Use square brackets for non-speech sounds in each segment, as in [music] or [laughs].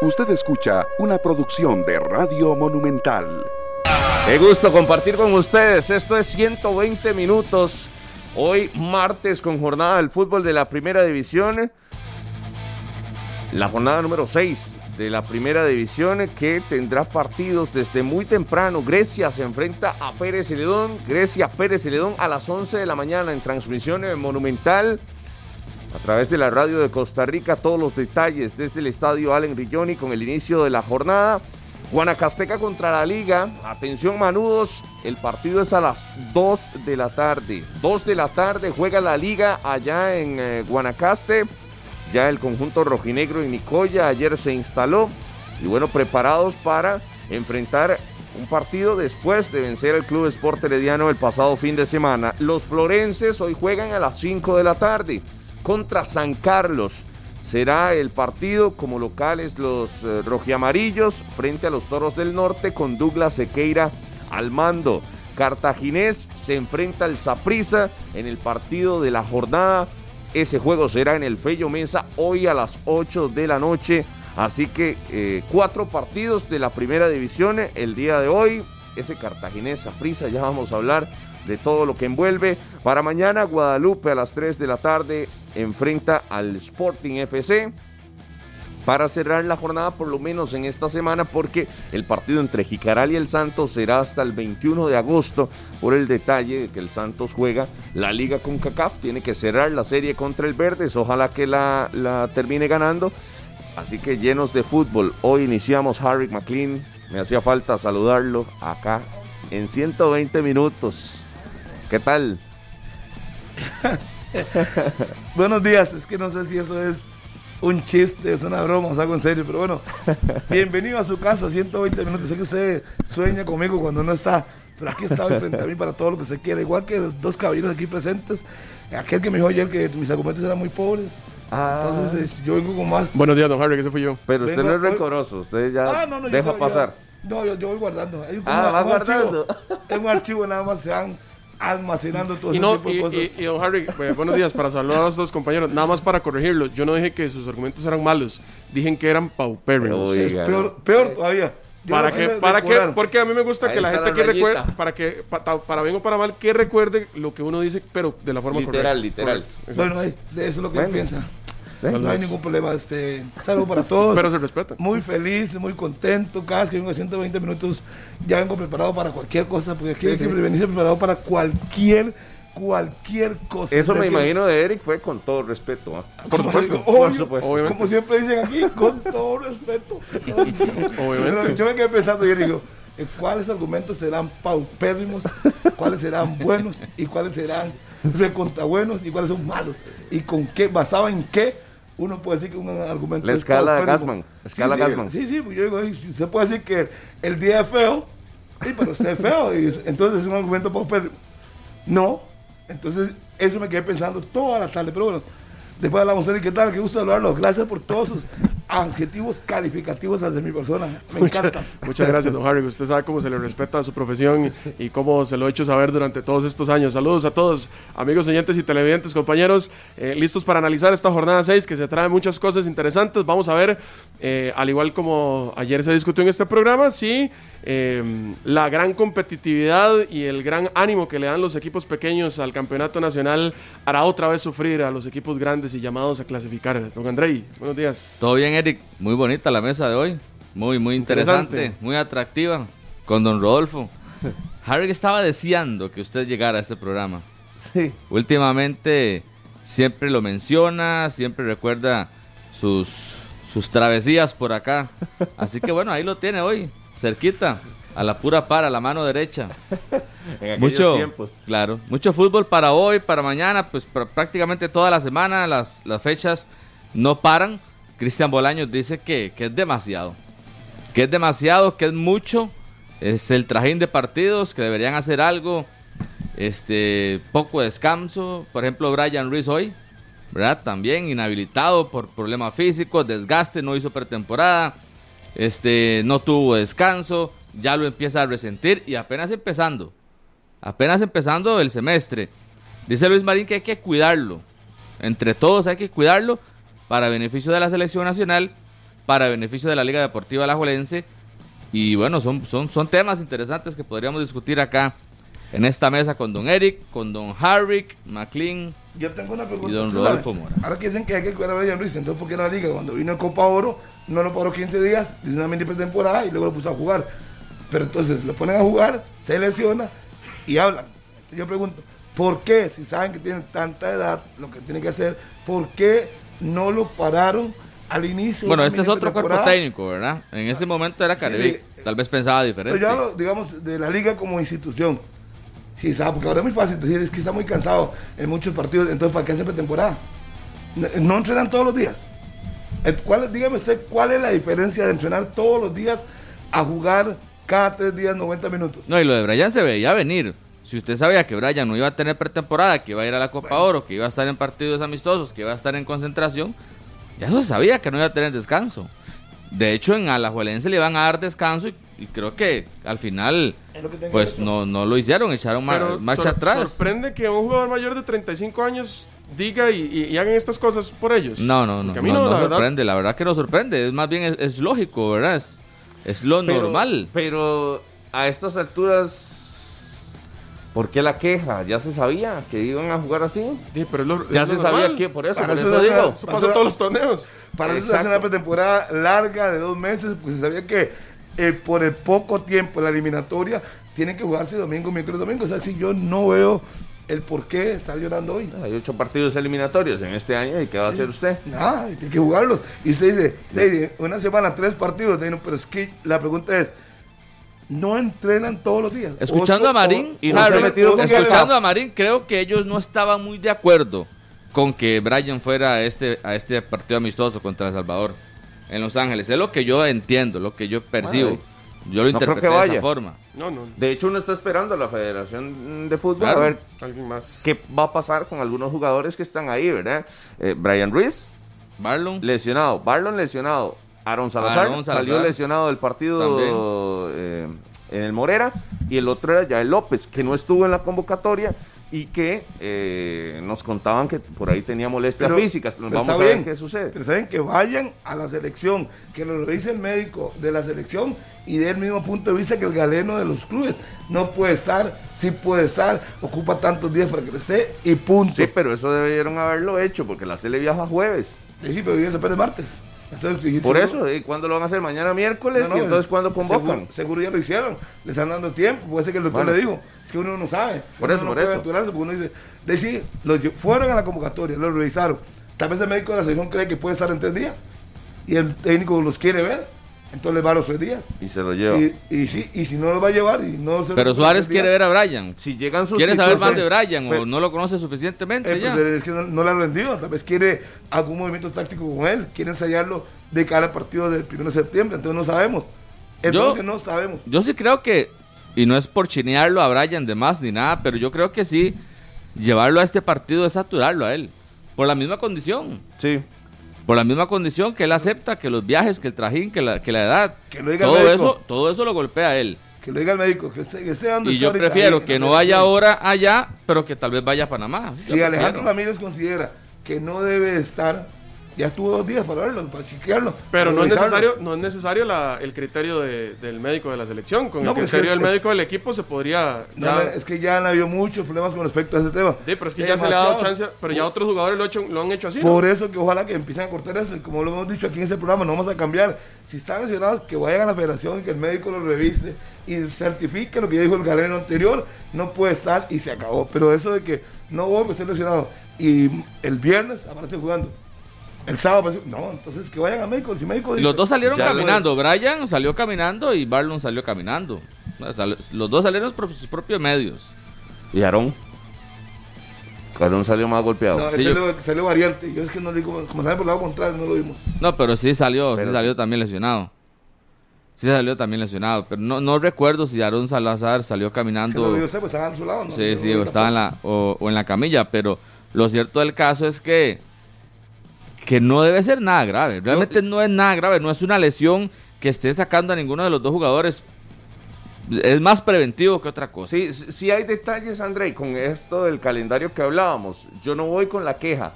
Usted escucha una producción de Radio Monumental. Qué gusto compartir con ustedes. Esto es 120 minutos. Hoy martes con jornada del fútbol de la primera división. La jornada número 6 de la primera división que tendrá partidos desde muy temprano. Grecia se enfrenta a Pérez Celedón. Grecia Pérez Celedón a las 11 de la mañana en transmisión monumental a través de la radio de Costa Rica todos los detalles desde el estadio Allen Rilloni con el inicio de la jornada. Guanacasteca contra la Liga. Atención, manudos. El partido es a las 2 de la tarde. 2 de la tarde juega la Liga allá en eh, Guanacaste. Ya el conjunto rojinegro en Nicoya ayer se instaló. Y bueno, preparados para enfrentar un partido después de vencer al Club Sport Herediano el pasado fin de semana. Los florenses hoy juegan a las 5 de la tarde contra San Carlos. Será el partido como locales los eh, rojiamarillos frente a los Toros del Norte con Douglas Sequeira al mando. Cartaginés se enfrenta al Saprissa en el partido de la jornada. Ese juego será en el Fello Mesa hoy a las 8 de la noche. Así que eh, cuatro partidos de la primera división el día de hoy. Ese Cartaginés Saprissa, ya vamos a hablar de todo lo que envuelve. Para mañana, Guadalupe a las 3 de la tarde enfrenta al Sporting FC para cerrar la jornada por lo menos en esta semana porque el partido entre Jicaral y el Santos será hasta el 21 de agosto por el detalle de que el Santos juega la liga con CACAF, tiene que cerrar la serie contra el Verdes, ojalá que la, la termine ganando, así que llenos de fútbol, hoy iniciamos Harry McLean, me hacía falta saludarlo acá en 120 minutos, ¿qué tal? [laughs] Buenos días, es que no sé si eso es un chiste, es una broma, os hago en serio, pero bueno, [laughs] bienvenido a su casa, 120 minutos. Sé que usted sueña conmigo cuando no está, pero aquí está frente a mí para todo lo que se quiera. Igual que los dos caballeros aquí presentes, aquel que me dijo ayer que mis argumentos eran muy pobres. Ah. Entonces yo vengo con más. Buenos días, don Harry, que se fui yo. Pero usted no es rencoroso, usted ya ah, deja pasar. no, yo, yo, voy guardando. Hay un, ah, va guardando. Archivo, un archivo nada más se han almacenando todo y ese tipo de cosas. Y, don Harry, eh, buenos días, para saludar a los dos compañeros, nada más para corregirlo, yo no dije que sus argumentos eran malos, dije que eran paupérrimos. Peor, peor todavía. para que, para que, porque a mí me gusta que la gente aquí recuerde, para que, para, bien o para mal, que recuerde lo que uno dice, pero de la forma correcta. Literal, literal. Bueno, eso es lo que piensa. No hay ningún problema. Este, saludo para [laughs] todos. Pero se respeta. Muy feliz, muy contento. Cada vez que vengo a 120 minutos ya vengo preparado para cualquier cosa, porque aquí sí, siempre venirse preparado para cualquier cualquier cosa. Eso me imagino de Eric fue con todo respeto. ¿ah? Por, supuesto, por supuesto. Como siempre dicen aquí, con todo respeto. [laughs] Yo me quedé pensando y digo, eh, ¿cuáles argumentos serán paupérrimos? ¿Cuáles serán buenos? ¿Y cuáles serán recontra buenos? ¿Y cuáles son malos? ¿Y con qué? ¿Basado en qué? Uno puede decir que un argumento la escala de Gassman escala sí, Gassman. sí sí pues yo digo se puede decir que el día es feo sí pero usted es feo y entonces es un argumento pero no entonces eso me quedé pensando toda la tarde pero bueno después hablamos de qué tal qué gusto hablarlo gracias por todos sus adjetivos calificativos hacia mi persona. Me encanta. Muchas gracias, don Harry. Usted sabe cómo se le respeta a su profesión y, cómo se lo he hecho saber durante todos estos años. Saludos a todos, amigos oyentes y televidentes, compañeros, eh, listos para analizar esta jornada 6 que se trae muchas cosas interesantes. Vamos a ver, eh, al igual como ayer se discutió en este programa, si eh, la gran competitividad y el gran ánimo que le dan los equipos pequeños al campeonato nacional hará otra vez sufrir a los equipos grandes y llamados a clasificar. Don Andrei, buenos días. Todo bien, Eric. Muy bonita la mesa de hoy. Muy, muy interesante, muy atractiva. Con don Rodolfo. [laughs] Harry estaba deseando que usted llegara a este programa. Sí. Últimamente siempre lo menciona, siempre recuerda sus, sus travesías por acá. [laughs] Así que bueno, ahí lo tiene hoy cerquita, a la pura para, la mano derecha. [laughs] en mucho, tiempos. Claro, mucho fútbol para hoy, para mañana, pues prácticamente toda la semana las, las fechas no paran. Cristian Bolaños dice que, que, es demasiado, que es demasiado, que es mucho, es el trajín de partidos, que deberían hacer algo, este, poco descanso, por ejemplo Brian Ruiz hoy, ¿verdad? También inhabilitado por problemas físicos, desgaste, no hizo pretemporada este, no tuvo descanso, ya lo empieza a resentir y apenas empezando, apenas empezando el semestre. Dice Luis Marín que hay que cuidarlo, entre todos hay que cuidarlo para beneficio de la selección nacional para beneficio de la Liga Deportiva Alajuelense. Y bueno, son, son, son temas interesantes que podríamos discutir acá en esta mesa con don Eric, con don Harrick, McLean. Yo tengo una pregunta. Y don ¿usted Rodolfo? Mora. Ahora que dicen que hay que cuidar a Brian Ruiz, entonces ¿por qué la liga cuando vino en Copa Oro no lo paró 15 días, hizo una mini pretemporada y luego lo puso a jugar? Pero entonces lo ponen a jugar, se lesiona y hablan. Entonces yo pregunto, ¿por qué si saben que tienen tanta edad, lo que tienen que hacer, por qué no lo pararon al inicio? Bueno, este es otro cuerpo pretemporada? técnico, ¿verdad? En ese momento era Sí, sí. Tal vez pensaba Pero diferente. yo hablo, digamos, de la liga como institución. Sí, sabe, porque ahora es muy fácil decir, es que está muy cansado en muchos partidos, entonces ¿para qué hacer pretemporada? No, no entrenan todos los días. El- ¿Cuál, dígame usted, ¿cuál es la diferencia de entrenar todos los días a jugar cada tres días 90 minutos? No, y lo de Brian se veía venir. Si usted sabía que Brian no iba a tener pretemporada, que iba a ir a la Copa Oro, que iba a estar en partidos amistosos, que iba a estar en concentración, ya se sabía que no iba a tener descanso. De hecho, en Alajuelense le iban a dar descanso y, y creo que al final, que pues hecho. no, no lo hicieron, echaron Pero marcha sor- atrás. sorprende que un jugador mayor de 35 años diga y, y- y hagan estas cosas por ellos. No, no, no, Porque a mí no, no la verdad, sorprende, la verdad que no sorprende, es más bien es, es lógico, ¿verdad? Es, es lo Pero- normal. Pero a estas alturas, ¿por qué la queja? ¿Ya se sabía que iban a jugar así? Sí, pero lo- Ya se lo sabía normal. que por eso, Para por eso eso es digo. Eso pasa en todos los torneos. Para eso se Exacto. hace una pretemporada larga de dos meses, pues se sabía que eh, por el poco tiempo, la eliminatoria, tienen que jugarse domingo, miércoles, domingo. O sea, si yo no veo el por qué estar llorando hoy. Hay ocho partidos eliminatorios en este año y ¿qué va a hacer usted? Nada, tiene que jugarlos. Y usted dice, "Lady, una semana, tres partidos. Pero es que la pregunta es, ¿no entrenan todos los días? Escuchando O- a Marín, o- y no escuchando Guerra. a Marín, creo que ellos no estaban muy de acuerdo con que Brian fuera a este, a este partido amistoso contra El Salvador en Los Ángeles. Es lo que yo entiendo, lo que yo percibo. Yo lo no creo de esa forma. No, no. De hecho, uno está esperando a la Federación de Fútbol Claro. a ver Alguien más. qué va a pasar con algunos jugadores que están ahí, ¿verdad? Eh, Brian Ruiz, Marlon, lesionado. Barlon, lesionado. Aaron Salazar, Aaron Salazar. salió lesionado del partido eh, en el Morera. Y el otro era Yael López, que no estuvo en la convocatoria y que eh, nos contaban que por ahí tenía molestias Pero- físicas. Pero pero vamos a ver bien. qué sucede. Pero saben que vayan a la selección, que lo revise el médico de la selección y dé el mismo punto de vista que el galeno de los clubes. No puede estar, sí puede estar, ocupa tantos días para esté y punto. Sí, pero eso debieron haberlo hecho porque la Sele viaja jueves. Sí, pero hoy se martes. Entonces, Por seguro- eso, ¿y cuándo lo van a hacer? Mañana miércoles. No, no, ¿Y entonces cuándo convocan? Seguro, seguro ya lo hicieron. Le están dando tiempo. Puede ser que el doctor Bueno. le dijo. Es que uno no sabe. Por eso, por eso. porque uno dice, de sí, los fueron a la convocatoria, lo revisaron. Tal vez el médico de la selección cree que puede estar en tres días. Y el técnico los quiere ver. Entonces le va a los tres días. Y se lo lleva. Y, sí, y si no lo va a llevar y no se pero lo- Suárez quiere días, ver a Brian. Si llegan sus ¿Quiere saber más de entonces, Brian o pero- no lo conoce suficientemente eh, ya? pues, es que no, no le ha rendido, tal vez quiere algún movimiento táctico con él, quiere ensayarlo de cara al partido del 1 de septiembre, entonces no sabemos. El Yo- problema es que no sabemos. Yo sí creo que, y no es por chinearlo a Brian de más ni nada, pero yo creo que sí, llevarlo a este partido es saturarlo a él. Por la misma condición. Sí. Por la misma condición que él acepta que los viajes, que el trajín, que la, que la edad. Que lo diga el todo médico. eso, todo eso lo golpea a él. Que lo diga el médico, que que esté donde Y yo prefiero ahí, que la no vaya ahora allá, pero que tal vez vaya a Panamá. Si. Alejandro Ramírez considera que no debe estar, ya estuvo dos días para verlo, para chequearlo. Pero para no es necesario, no es necesario la- el criterio de- del médico de la selección. Con No, el pues es criterio que- del médico del equipo se podría. No, ya- no, es que ya han habido muchos problemas con respecto a ese tema. Sí, pero es que ya se le ha dado chance. Pero ya otros jugadores lo, hecho- lo han hecho así. ¿no? Por eso que ojalá que empiecen a cortar eso, como lo hemos dicho aquí en este programa, no vamos a cambiar. Si están lesionados, que vayan a la federación y que el médico lo revise y certifique lo que ya dijo el galeno anterior, no puede estar y se acabó. Pero eso de que no voy a estar lesionado y el viernes aparece jugando, el sábado aparece, no, entonces que vayan a médico. Si médico Y dice, los dos salieron caminando. Brian salió caminando y Barlon salió caminando. O sea, Los dos salieron por sus propios medios. Y Aarón. Aarón salió más golpeado. No, Sí, salió, salió variante. Yo es que no le digo, como sale por el lado contrario, no lo vimos. No, pero sí salió, Pero sí sí. salió también lesionado. Sí salió también lesionado. Pero no, no recuerdo si Aaron Salazar salió Que lo caminando. vio usted, pues estaba a su lado. ¿no? Sí, sí, o estaba en la, o, o en la camilla. Pero lo cierto del caso es que, que no debe ser nada grave. Realmente no es nada grave. No es una lesión que esté sacando a ninguno de los dos jugadores. Es más preventivo que otra cosa. Sí, sí hay detalles, André, con esto del calendario que hablábamos. Yo no voy con la queja.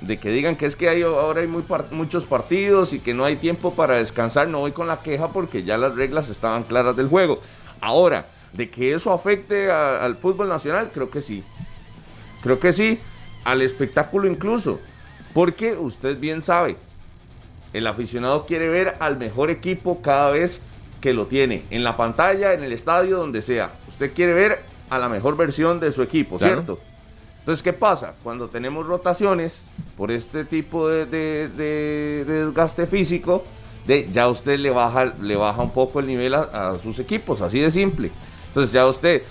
de que digan que es que hay, ahora hay muy par- muchos partidos y que no hay tiempo para descansar, no voy con la queja porque ya las reglas estaban claras del juego. Ahora, de que eso afecte a- al fútbol nacional, creo que sí. Creo que sí, al espectáculo incluso, porque usted bien sabe, el aficionado quiere ver al mejor equipo cada vez que lo tiene, en la pantalla, en el estadio, donde sea. Usted quiere ver a la mejor versión de su equipo, Claro. ¿cierto? Entonces, ¿qué pasa? Cuando tenemos rotaciones por este tipo de, de- de- de desgaste físico, de, ya usted le baja, le baja un poco el nivel a, a sus equipos, así de simple. Entonces ya usted,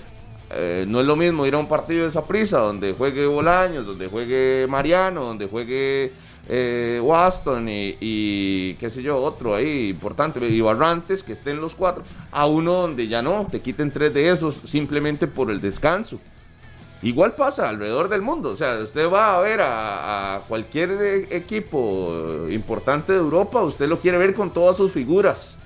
eh, no es lo mismo ir a un partido de esa prisa donde juegue Bolaños, donde juegue Mariano, donde juegue eh, Waston y, qué sé yo, otro ahí importante, y Barrantes, que estén los cuatro, a uno donde ya no, te quiten tres de esos simplemente por el descanso. Igual pasa alrededor del mundo. O sea, usted va a ver a, cualquier eh, equipo importante de Europa, usted lo quiere ver con todas sus figuras.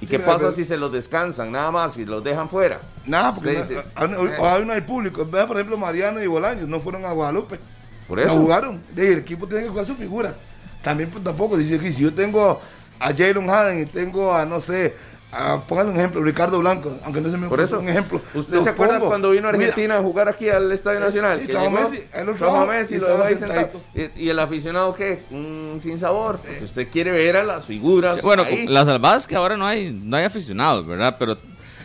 ¿Y Sí, qué pasa si se los descansan nada más y los dejan fuera? Nada, porque Sí, no- sí. no hay público. Vea, por ejemplo, Mariano y Bolaños no fueron a Guadalupe. Por No eso. jugaron. Y el equipo tiene que jugar sus figuras. También, pues tampoco. Dice que si yo tengo a Jalen Haden y tengo a, no sé, a, póngale un ejemplo, Ricardo Blanco, aunque no se me Por eso. un ejemplo. ¿Usted se acuerda pongo. cuando vino a Mira, Argentina a jugar aquí al Estadio Nacional? sí, Que llegó, Messi, él lo Messi, y lo ahí sentado. ¿Y, y el aficionado qué? Un sin sabor. Porque usted quiere ver a las figuras. Bueno, ahí. la salvada es que ahora no hay, no hay aficionados, ¿verdad? Pero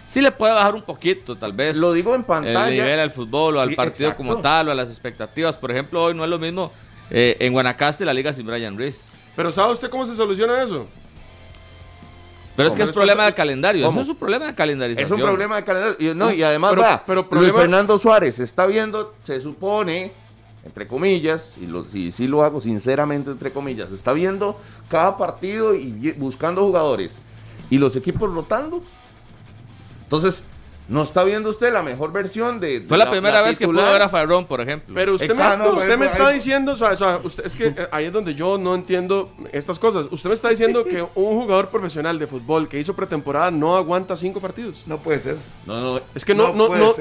sí le puede bajar un poquito, tal vez. Lo digo en el pantalla. nivel al fútbol o al Sí, partido exacto. como tal o a las expectativas. Por ejemplo, hoy no es lo mismo eh, en Guanacaste la liga sin Brian Reese. Pero ¿sabe usted cómo se soluciona eso? Pero es que es problema de calendario. ¿Cómo? Eso es un problema de calendarización. Es un problema de calendario. Y, no, y además, Pero- vea, pero Luis Fernando Suárez está viendo, se supone, entre comillas, y lo, sí, sí lo hago sinceramente, entre comillas, está viendo cada partido y buscando jugadores. Y los equipos rotando. Entonces, no está viendo usted la mejor versión de. Fue la, primera vez que pudo ver a Farrón, por ejemplo. Pero usted, me, Exacto, usted pero me está diciendo, o sea, o sea, usted- es que eh, ahí es donde yo no entiendo estas cosas. Usted me está diciendo que un jugador profesional de fútbol que hizo pretemporada no aguanta cinco partidos. No puede ser. No, no. Es que no, No no,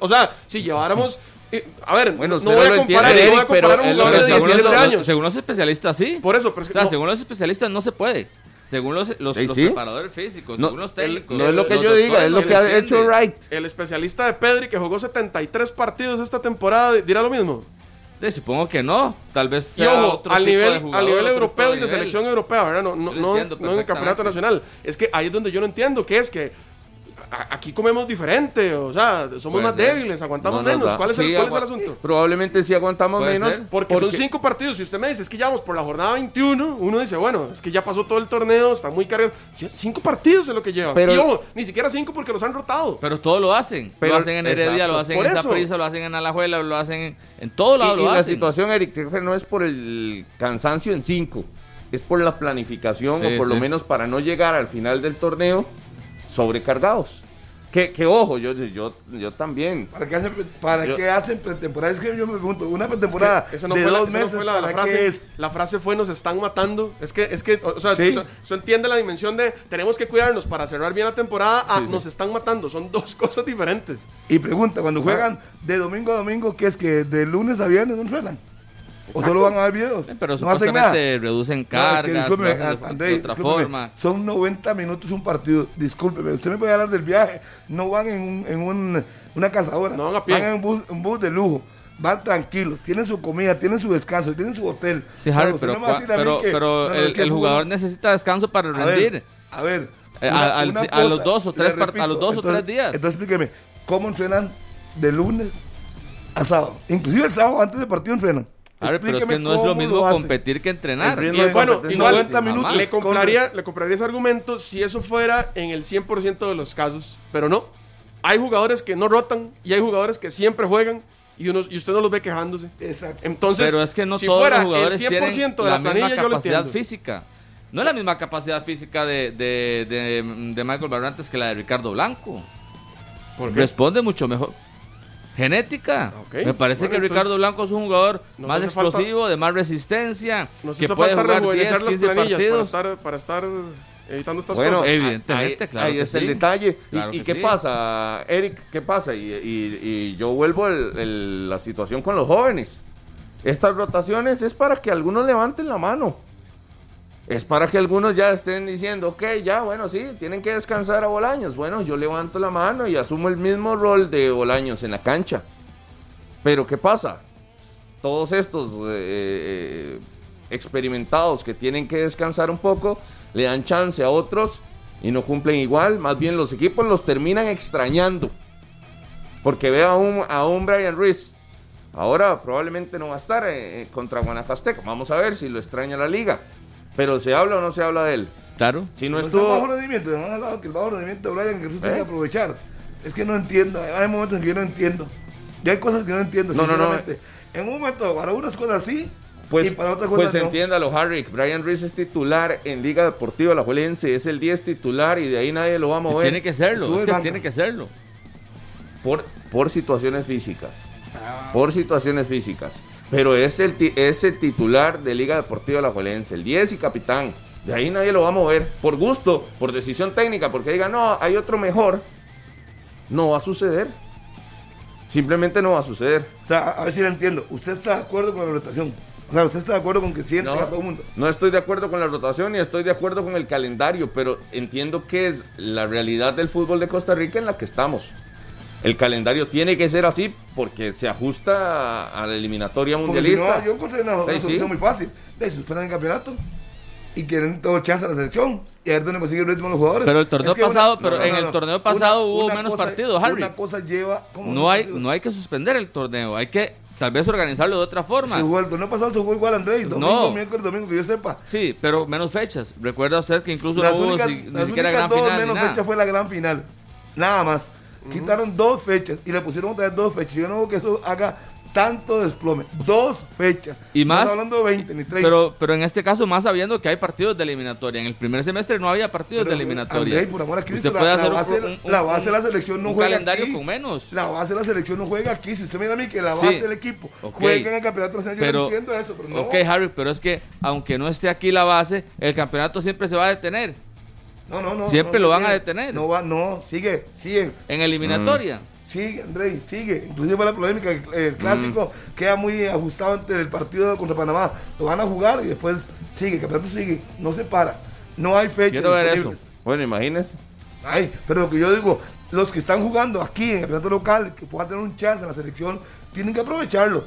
o sea, si lleváramos, eh, a ver, Bueno, no usted voy a comparar, entiende, no voy a Eric, pero a un jugador de pero según, 17 los, años. según los especialistas, sí. Por eso, pero es O que sea, no- según los especialistas no se puede. Según los, los, Sí, los sí. preparadores físicos, No, según los técnicos. No es lo que yo diga, es lo que ha hecho Wright. el especialista de Pedri que jugó 73 partidos esta temporada dirá lo mismo. Sí, supongo que no. Tal vez Y sea ojo, otro al tipo de nivel, jugador, al nivel otro europeo tipo y de nivel. selección europea, ¿verdad? No, no, no, no en el campeonato nacional. Es que ahí es donde yo no entiendo, que es que aquí comemos diferente, o sea, somos Puede más ser. débiles, aguantamos No nos menos. ¿Cuál es, el, Sí, cuál es el asunto? Probablemente sí aguantamos Puede menos. ser. Porque, son cinco partidos. Si usted me dice, es que ya vamos por la jornada 21, uno dice, bueno, es que ya pasó todo el torneo, está muy cargado. Cinco partidos es lo que lleva. Pero- y ojo, ni siquiera cinco porque los han rotado. Pero todo lo hacen. Pero- lo hacen en Heredia, exacto. lo hacen Por en eso. Saprissa, lo hacen en Alajuela, lo hacen en, en todo lado Y, y lo la hacen. situación, Eric, creo que no es por el cansancio en cinco, es por la planificación Sí, o por lo menos para no llegar al final del torneo sobrecargados. Que, que ojo, yo, yo, yo también. ¿Para qué hacen, para Yo- qué hacen pretemporada? Es que yo me pregunto, una pretemporada Es que esa no de fue, la, dos no meses, fue la, la ¿para frase. es? La frase fue nos están matando. Es que, es que, o sea, Sí. se, se entiende la dimensión de tenemos que cuidarnos para cerrar bien la temporada a nos están matando. Son dos [laughs] cosas diferentes. Y pregunta, cuando juegan de domingo a domingo, ¿qué es que de lunes a viernes no entrenan? ¿O solo van a ver videos? Pero no hacen nada. reducen No, es cargas, que de, André, de otra discúlpeme, forma. Son 90 minutos un partido. Discúlpeme, usted me puede hablar del viaje. No van en, un, en un- una cazadora. No van a pie. en un bus, un bus de lujo. Van tranquilos, tienen su comida, tienen su descanso, tienen su hotel. Sí, O sea, Harry, usted pero, no me va a cua- decir a mí pero, que- pero no, no, el, es que el jugador necesita descanso para a rendir. ver, a ver. Eh, una- a- al- una a los dos o tres part- a los dos o tres días. Entonces explíqueme, ¿cómo entrenan de lunes a sábado? Inclusive el sábado antes del partido entrenan. Harry, pero es que Explíqueme no es lo cómo mismo competir que entrenar. Y bueno, igual 90 minutos. Jamás. le compraría, le compraría ese argumento si eso fuera en el 100% de los casos, pero no. Hay jugadores que no rotan y hay jugadores que siempre juegan y, unos, y usted no los ve quejándose. Exacto. Entonces, pero es que no si todos fuera los jugadores el 100% tienen de la, la misma planilla, yo lo entiendo. física. No es la misma capacidad física de, de, de- de Michael Barrantes que la de Ricardo Blanco. Responde mucho mejor. Genética. Ok, Me parece bueno, que Ricardo entonces, Blanco es un jugador más hace falta- explosivo, de más resistencia, Nos que hace puede falta jugar 10, rejuvenecer las 15 planillas para partidos. estar, para estar evitando estas Bueno, cosas. Evidentemente, ahí, claro ahí que es el sí. detalle. ¿Y- Claro ¿Y, que qué sí. pasa, Eric? ¿Qué pasa? Y, y- y yo vuelvo a la situación con los jóvenes. Estas rotaciones es para que algunos levanten la mano. Es para que algunos ya estén diciendo, ok, ya, bueno, sí, tienen que descansar a Bolaños. Bueno, yo levanto la mano y asumo el mismo rol de Bolaños en la cancha. Pero ¿qué pasa? Todos estos eh, eh, experimentados que tienen que descansar un poco, le dan chance a otros y no cumplen igual. Más bien los equipos los terminan extrañando. Porque ve a un, a un Brian Ruiz. Ahora probablemente no va a estar eh, contra Guanacasteco. Vamos a ver si lo extraña la liga. Pero ¿se habla o no se habla de él? Claro. Si no No está bajo estuvo... rendimiento, me han hablado que el bajo rendimiento de Brian que usted tiene ¿Eh? que aprovechar. Es que no entiendo, hay momentos en que yo no entiendo. Y hay cosas que no entiendo, No, no, no. sinceramente. En un momento, para unas cosas sí, Pues, y para otras pues cosas no. entiéndalo, Harry. Brian Ruiz es titular en Liga Deportiva La Juelense. Es el 10 titular y de ahí nadie lo va a mover. Tiene que serlo, es que tiene que serlo. por, por situaciones físicas. Por situaciones físicas. Pero es el, es el titular de Liga Deportiva La Juelense, el 10 y capitán. De ahí nadie lo va a mover. Por gusto, por decisión técnica, porque diga, no, hay otro mejor. No va a suceder. Simplemente no va a suceder. O sea, a ver si lo entiendo. ¿Usted está de acuerdo con la rotación? O sea, ¿usted está de acuerdo con que sienten No, a todo el mundo? no estoy de acuerdo con la rotación ni estoy de acuerdo con el calendario, pero entiendo que es la realidad del fútbol de Costa Rica en la que estamos. El calendario tiene que ser así porque se ajusta a, la eliminatoria Porque si mundialista. no, yo encontré una, una Sí, sí. solución muy fácil. Le suspendan el campeonato y quieren todo chance a la selección. Y a ver dónde consiguen el ritmo los jugadores. Pero el torneo Es que una- pasado- pero en el torneo pasado hubo menos cosa- partidos, Harry. Una cosa lleva. ¿cómo No hay, partidos? no hay que suspender el torneo, hay que tal vez organizarlo de otra forma. Se jugó el torneo pasado se jugó igual, Andrés. Domingo, No. miércoles, domingo, que yo sepa. Sí, pero menos fechas. Recuerda usted que incluso las no hubo únicas, si- ni siquiera gran dos final. menos nada. fecha fue la gran final. Nada más. Quitaron dos fechas y le pusieron otra vez dos fechas. Yo no veo que eso haga tanto desplome. Dos fechas. Y No más- estamos hablando de 20 ni 30. Pero, pero en este caso, más sabiendo que hay partidos de eliminatoria. En el primer semestre no había partidos Pero, de eliminatoria. Andrei, por amor a Cristo, Usted puede la hacer base- un, un- la base de la selección no juega calendario aquí. con menos. La base de la selección no juega aquí. Si usted mira a mí que la Sí. base del equipo juega en el campeonato nacional, yo no entiendo eso, pero no. ok, Harry, pero es que aunque no esté aquí la base, el campeonato siempre se va a detener. No, no, no. siempre no, lo van a detener. No va, no, sigue, sigue. En eliminatoria. Sigue, Andrei, sigue. Inclusive la polémica, el, el clásico queda muy ajustado entre el partido contra Panamá. Lo van a jugar y después sigue, el campeonato sigue, no se para. No hay fechas Quiero ver. Bueno, imagínese. Ay, pero lo que yo digo, los que están jugando aquí en el campeonato local, que puedan tener un chance en la selección, tienen que aprovecharlo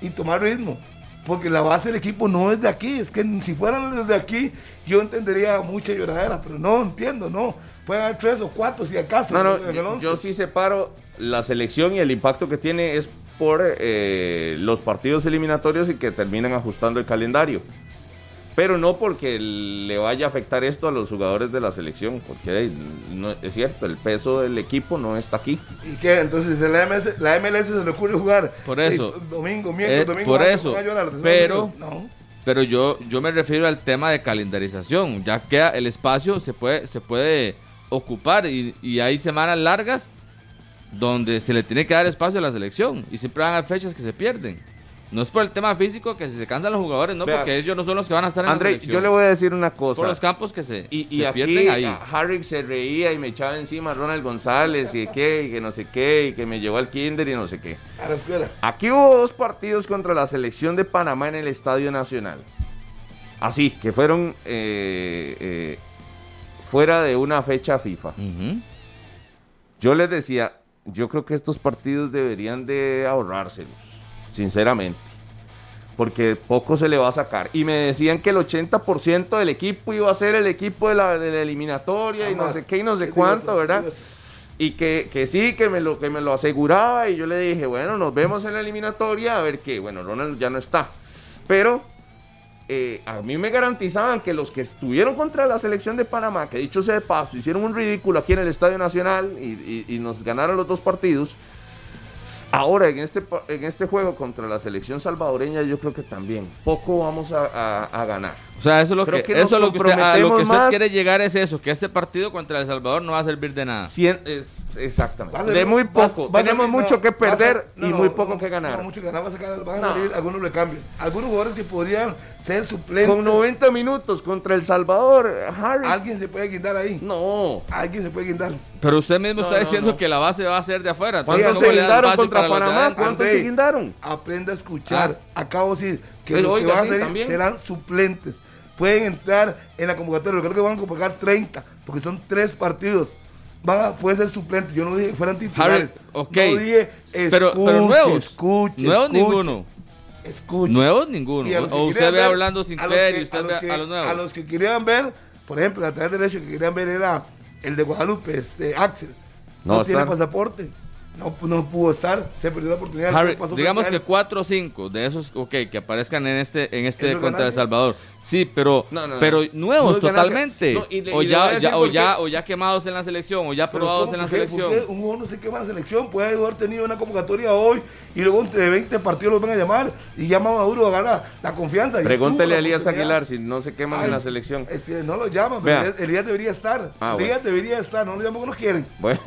y tomar ritmo. Porque la base del equipo no es de aquí. Es que si fueran desde aquí, yo entendería mucha lloradera, pero no entiendo, no. Pueden haber tres o cuatro si acaso. No, no, yo, yo sí separo la selección y el impacto que tiene es por eh, los partidos eliminatorios y que terminan ajustando el calendario. Pero no porque le vaya a afectar esto a los jugadores de la selección, porque no, es cierto, el peso del equipo no está aquí. ¿Y qué? Entonces la MLS, la MLS se le ocurre jugar. Por eso. eh, domingo, miércoles, Eh, domingo. por ah, eso. llorar, Pero-. No. Pero yo, yo me refiero al tema de calendarización. Ya que el espacio se puede, se puede ocupar y, y hay semanas largas donde se le tiene que dar espacio a la selección y siempre van a fechas que se pierden. No es por el tema físico que si se cansan los jugadores, no, Vea, porque ellos no son los que van a estar en André, la selección. yo le voy a decir una por cosa. los campos que se, Y, y se aquí pierden ahí. Harry se reía y me echaba encima a Ronald González y que, y que no sé qué, y que me llevó al kinder y no sé qué. A la escuela. Aquí hubo dos partidos contra la selección de Panamá en el Estadio Nacional. Así, que fueron eh, eh, fuera de una fecha FIFA. Yo les decía, yo creo que estos partidos deberían de ahorrárselos, sinceramente. Porque poco se le va a sacar. Y me decían que el 80% del equipo iba a ser el equipo de la, de la eliminatoria y no sé qué y no sé cuánto, ¿verdad? Y que, que sí, que me, lo, que me lo aseguraba. Y yo le dije, bueno, nos vemos en la eliminatoria. A ver qué. Bueno, Ronald ya no está. Pero eh, a mí me garantizaban que los que estuvieron contra la selección de Panamá, que dicho sea de paso, hicieron un ridículo aquí en el Estadio Nacional y, y- y nos ganaron los dos partidos. Ahora, en este, en este juego contra la selección salvadoreña, yo creo que también poco vamos a- a ganar. O sea, eso es lo Creo que, eso es lo que usted, a lo que usted quiere llegar es eso, que este partido contra El Salvador no va a servir de nada. Cien- es- exactamente. A ser- de muy poco. va a Tenemos salir- mucho no, que a perder no, y no, muy poco no, que ganar. No, mucho que ganar, va a sacar- van a salir algunos recambios. Algunos jugadores que podrían ser suplentes. Con 90 minutos contra El Salvador, Harry. Alguien se puede guindar ahí. No. Alguien se puede guindar. Pero usted mismo No, está no, diciendo no. que la base va a ser de afuera. ¿Cuántos se ¿cómo le da guindaron contra Panamá? ¿Cuántos se guindaron? Aprenda a escuchar. Acabo de decir que los que van a salir serán suplentes. Pueden entrar en la convocatoria. Creo que van a convocar 30, porque son tres partidos. Van a, pueden ser suplentes. Yo no dije que fueran Harry, titulares. ok. No dije, pero, pero escuche, nuevos. escuche, nuevos escuche, ninguno. Escuche. Nuevos ninguno. O usted ve ver- hablando Sinclair que- y usted los ve que- a los nuevos. A los que querían ver, por ejemplo, el lateral derecho que querían ver era el de Guadalupe, este Axel. No No, tiene pasaporte. No, no pudo estar. Se perdió la oportunidad. Harry, pasó digamos que él. 4 o 5 de esos, ok, que aparezcan en este, en este contra El ganancia. Salvador. Sí, pero, No, no, no. pero nuevos totalmente. No, y le- o, y ya, o, ya, o ya quemados en la selección, o ya probados en la ¿Por qué? selección. ¿Por qué un jugador no se quema en la selección? Puede haber tenido una convocatoria hoy y luego entre 20 partidos los van a llamar y llama a Maduro a ganar la confianza. Pregúntele a Elías. Aguilar si no se queman Ay, en la selección. este, no lo llaman, Elías, Elías debería estar. Ah, Elías bueno. debería estar, no lo llaman porque no quieren. Bueno,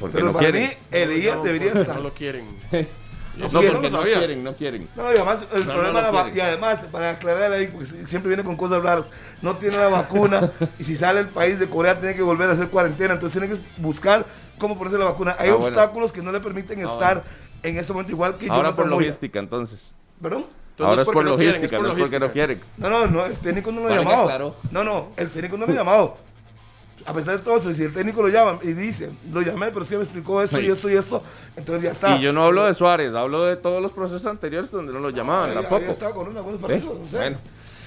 porque Pero no para quieren. mí, Elías No, debería no, estar. No lo quieren. [laughs] No, quieren, porque no no sabía. quieren, no quieren. No, y además, el No, problema no la quieren. y además, para aclarar ahí, porque si- siempre viene con cosas raras, no tiene la vacuna [laughs] y si sale el país de Corea tiene que volver a hacer cuarentena, entonces tiene que buscar cómo ponerse la vacuna. Hay Ah, bueno. obstáculos que no le permiten estar en este momento igual que Ahora por Jonathan Moya. logística, entonces. ¿Perdón? Entonces Ahora no es por porque no quieren, logística, es por no es porque no logística. quieren. No, no, no, el técnico no lo ha llamado. No, no, el técnico no lo ha llamado. A pesar de todo eso, si el técnico lo llama y dice, lo llamé, pero sí me explicó esto Sí. y esto y esto, entonces ya está. Y yo no hablo de Suárez, hablo de todos los procesos anteriores donde no lo llamaban Ahí- ahí tampoco. estaba con unos buenos ¿Eh? partidos, no sé. Bueno.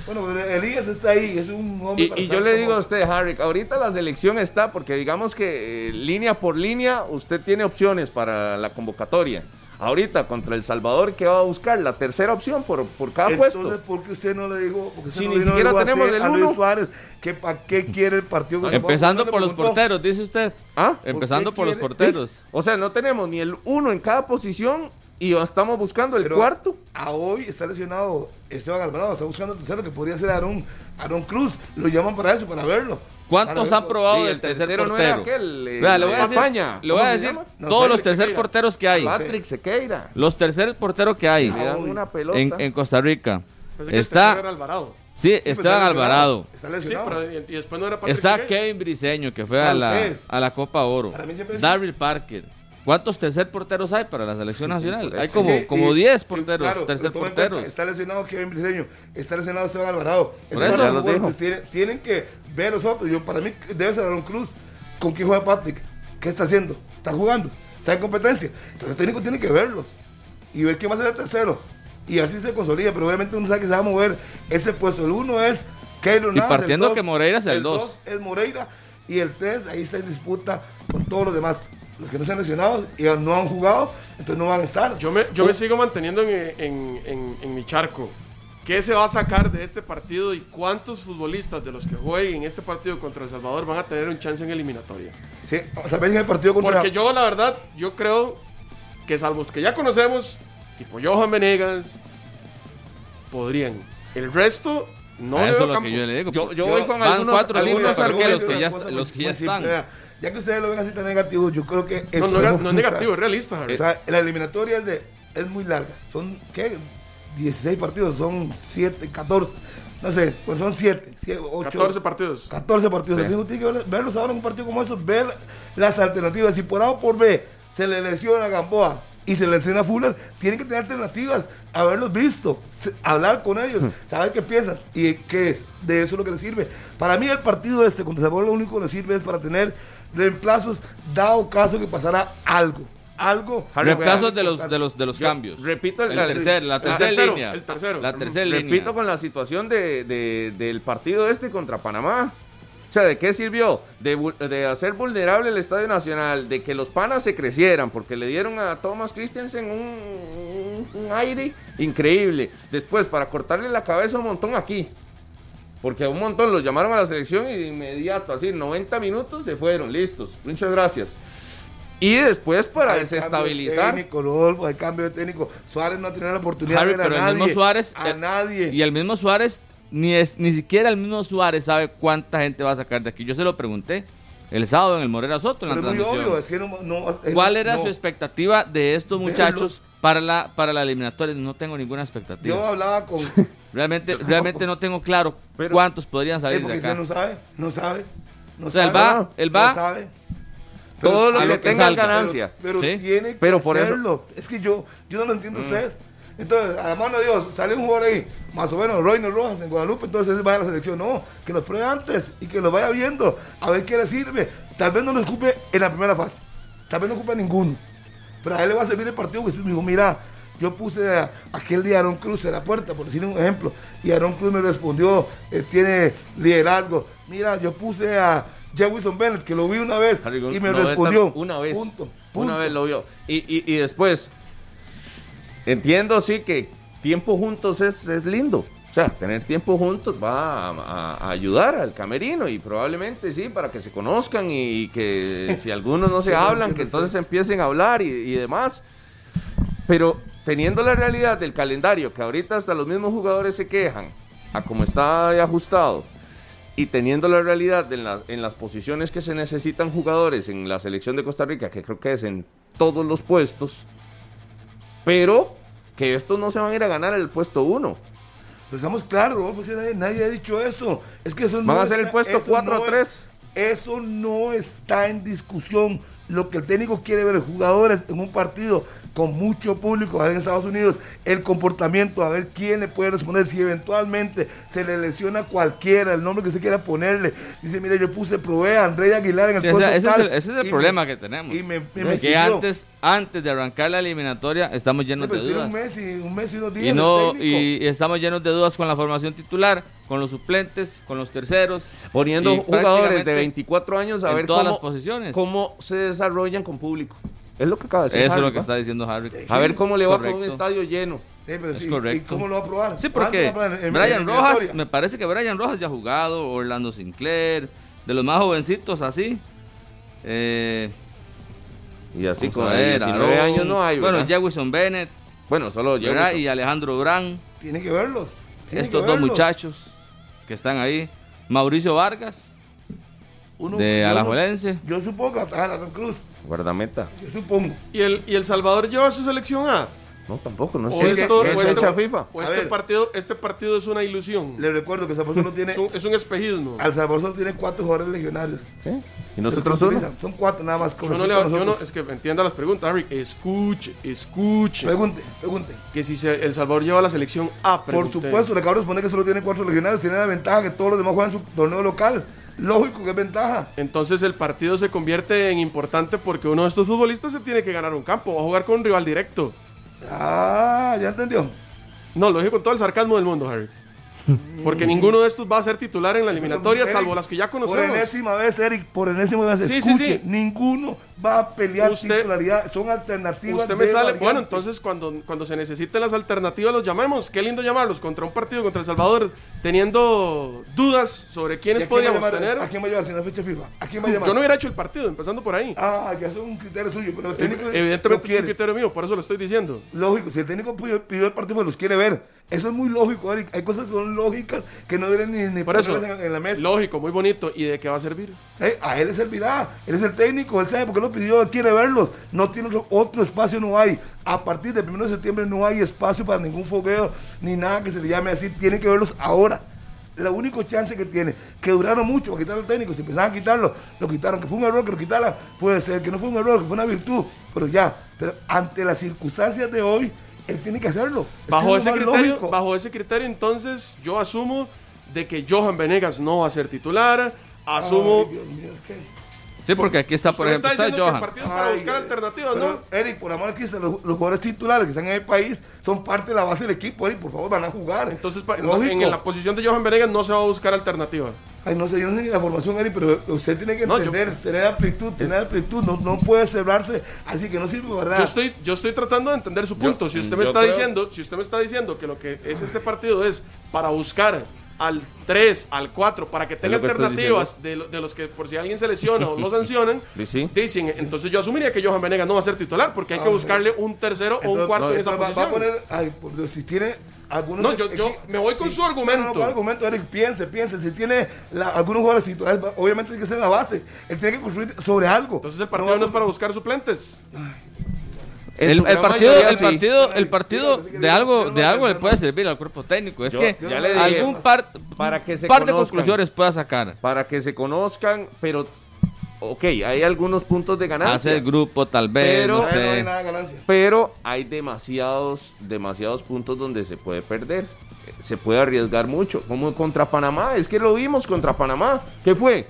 Bueno, Elías está ahí, es un hombre Y, y yo le como- digo a usted, Harry, ahorita la selección está porque digamos que eh, línea por línea usted tiene opciones para la convocatoria. Ahorita contra El Salvador, ¿qué va a buscar? La tercera opción por, por cada Entonces, puesto. ¿por qué usted no le dijo? Porque Si no ni no siquiera le dijo a tenemos Luis uno. Suárez que para qué quiere el partido con Empezando ¿No por los porteros, dice usted. ¿Ah? Empezando por los porteros. O sea, no tenemos ni el uno en cada posición y estamos buscando el Pero cuarto. A hoy está lesionado Esteban Alvarado, está buscando el tercero que podría ser Aaron, Aaron Cruz. Lo llaman para eso, para verlo. ¿Cuántos han probado Y del el tercer tercero no portero? era aquel, eh, Vea, le voy a de decir, le voy a ¿Cómo se decir? No, todos los tercer Sequeira. porteros que hay. Patrick Sequeira. Los tercer porteros que hay una pelota. en, en Costa Rica. Pensé que el tercero era Está, Alvarado. sí, pues, Esteban Alvarado. Está Sí, lesionado. pero y, y después no era Patrick Está Sequeira. Kevin Briseño, que fue a la, a la Copa Oro. Darryl Parker. ¿Cuántos tercer porteros hay para la selección nacional? Hay Sí, como, Sí, como y- 10 y porteros, claro, tercer en cuenta, porteros. Está lesionado Kevin Briseño, está lesionado Esteban Alvarado. Por Es eso. los dijo. golpes, tienen, tienen que ver los otros. Yo, para mí debe ser Aaron Cruz. ¿Con quién juega Patrick? ¿Qué está haciendo? ¿Está jugando? ¿Está en competencia? Entonces el técnico tiene que verlos y ver quién va a ser el tercero. Y así se consolida, pero obviamente uno sabe que se va a mover ese puesto. El uno es Keylor Y Navas, el partiendo dos- que Moreira es el dos. dos es Moreira y el 3 ahí está en disputa con todos los demás. Los que no se han lesionado y no han jugado, entonces no van a estar. Yo me, yo me sigo manteniendo en, en- en- en mi charco. ¿Qué se va a sacar de este partido y cuántos futbolistas de los que jueguen en este partido contra El Salvador van a tener un chance en eliminatoria? Sí, o sea, ven en el partido contra. Porque yo, la verdad, yo creo que salvo los que ya conocemos, tipo Johan Venegas, podrían. El resto, no A le eso veo es lo campo. que yo le digo. Yo, yo Yo- voy con van algunos, cuatro algunos Pero voy a arqueros decir que una ya cosa est- muy- los que ya simple, están. vea, Ya que ustedes lo ven así tan negativo, yo creo que. No, no, no es negativo, es realista. O sea, la eliminatoria es, de, es muy larga. Son, ¿qué? 16 partidos, son 7, 14. No sé, pues son 7, 8. 14 partidos. 14 partidos. Sí. Tiene que ver- verlos ahora en un partido como eso, ver las alternativas. Si por A o por B se le lesiona a Gamboa y se le lesiona a Fuller, tienen que tener alternativas, haberlos visto, hablar con ellos, saber qué piensan y qué es. De eso es lo que les sirve. Para mí el partido este contra Salvador lo único que les sirve es para tener reemplazos, dado caso que pasara algo. Algo. Reemplazos de los, de los, de los Yo cambios. repito el- el el- tercer, la el tercera tercero, línea. el tercero. La tercera Repito línea. con la situación de, de- del partido este contra Panamá. O sea, ¿de qué sirvió? De, de hacer vulnerable el Estadio Nacional, de que los panas se crecieran, porque le dieron a Thomas Christensen un, un- un aire increíble. Después, para cortarle la cabeza un montón aquí. Porque a un montón los llamaron a la selección y de inmediato, así, 90 minutos se fueron, listos. Muchas gracias. Y después para Hay desestabilizar. cambio de técnico, Rodolfo, hay cambio de técnico. Suárez no ha tenido la oportunidad Harry, de ver pero a el nadie. mismo Suárez, A nadie. Y el mismo Suárez ni, es, ni siquiera el mismo Suárez sabe cuánta gente va a sacar de aquí. Yo se lo pregunté el sábado en el Morera Soto. En Pero la es muy transmisión. obvio, es que no, no- es- ¿Cuál era no. su expectativa de estos muchachos para la, para la eliminatoria? No tengo ninguna expectativa. Yo hablaba con... [laughs] Realmente, realmente no tengo claro Pero- cuántos podrían salir de acá. usted no sabe, no sabe. No O sea, él sabe, va- él va- No sabe. Todo lo que que tenga salga. ganancia. Pero, pero Sí. tiene que Pero por eso- hacerlo. Es que yo, yo no lo entiendo a ustedes. Entonces, a la mano de Dios, sale un jugador ahí, más o menos, Royner Rojas en Guadalupe, entonces él vaya a la selección. No, que los pruebe antes y que lo vaya viendo, a ver qué le sirve. Tal vez no lo ocupe en la primera fase, tal vez no ocupe a ninguno. Pero a él le va a servir el partido que dijo, mira, yo puse a- aquel día a Aaron Cruz en la puerta, por decir un ejemplo, y Aaron Cruz me respondió, eh, tiene liderazgo. Mira, yo puse a Jefferson Bennett, que lo vi una vez, y me respondió. Una vez. Punto, Una punto. vez lo vio. Y, y- y después, entiendo sí que tiempo juntos es, es lindo. O sea, tener tiempo juntos va a, a- a ayudar al camerino y probablemente sí, para que se conozcan y que [laughs] si algunos no se hablan, que entonces empiecen a hablar y, y demás. Pero teniendo la realidad del calendario, que ahorita hasta los mismos jugadores se quejan a cómo está ajustado, y teniendo la realidad de en, las- en las posiciones que se necesitan jugadores en la selección de Costa Rica, que creo que es en todos los puestos, pero que estos no se van a ir a ganar el puesto 1. Pues estamos claros, Rodolfo, nadie, nadie ha dicho eso. Es que eso no Van a hacer el puesto eso 4 no a es- 3. Eso no está en discusión. Lo que el técnico quiere ver jugadores en un partido con mucho público en Estados Unidos, el comportamiento, a ver quién le puede responder, si eventualmente se le lesiona a cualquiera, el nombre que se quiera ponerle. Dice, mire, yo puse, probé a André Aguilar en el Sí, ese, es tal", el, ese es el y problema me- que tenemos. Y me, me antes, antes de arrancar la eliminatoria estamos Sí, llenos pero de dudas. un mes y un mes y unos días Y, no, y, y estamos llenos de dudas con la formación titular, con los suplentes, con los terceros. Poniendo jugadores de 24 años a en ver todas cómo, las posiciones. cómo se desarrollan con público. Es lo que acaba de decir. Eso es lo que ¿va? está diciendo Harry. A ver cómo le va con un Correcto. estadio lleno. Sí, pero es sí, ¿Y correcto. cómo lo va a probar? Sí, ¿Cuándo porque Brian Rojas, me parece que Brian Rojas ya ha jugado, Orlando Sinclair, de los más jovencitos así. Eh, Y así con ver, 19 Aarón, años no hay. Bueno, ¿verdad? Jefferson Bennett, bueno, solo. Y Alejandro Brán, Tiene que verlos. tiene estos que dos muchachos que están ahí. Mauricio Vargas, Uno- de yo- Alajuelense. Yo supongo que atajar a Aaron Cruz. Guardameta. Yo supongo. ¿Y el, ¿Y El Salvador lleva su selección A? No, tampoco, no ¿O sé. esto- ¿Es o esto- fecha FIFA? ¿O este partido, este partido es una ilusión? Le recuerdo que El Salvador solo tiene. Es un, es un espejismo. Al Salvador solo tiene cuatro jugadores legionarios. Sí. Y nosotros utilizan. Son cuatro nada más. Yo no le yo no, es que entienda las preguntas, Harry. Escuche, escuche. Pregunte, pregunte. Que si se- El Salvador lleva la selección A, Por pregunté. supuesto, le acabo de responder que solo tiene cuatro legionarios. Tiene la ventaja que todos los demás juegan su torneo local. Lógico que es ventaja. Entonces el partido se convierte en importante porque uno de estos futbolistas se tiene que ganar un campo. Va a jugar con un rival directo. Ah, ya entendió. No, lo dije con todo el sarcasmo del mundo, Harry. [laughs] Porque ninguno de estos va a ser titular en la eliminatoria, salvo las que ya Por conocemos. enésima vez, Eric, por enésima vez, Sí, sí, escuche, sí. ninguno va a pelear Usted- titularidad. Son alternativas. Usted me sale. variante. Bueno, entonces cuando, cuando se necesiten las alternativas los llamemos. Qué lindo llamarlos contra un partido contra El Salvador, teniendo dudas sobre ¿Y quiénes a podríamos llamar? tener. ¿A quién va a llevar si no es fecha FIFA? ¿A quién va a llamar? Yo no hubiera hecho el partido, empezando por ahí. Ah, ya es un criterio suyo, pero el técnico Evidentemente es un criterio mío, por eso lo estoy diciendo. Lógico, si el técnico pidió, pidió el partido, pues los quiere ver. Eso es muy lógico, Eric. Hay cosas que son lógicas que no deben ni, ni Por eso, en, en la mesa. lógico, muy bonito. ¿Y de qué va a servir? Eh, a él le servirá. Él es el técnico, él sabe por qué lo pidió, él quiere verlos. No tiene otro, otro espacio, no hay. A partir del 1 de septiembre no hay espacio para ningún fogueo ni nada que se le llame así. Tiene que verlos ahora. La única chance que tiene, que duraron mucho para quitar al técnico, si empezaban a quitarlo, lo quitaron, que fue un error que lo quitara, puede ser, que no fue un error, que fue una virtud, pero ya, pero ante las circunstancias de hoy, él tiene que hacerlo. Es que Bajo es ese criterio, lógico. bajo ese criterio, entonces yo asumo de que Johan Venegas no va a ser titular. Asumo. Ay, Dios mío, es que... Sí, porque aquí está, por Usted ejemplo, está está diciendo que el Johan. partido es para Ay, buscar alternativas, pero, ¿no? Eric, por amor a Cristo, los, los jugadores titulares que están en el país son parte de la base del equipo, Eric, por favor, van a jugar. Entonces, pa- Lógico. en la posición de Johan Venegas no se va a buscar alternativa. Ay, no sé, yo no sé ni la formación, Eric, pero usted tiene que No, yo- entender, tener amplitud, tener amplitud, no, no puede cerrarse, así que no sirve para nada. Yo estoy, yo estoy tratando de entender su punto. si usted me está creo- diciendo, si usted me está diciendo que lo que es este partido es para buscar al 3, al 4, para que tenga que alternativas de, lo- de los que por si alguien se lesiona o lo [laughs] sancionan, sí. dicen, entonces yo asumiría que Johan Venegas no va a ser titular porque hay que Ah, buscarle un tercero o un cuarto no, en esa va- posición. Va a poner, ay, por Dios, si tiene algunos No, yo- yo me voy con su argumento. No, no, ¿cuál argumento, Eric? Piense, piense. Si tiene la- algunos jugadores titulares, obviamente tiene que ser la base. Él tiene que construir sobre algo. Entonces el partido no, es para buscar suplentes. En El, el gran partido, mayoría, el sí. partido, el partido Yo de algo, no de algo le puede servir al cuerpo técnico. Es Yo que dije, algún par, para que se par de conozcan. conclusiones pueda sacar. Para que se conozcan, pero. Ok, hay algunos puntos de ganancia. Hacer grupo, tal vez, Pero- no no hay sé. nada de ganancia. Pero hay demasiados, demasiados puntos donde se puede perder. Se puede arriesgar mucho. Como contra Panamá. Es que lo vimos contra Panamá. ¿Qué fue?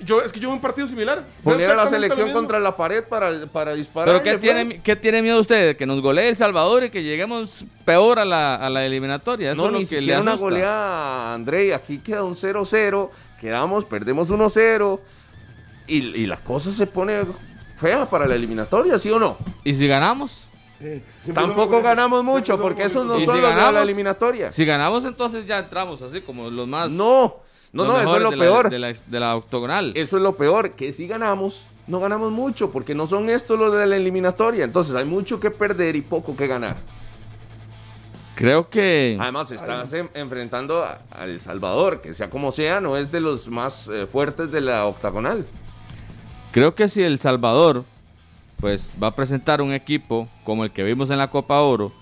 Yo, es que yo veo un partido similar. Poner a la selección contra la pared para, para disparar. Pero ¿qué tiene, ¿qué tiene miedo usted? ¿De que nos golee El Salvador y que lleguemos peor a la, a la eliminatoria? Eso No, es lo ni que le siquiera una asusta. goleada, André. Aquí queda un 0-0. Quedamos, perdemos 1-0. Y, y la cosa se pone fea para la eliminatoria, ¿sí o no? ¿Y si ganamos? Sí. Tampoco ganamos mucho, porque esos no ¿Y son si los de la eliminatoria. Si ganamos, entonces ya entramos así como los más. No, no, no, eso es lo de la- peor. de, la, de la octogonal. Eso es lo peor, que si ganamos, no ganamos mucho, porque no son estos los de la eliminatoria. Entonces hay mucho que perder y poco que ganar. Creo que. Además, estás en- enfrentando a, a El Salvador, que sea como sea, no es de los más eh, fuertes de la octagonal. Creo que si El Salvador pues va a presentar un equipo como el que vimos en la Copa Oro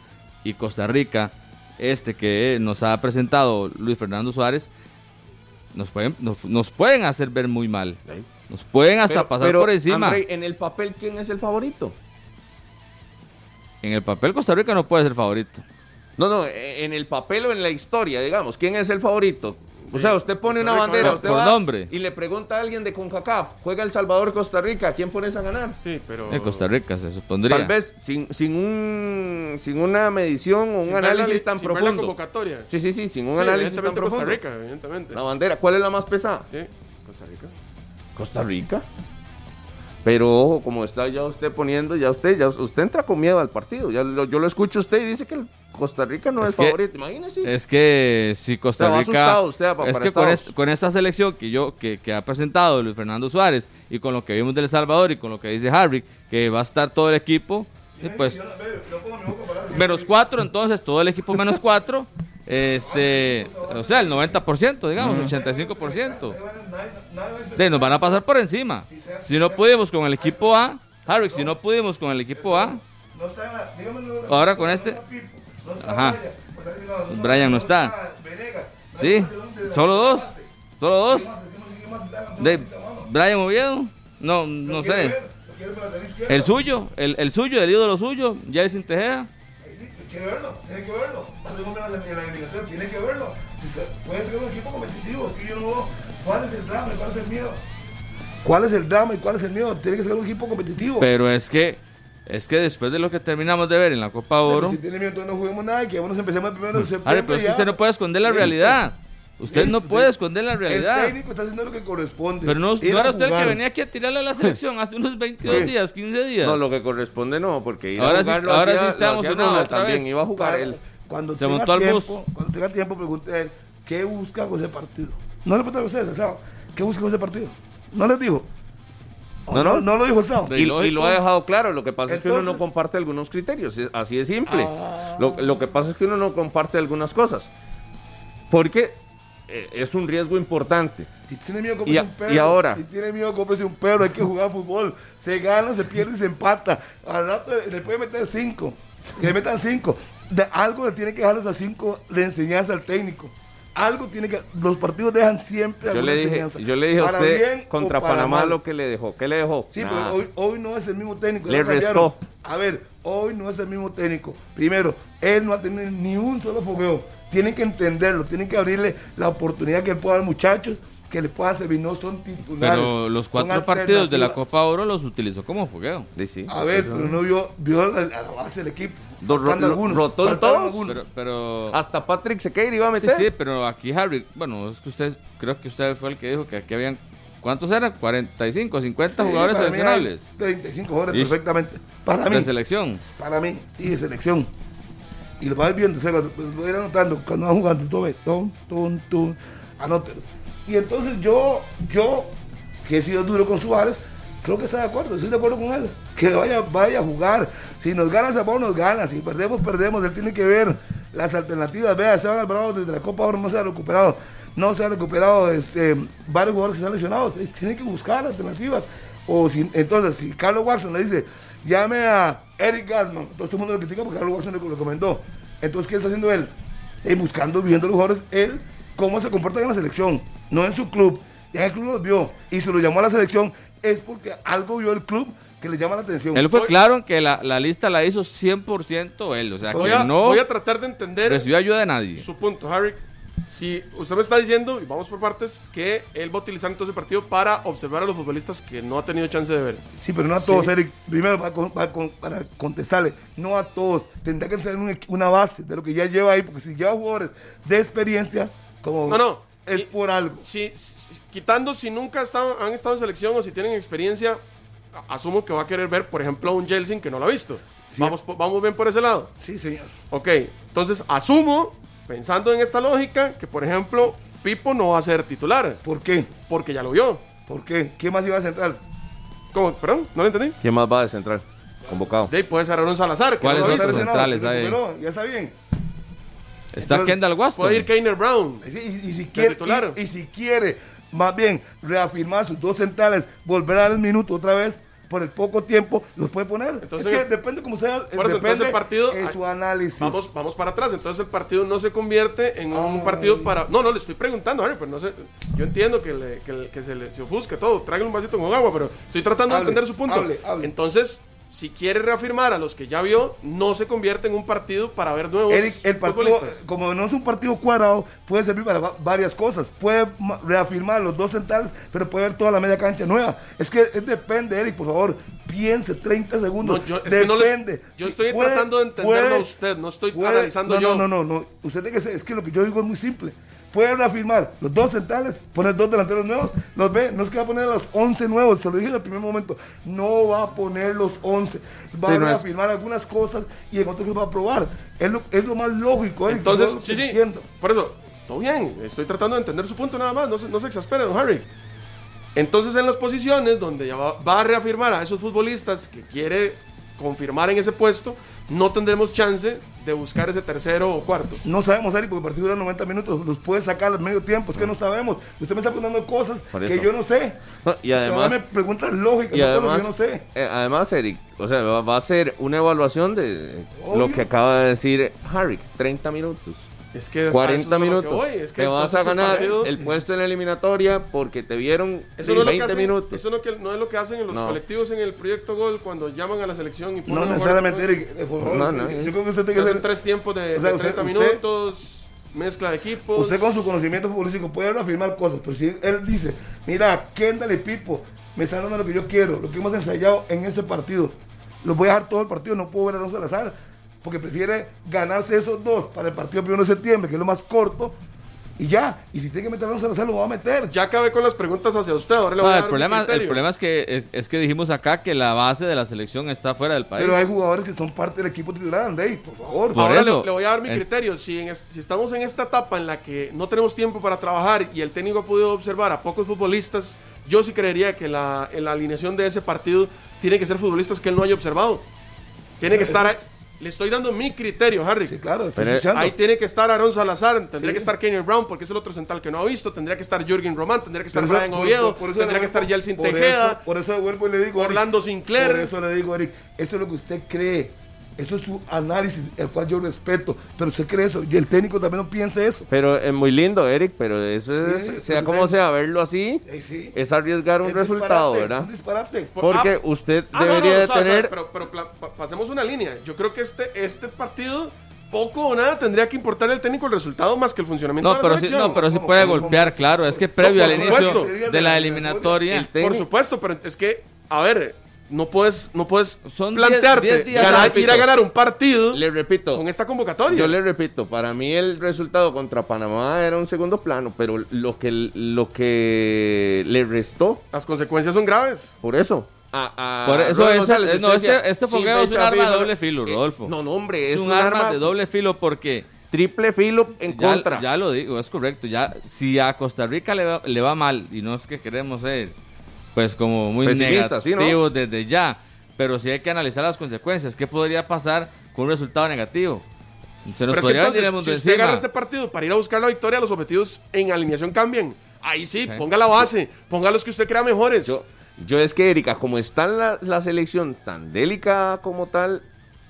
y Costa Rica, este que nos ha presentado Luis Fernando Suárez, nos pueden, nos, nos pueden hacer ver muy mal. Nos pueden hasta Pero- pasar pero, por encima. André, en el papel, ¿quién es el favorito? En el papel Costa Rica no puede ser favorito. No, no, en el papel o en la historia, digamos, ¿quién es el favorito? O sea, usted pone una bandera, por- usted por va nombre. y le pregunta a alguien de CONCACAF, juega El Salvador Costa Rica, ¿a quién pones a ganar? Sí, pero. En Costa Rica se supondría. Tal vez sin, sin, un, sin una medición o un sin ver la análisis li- tan sin ver la profundo. convocatoria. Sí, sí, sí, sin un Sí, análisis tan evidentemente profundo. Costa Rica, evidentemente. La bandera, ¿cuál es la más pesada? Sí, Costa Rica. Costa Rica. Pero ojo, como está ya usted poniendo, ya usted, ya usted entra con miedo al partido. Ya lo- yo lo escucho a usted y dice que el Costa Rica no es, Es que- favorito. Imagínese. Es que si Costa Rica. asustado usted pa- es que con, esta selección que yo que, que ha presentado Luis Fernando Suárez y con lo que vimos del Salvador y con lo que dice Harry, que va a estar todo el equipo, y pues menos cuatro, entonces todo el equipo menos cuatro. [laughs] Este, o sea, el 90%, digamos, 85%. De, nos van a pasar por encima. Si no pudimos con el equipo A, Harry, si no pudimos con el equipo A, Ahora con este- Ajá. Brian, no, está. Sí, solo dos, solo dos. ¿Quién más? Decimos, ¿quién más está en la De? Brian Oviedo, no, no ¿Lo quiere sé. El suyo, el, el suyo, el ídolo suyo, Jason Tejeda. Quiere verlo, tiene que verlo. La eliminatoria, tiene que verlo. Si se- Puede ser un equipo competitivo, es que yo no veo cuál es el drama y cuál es el miedo. ¿Cuál es el drama y cuál es el miedo? Tiene que ser un equipo competitivo. Pero es que, es que después de lo que terminamos de ver en la Copa Pero Oro, si tiene miedo, entonces no juguemos nada y que nos empecemos el primero de septiembre. Harry, pero es que ya. usted no puede esconder la Listo. realidad. Usted no puede esconder la El realidad. técnico está haciendo lo que corresponde. Pero no, era usted el que venía aquí a tirarle a la selección hace unos 22 Sí. días, 15 días. No, lo que corresponde no, porque ir Ahora a sí- jugar lo ahora hacía- sí lo hacía Ronald otra también, vez. iba a jugar él. Cuando Se tenga montó tiempo, bus. Cuando tenga tiempo, pregunte a él, ¿qué busca con ese partido? No le pregunté a ustedes, el sábado, ¿qué busca con ese partido? No les dijo. ¿O No, no, no. lo dijo el sábado. Y, lo ha dejado claro, lo que pasa es que uno no comparte algunos criterios, así de simple. Ah. Lo, lo que pasa es que uno no comparte algunas cosas, porque eh, es un riesgo importante. Si tiene miedo, Y cómprese un perro. y ahora. Si tiene miedo, cómprese un perro. Hay que jugar fútbol. Se gana, se pierde y se empata. Al rato le puede meter cinco. Que le metan cinco. De algo le tiene que dejar esas cinco de enseñanza al técnico. Algo tiene que. Los partidos dejan siempre Yo alguna le dije, enseñanza. yo le dije a usted contra Panamá mal. lo que le dejó. ¿Qué le dejó? Sí, Nada. pero hoy, hoy no es el mismo técnico. Le restó. A ver, hoy no es el mismo técnico. Primero, él no ha tenido ni un solo fogueo. Tienen que entenderlo, tienen que abrirle la oportunidad que él pueda dar muchachos que le pueda servir. No son titulares. Pero los son cuatro partidos de la. Copa Oro los utilizó como fogueo. Sí, sí. A ver, pero no vio, vio la, la base del equipo. Do- ro- algunos, rotó todos. Pero, pero Hasta Patrick Sequeira iba a sí, meter. sí, pero aquí Harry, bueno, es que usted, creo que usted fue el que dijo que aquí habían, ¿cuántos eran? 45, 50 Sí, jugadores seleccionables 35 jugadores perfectamente. Para mí. de selección. Para mí, sí, de selección. Y lo vas viendo, o sea, lo voy anotando, cuando van jugando, tú ves, tum, tum, tum, anótelos. Y entonces yo, yo, que he sido duro con Suárez, creo que está de acuerdo, estoy de acuerdo con él. Que vaya, vaya a jugar. Si nos gana Zapón, nos gana. Si perdemos, perdemos. Él tiene que ver las alternativas, vea, Esteban Alvarado desde la Copa Oro no se ha recuperado, no se ha recuperado este, varios jugadores que están lesionados, eh, tienen que buscar alternativas. O entonces, si Carlos Watson le dice, llame a Eric Gatman, todo el mundo lo critica porque Carlos Watson le lo comentó. Entonces, ¿qué está haciendo él? Eh, buscando, viendo los jugadores, él, cómo se comporta en la selección, no en su club. Ya el club los vio y se lo llamó a la selección, es porque algo vio el club que le llama la atención. Él fue claro en que la, la lista la hizo 100% él. O sea, Voy que a, no voy a tratar de entender recibió ayuda de nadie. su punto, Harry. Si usted me está diciendo, y vamos por partes, que él va a utilizar entonces el partido para observar a los futbolistas que no ha tenido chance de ver. Sí, pero no a todos, Eric. Primero, para, para con- para contestarle, no a todos. Tendrá que tener una base de lo que ya lleva ahí, porque si lleva jugadores de experiencia, como No, no. Es Y- por algo. Si, si- quitando si nunca estado- han estado en selección o si tienen experiencia, a- asumo que va a querer ver, por ejemplo, a un Jelsin que no lo ha visto. Vamos, po- vamos bien por ese lado. Sí, señor. Ok, entonces asumo, pensando en esta lógica, que por ejemplo, Pipo no va a ser titular, ¿Por qué? porque ya lo vio. ¿Por qué? ¿Quién más iba a central? ¿Cómo? ¿Perdón? ¿No lo entendí? ¿Quién más va de central? Convocado. De ahí puede ser Aaron Salazar. ¿Cuáles no otros centrales hay? Ya está bien. Está Entonces, Kendall Waston. Puede ir Keiner Brown. Y, y- y si quiere, y, y si quiere, más bien, reafirmar sus dos centrales, volver a dar el minuto otra vez, por el poco tiempo, los puede poner. Entonces, es que en- depende como sea, Por eso, depende entonces el partido- es su análisis. Vamos, vamos para atrás. Entonces el partido no se convierte en un partido para. No, no, le estoy preguntando, Harry, pero no sé. Yo entiendo que, le- que, se le se ofusque todo. Traigan un vasito con agua, pero estoy tratando Hable, de entender su punto. hable, hable. Entonces, si quiere reafirmar a los que ya vio, no se convierte en un partido para ver nuevos Eric, el partido, como no es un partido cuadrado, puede servir para va- varias cosas. Puede ma- reafirmar los dos centrales, pero puede ver toda la media cancha nueva. Es que es depende, Eric, por favor, piense 30 segundos. No, yo- es que no les- depende. yo Si estoy tratando de entenderlo a usted, no estoy analizando no, yo. No, no, no, no. Usted tiene que ser- es que lo que yo digo es muy simple. Puede reafirmar los dos centrales, poner dos delanteros nuevos, los ve, no es que va a poner los 11 nuevos, se lo dije en el primer momento, no va a poner los 11, va Sí, a no reafirmar algunas cosas y en otras va a probar. Es lo, es lo más lógico, Eric. Entonces, sí, sí. Por eso, todo bien. Estoy tratando de entender su punto nada más. No se, no se exaspere, don Harry. Entonces, en las posiciones donde ya va, va a reafirmar a esos futbolistas que quiere confirmar en ese puesto, no tendremos chance de buscar ese tercero o cuarto. No sabemos, Eric, porque el partido dura 90 minutos, los puede sacar al medio tiempo, es que no sabemos. Usted me está preguntando cosas que yo no sé. No, y además- me preguntas lógicas, Y no cosas además, que yo no sé. eh, además, Eric, o sea, va, va a ser una evaluación de Obvio. lo que acaba de decir Harry, 30 minutos. Es que a eso 40 es a lo que minutos. voy, es que te vas a el ganar partido- el puesto en la eliminatoria porque te vieron Eso no, es lo que 20 hacen, minutos. eso no, que- no es lo que hacen en los No. colectivos en el proyecto Gol cuando llaman a la selección y ponen No necesariamente, Eric, eh, por favor. No, no, yo creo que usted tiene que ser tres tiempos de, O sea, de usted- 30 usted- minutos, mezcla de equipos. Usted con su conocimiento futbolístico puede reafirmar cosas, pero si él dice, mira, Kendall y Pipo me están dando lo que yo quiero, lo que hemos ensayado en ese partido, los voy a dejar todo el partido, no puedo ver a Alonso Salazar, porque prefiere ganarse esos dos para el partido primero de septiembre, que es lo más corto, y ya, y si tiene que meter a Alonso Salazar, lo va a meter. Ya acabé con las preguntas hacia usted. Ahora le No, voy a el, dar mi problema, el problema es que es, es que dijimos acá que la base de la selección está fuera del país. Pero hay jugadores que son parte del equipo titular, Andrei, por favor. Por Ahora eso, le, le voy a dar mi el- criterio. Si, en est- si estamos en esta etapa en la que no tenemos tiempo para trabajar y el técnico ha podido observar a pocos futbolistas, yo sí creería que la, en la alineación de ese partido tiene que ser futbolistas que él no haya observado. Tiene que estar ahí. Le estoy dando mi criterio, Harry. Sí, claro, estoy Pero, escuchando. Ahí tiene que estar Aaron Salazar, tendría Sí. que estar Kenny Brown porque es el otro central que no ha visto, tendría que estar Jürgen Román, tendría que estar Por por- Oviedo, por- por tendría que estar Yeltsin por Tejeda, eso- Por eso de vuelvo y le digo. Eric, Orlando Sinclair. Por eso le digo, Eric, eso es lo que usted cree. Eso es su análisis, el cual yo respeto. Pero usted cree eso. Y el técnico también no piensa eso. Pero es muy lindo, Eric, pero eso es, Sí, sea como sea, verlo así, Eh, sí. es arriesgar un Es resultado, disparate, ¿verdad? Es un disparate. Por- Porque ah, usted Ah, no, debería no, de o sea, o sea, tener... pero pero pasemos una línea. Yo creo que este, este partido, poco o nada, tendría que importar el técnico el resultado más que el funcionamiento No, de la pero sí, selección. no, pero sí ¿Cómo, puede cómo, golpear, cómo? claro. Es que previo por al inicio supuesto. de la eliminatoria, El Por supuesto, pero es que, a ver, no puedes, no puedes Son plantearte 10 días ganar- antes. ir a ganar un partido Le repito, con esta convocatoria. yo le repito, para mí el resultado contra Panamá era un segundo plano, pero lo que, lo que le restó, Las consecuencias son graves. por eso... A, a Por eso Robert este- González, no, este- este fogueo es un arma de doble filo, eh, Rodolfo. no, no, hombre, es un arma de doble filo porque triple filo en ya, contra. ya lo digo, es correcto. Ya, si a Costa Rica le va, le va mal, y no es que queremos ser, pues, como muy Pesimistas, ¿sí, no? negativos desde ya, pero sí hay que analizar las consecuencias. ¿Qué podría pasar con un resultado negativo? Se nos Pero es que podría entonces, mundo si usted encima. agarra este partido para ir a buscar la victoria, los objetivos en alineación cambian. Ahí sí, Sí. ponga la base, ponga los que usted crea mejores. Yo, yo es que, Erika, como está la, la selección tan delicada como tal,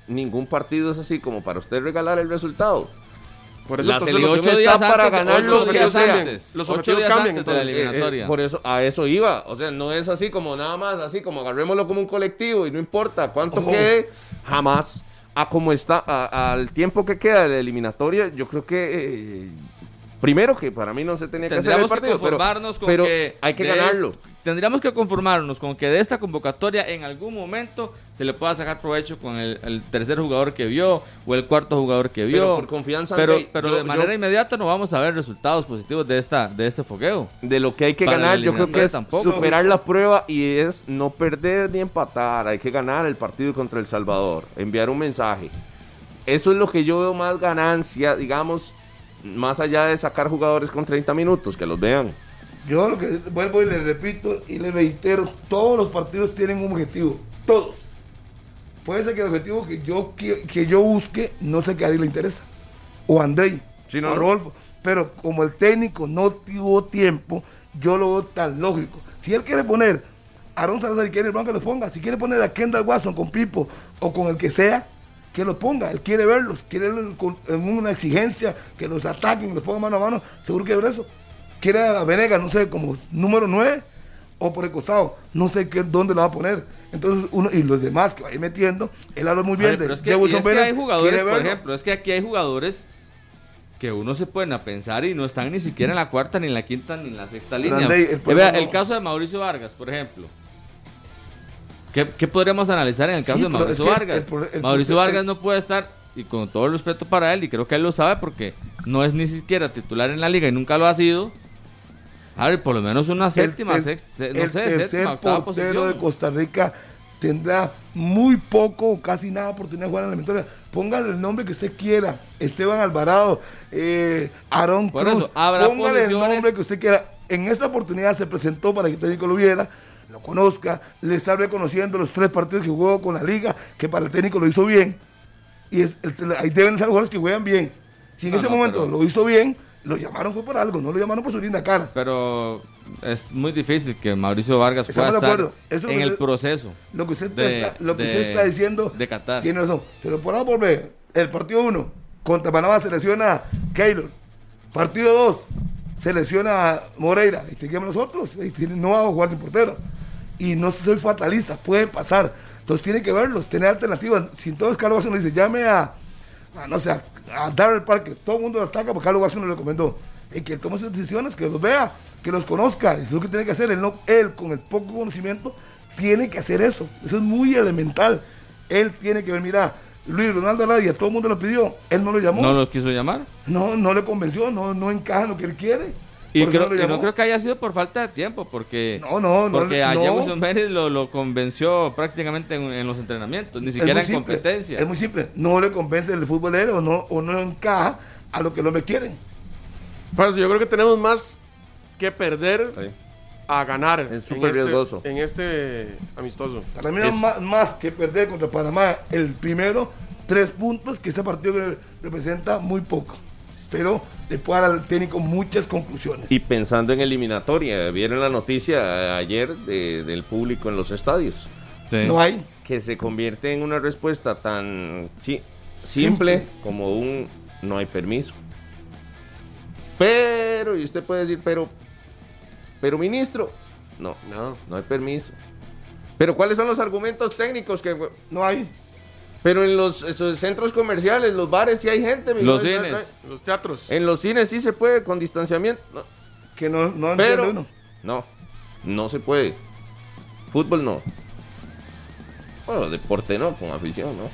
ningún partido es así como para usted regalar el resultado. Por eso la entonces los, ocho está para ganar ocho lo que días antes. Los objetivos cambian, antes de la entonces. Eh, eh, eliminatoria. por eso, a eso iba. O sea, no es así como nada más, así como agarrémoslo como un colectivo y no importa cuánto Ojo. quede, jamás. A como está, a- al tiempo que queda de la eliminatoria, yo creo que. eh, primero que para mí no se tenía que hacer el Tendríamos que partido, pero, conformarnos con pero que hay que ganarlo. tendríamos que conformarnos con que de esta convocatoria en algún momento se le pueda sacar provecho con el, el tercer jugador que vio o el cuarto jugador que vio. Pero por confianza, Pero, pero yo- de manera yo- inmediata no vamos a ver resultados positivos de esta de este fogueo. de lo que hay que ganar, yo creo que es tampoco. superar la prueba y es no perder ni empatar. Hay que ganar el partido contra El Salvador, enviar un mensaje. Eso es lo que yo veo más ganancia, digamos, más allá de sacar jugadores con 30 minutos, que los vean. Yo lo que vuelvo y le repito y le reitero, todos los partidos tienen un objetivo, todos. Puede ser que el objetivo que yo, qui- que yo busque no sé que a él le interesa, o a Andrei, Sí, no, o a. Rodolfo, pero como el técnico no tuvo tiempo, yo lo veo tan lógico. Si él quiere poner a Aaron Salazar y quiere el banco, que los ponga. Si quiere poner a Kendall Watson con Pipo o con el que sea, que los ponga. Él quiere verlos, quiere verlos con- en una exigencia, que los ataquen, los ponga mano a mano, seguro que ver eso. Quiere a Venegas, no sé, como número 9 o por el costado, no sé qué, dónde lo va a poner. Entonces, uno y los demás que va a ir metiendo, él habla muy bien Oye, de pero es que, y Jefferson es que Bennett, hay jugadores, por ejemplo, es que aquí hay jugadores que uno se pueden a pensar y no están ni siquiera en la cuarta, ni en la quinta, ni en la sexta línea. El Eh, el caso de Mauricio Vargas, por ejemplo. ¿Qué, qué podríamos analizar en el caso Sí, de Mauricio Vargas? el pro- el Mauricio Vargas el- no puede estar, y con todo el respeto para él, y creo que él lo sabe porque no es ni siquiera titular en la liga y nunca lo ha sido. A ver, por lo menos una séptima, el, sexta, se- no el sé, tercer séptima, portero posición. de Costa Rica tendrá muy poco o casi nada oportunidad de jugar en la eliminatoria. Póngale el nombre que usted quiera. Esteban Alvarado, eh, Aarón Cruz. eso, Póngale el nombre que usted quiera. En esta oportunidad se presentó para que el técnico lo viera, lo conozca, le está reconociendo los tres partidos que jugó con la liga, que para el técnico lo hizo bien. Y es- el- ahí deben ser jugadores que juegan bien. Si en No, ese no, momento pero- lo hizo bien, lo llamaron fue por algo, no lo llamaron por su linda cara. Pero es muy difícil que Mauricio Vargas pueda Estamos de estar. Eso en el proceso. Lo que usted, de- está, lo que de- usted está diciendo de Qatar. tiene razón. Pero por ahora volver, el partido 1 contra Panamá selecciona a Keylor. Partido 2 selecciona Moreira. Y tenemos nosotros. Y tiene- no vamos a jugar sin portero. Y no soy fatalista, puede pasar. Entonces tiene que verlos, tener alternativas. Si entonces Carlos Watson dice, llame a, a, no sé, a, a Darrell Parker. Todo el mundo lo ataca porque Carlos Watson lo recomendó. Y que él tome sus decisiones, que los vea, que los conozca. Eso es lo que tiene que hacer. Él, no, él con el poco conocimiento, tiene que hacer eso. Eso es muy elemental. Él tiene que ver, mira, Luis Ronaldo Arabia, todo el mundo lo pidió. Él no lo llamó. No lo quiso llamar. No, no le convenció, no, no encaja en lo que él quiere. Y, creo- lo y no creo que haya sido por falta de tiempo, porque, No, no, no, porque a no. Jefferson Pérez lo, lo convenció prácticamente en, en los entrenamientos, ni siquiera en simple, competencia. Es muy simple. No le convence el futbolero o no, o no encaja a lo que el hombre quiere. Por eso yo creo que tenemos más que perder Sí. a ganar Es en súper este- riesgoso. en este amistoso. Para mí no es más, más que perder contra Panamá el primero, tres puntos, que ese partido representa muy poco. Pero le puede dar al técnico muchas conclusiones. Y pensando en eliminatoria, vieron la noticia eh, ayer de- del público en los estadios, Sí. No hay. que se convierte en una respuesta tan si- simple, Simple. como un no hay permiso. Pero, y usted puede decir, pero, pero ministro, no, No. no hay permiso. Pero ¿cuáles son los argumentos técnicos que... No hay. Pero en los esos centros comerciales, los bares, sí hay gente. mi Los no- cines. no- Los teatros. En los cines sí se puede con distanciamiento. No, Que no, no pero uno. no, no se puede. Fútbol no. Bueno, deporte no, con afición, ¿no?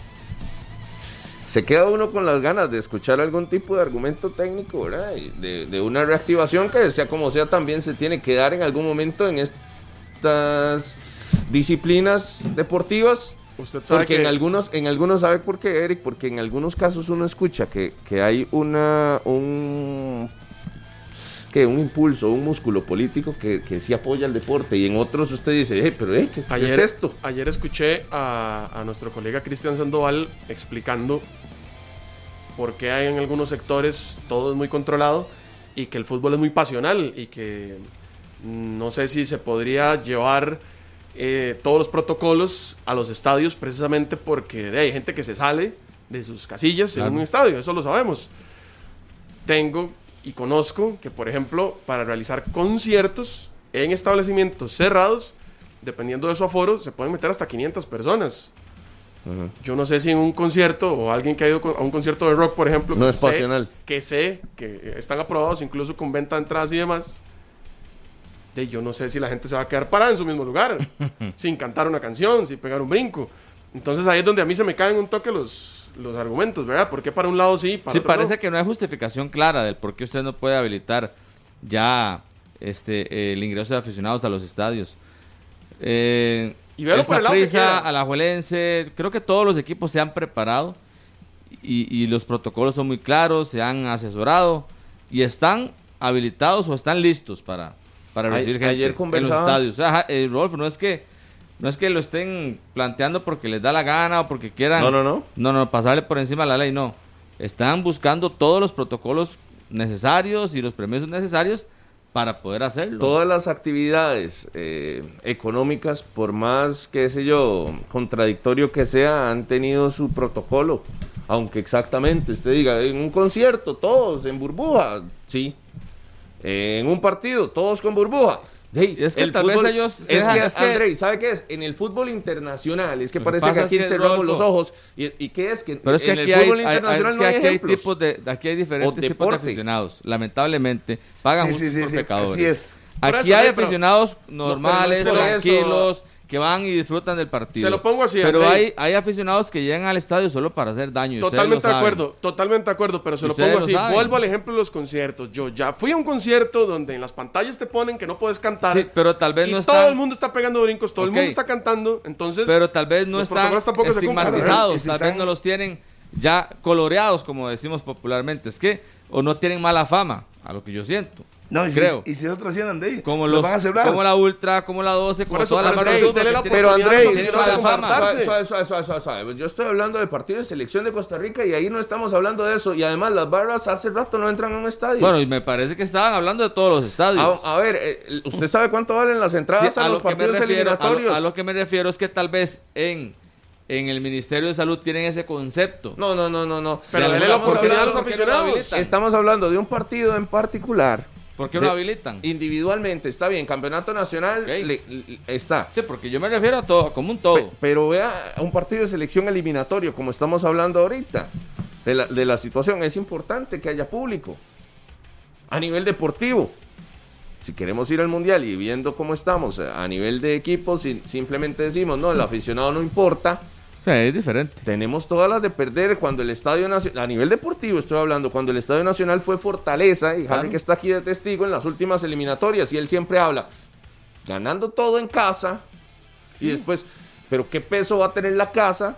Se queda uno con las ganas de escuchar algún tipo de argumento técnico, ¿verdad? Y De, de una reactivación que sea como sea también se tiene que dar en algún momento en estas disciplinas deportivas. Usted sabe Porque que en algunos, en algunos, ¿sabe por qué, Eric? Porque en algunos casos uno escucha que, que hay una, un, que un impulso, un músculo político que, que sí apoya el deporte y en otros usted dice, "Eh, pero eh, ¿qué, ayer, es esto? ayer escuché a, a nuestro colega Cristian Sandoval explicando por qué hay en algunos sectores todo es muy controlado y que el fútbol es muy pasional y que no sé si se podría llevar eh, todos los protocolos a los estadios precisamente porque hay gente que se sale de sus casillas Claro. en un estadio, eso lo sabemos. Tengo y conozco que, por ejemplo, para realizar conciertos en establecimientos cerrados, dependiendo de su aforo, se pueden meter hasta 500 personas. Yo no sé si en un concierto o alguien que ha ido a un concierto de rock, por ejemplo, No que es sé- que sé que están aprobados incluso con venta de entradas y demás. De yo no sé si la gente se va a quedar parada en su mismo lugar, [laughs] sin cantar una canción, sin pegar un brinco. Entonces ahí es donde a mí se me caen un toque los, los argumentos, ¿verdad? ¿Por qué para un lado sí, para Sí, otro parece no? que no hay justificación clara del por qué usted no puede habilitar ya este el ingreso de aficionados a los estadios. Eh, Y el por el lado que. Alajuelense, creo que todos los equipos se han preparado y, y los protocolos son muy claros, se han asesorado y están habilitados o están listos para, para A- recibir gente ayer en los estadios. Ajá, eh, Rodolfo, no es que no es que lo estén planteando porque les da la gana o porque quieran No, no, no. no, no, pasarle por encima de la ley, no. Están buscando todos los protocolos necesarios y los permisos necesarios para poder hacerlo. Todas las actividades eh, económicas, por más, qué sé yo, contradictorio que sea, han tenido su protocolo. Aunque exactamente usted diga, en un concierto, todos en burbuja, sí. En un partido, todos con burbuja. Hey, Es que tal vez ellos Es dejan- que, es que- Andrei, ¿sabe qué es? En el fútbol internacional, es que parece que aquí cerramos los ojos. ¿Y, y qué es? Que Pero es que en aquí el hay, fútbol hay- hay- internacional no hay aquí hay tipos de, aquí hay diferentes tipos de aficionados. Lamentablemente pagan Sí, sí, sí, por sí, pecadores. así es. Por Aquí eso, hay pero- aficionados no normales, eso. Que van y disfrutan del partido. Se lo pongo así, Pero hay, hay aficionados que llegan al estadio solo para hacer daño. Totalmente de acuerdo, totalmente de acuerdo, pero se lo pongo lo así. saben. Vuelvo al ejemplo de los conciertos. Yo ya fui a un concierto donde en las pantallas te ponen que no puedes cantar. Sí, pero tal vez y no todo están- el mundo está pegando brincos, todo el mundo está cantando. Entonces, Pero tal vez no están estigmatizados, tal vez están- no los tienen ya coloreados, como decimos popularmente. Es que, o no tienen mala fama, a lo que yo siento. No, y si, creo. y si otros hacían de ahí, Como, los los, van a cerrar. como la Ultra, como la 12, como todas las marcas Pero oportunidad Andrei, a los tienen aficionados mala de fama. compartirse. Suave, suave, suave, suave, suave, suave. Yo estoy hablando de partido de selección de Costa Rica y ahí no estamos hablando de eso. Y además las barras hace rato no entran a un estadio. Bueno, y me parece que estaban hablando de todos los estadios. a, a ver, eh, ¿usted sabe cuánto valen las Sí, entradas a, a los lo partidos refiero- a lo- eliminatorios? A lo, que me refiero es que tal vez en, en el Ministerio de Salud tienen ese concepto. No, no, no, no, no. Pero la oportunidad a los ¿por qué no aficionados. Estamos hablando de un partido en particular. ¿Por qué no De- habilitan? Individualmente, está bien. Campeonato nacional Ok. le- le- está. Sí, porque yo me refiero a todo, como un todo. Pe- Pero vea, un partido de selección eliminatorio, como estamos hablando ahorita, de la, de la situación, es importante que haya público a nivel deportivo. Si queremos ir al mundial y viendo cómo estamos eh, a nivel de equipos, si simplemente decimos, no, el aficionado no importa, Sí, es diferente. tenemos todas las de perder cuando el Estadio Nacional, a nivel deportivo estoy hablando, cuando el Estadio Nacional fue Fortaleza, y Claro. Harry que está aquí de testigo en las últimas eliminatorias, y él siempre habla, ganando todo en casa, y después, pero ¿qué peso va a tener la casa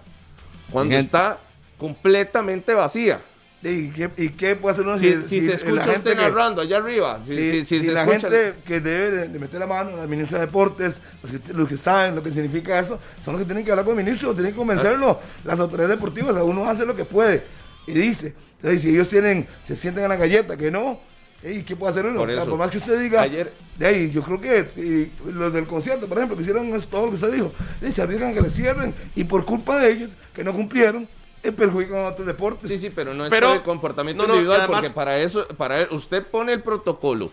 cuando Gente. está completamente vacía? ¿Y qué, y qué puede hacer uno Si, si, si si se la escucha gente usted que- narrando allá arriba, si, se la escucha- gente que debe de, meter la mano, la ministra de Deportes, los que, los que saben lo que significa eso, son los que tienen que hablar con el ministro, tienen que convencerlo. Las autoridades deportivas, a uno hace lo que puede y dice. Entonces, si ellos tienen, se sienten en la galleta, que no, ¿y qué puede hacer uno? Por O sea, por más que usted diga, Ayer- de ahí, yo creo que y los del concierto, por ejemplo, que hicieron todo lo que usted dijo, y se arriesgan que le cierren y por culpa de ellos, que no cumplieron, perjudican a otros deportes. Sí, sí, pero no es Pero- por el comportamiento no, no, individual, además- porque para eso, para usted pone el protocolo.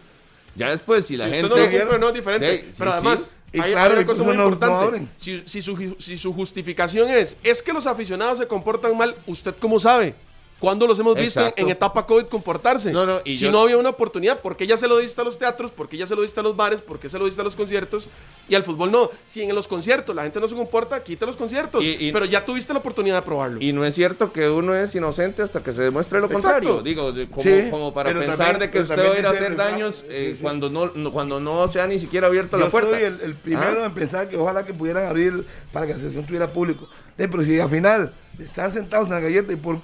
Ya después, si la si gente... usted no lo cumple, no es diferente. Sí, pero sí. además, hay, claro, hay una cosa muy importante. abren. si, si su, si su justificación es, es que los aficionados se comportan mal, ¿usted cómo sabe? ¿Cuándo los hemos visto en, Exacto. en etapa COVID comportarse? No, no, y si yo- no había una oportunidad, ¿por qué ya se lo diste a los teatros? ¿Por qué ya se lo diste a los bares? ¿Por qué se lo diste a los conciertos? Y al fútbol no. Si en los conciertos la gente no se comporta, quita los conciertos. Y- y- pero ya tuviste la oportunidad de probarlo. Y no es cierto que uno es inocente hasta que se demuestre lo Exacto. contrario. Digo, de- como, Sí, como para pensar también- de que usted va a ir a hacer daños sí, eh, sí. cuando no no- cuando no se ha ni siquiera abierto Yo la puerta. soy el, el primero Ah. en pensar que ojalá que pudieran abrir para que la sesión tuviera público. Eh, pero si al final están sentados en la galleta y por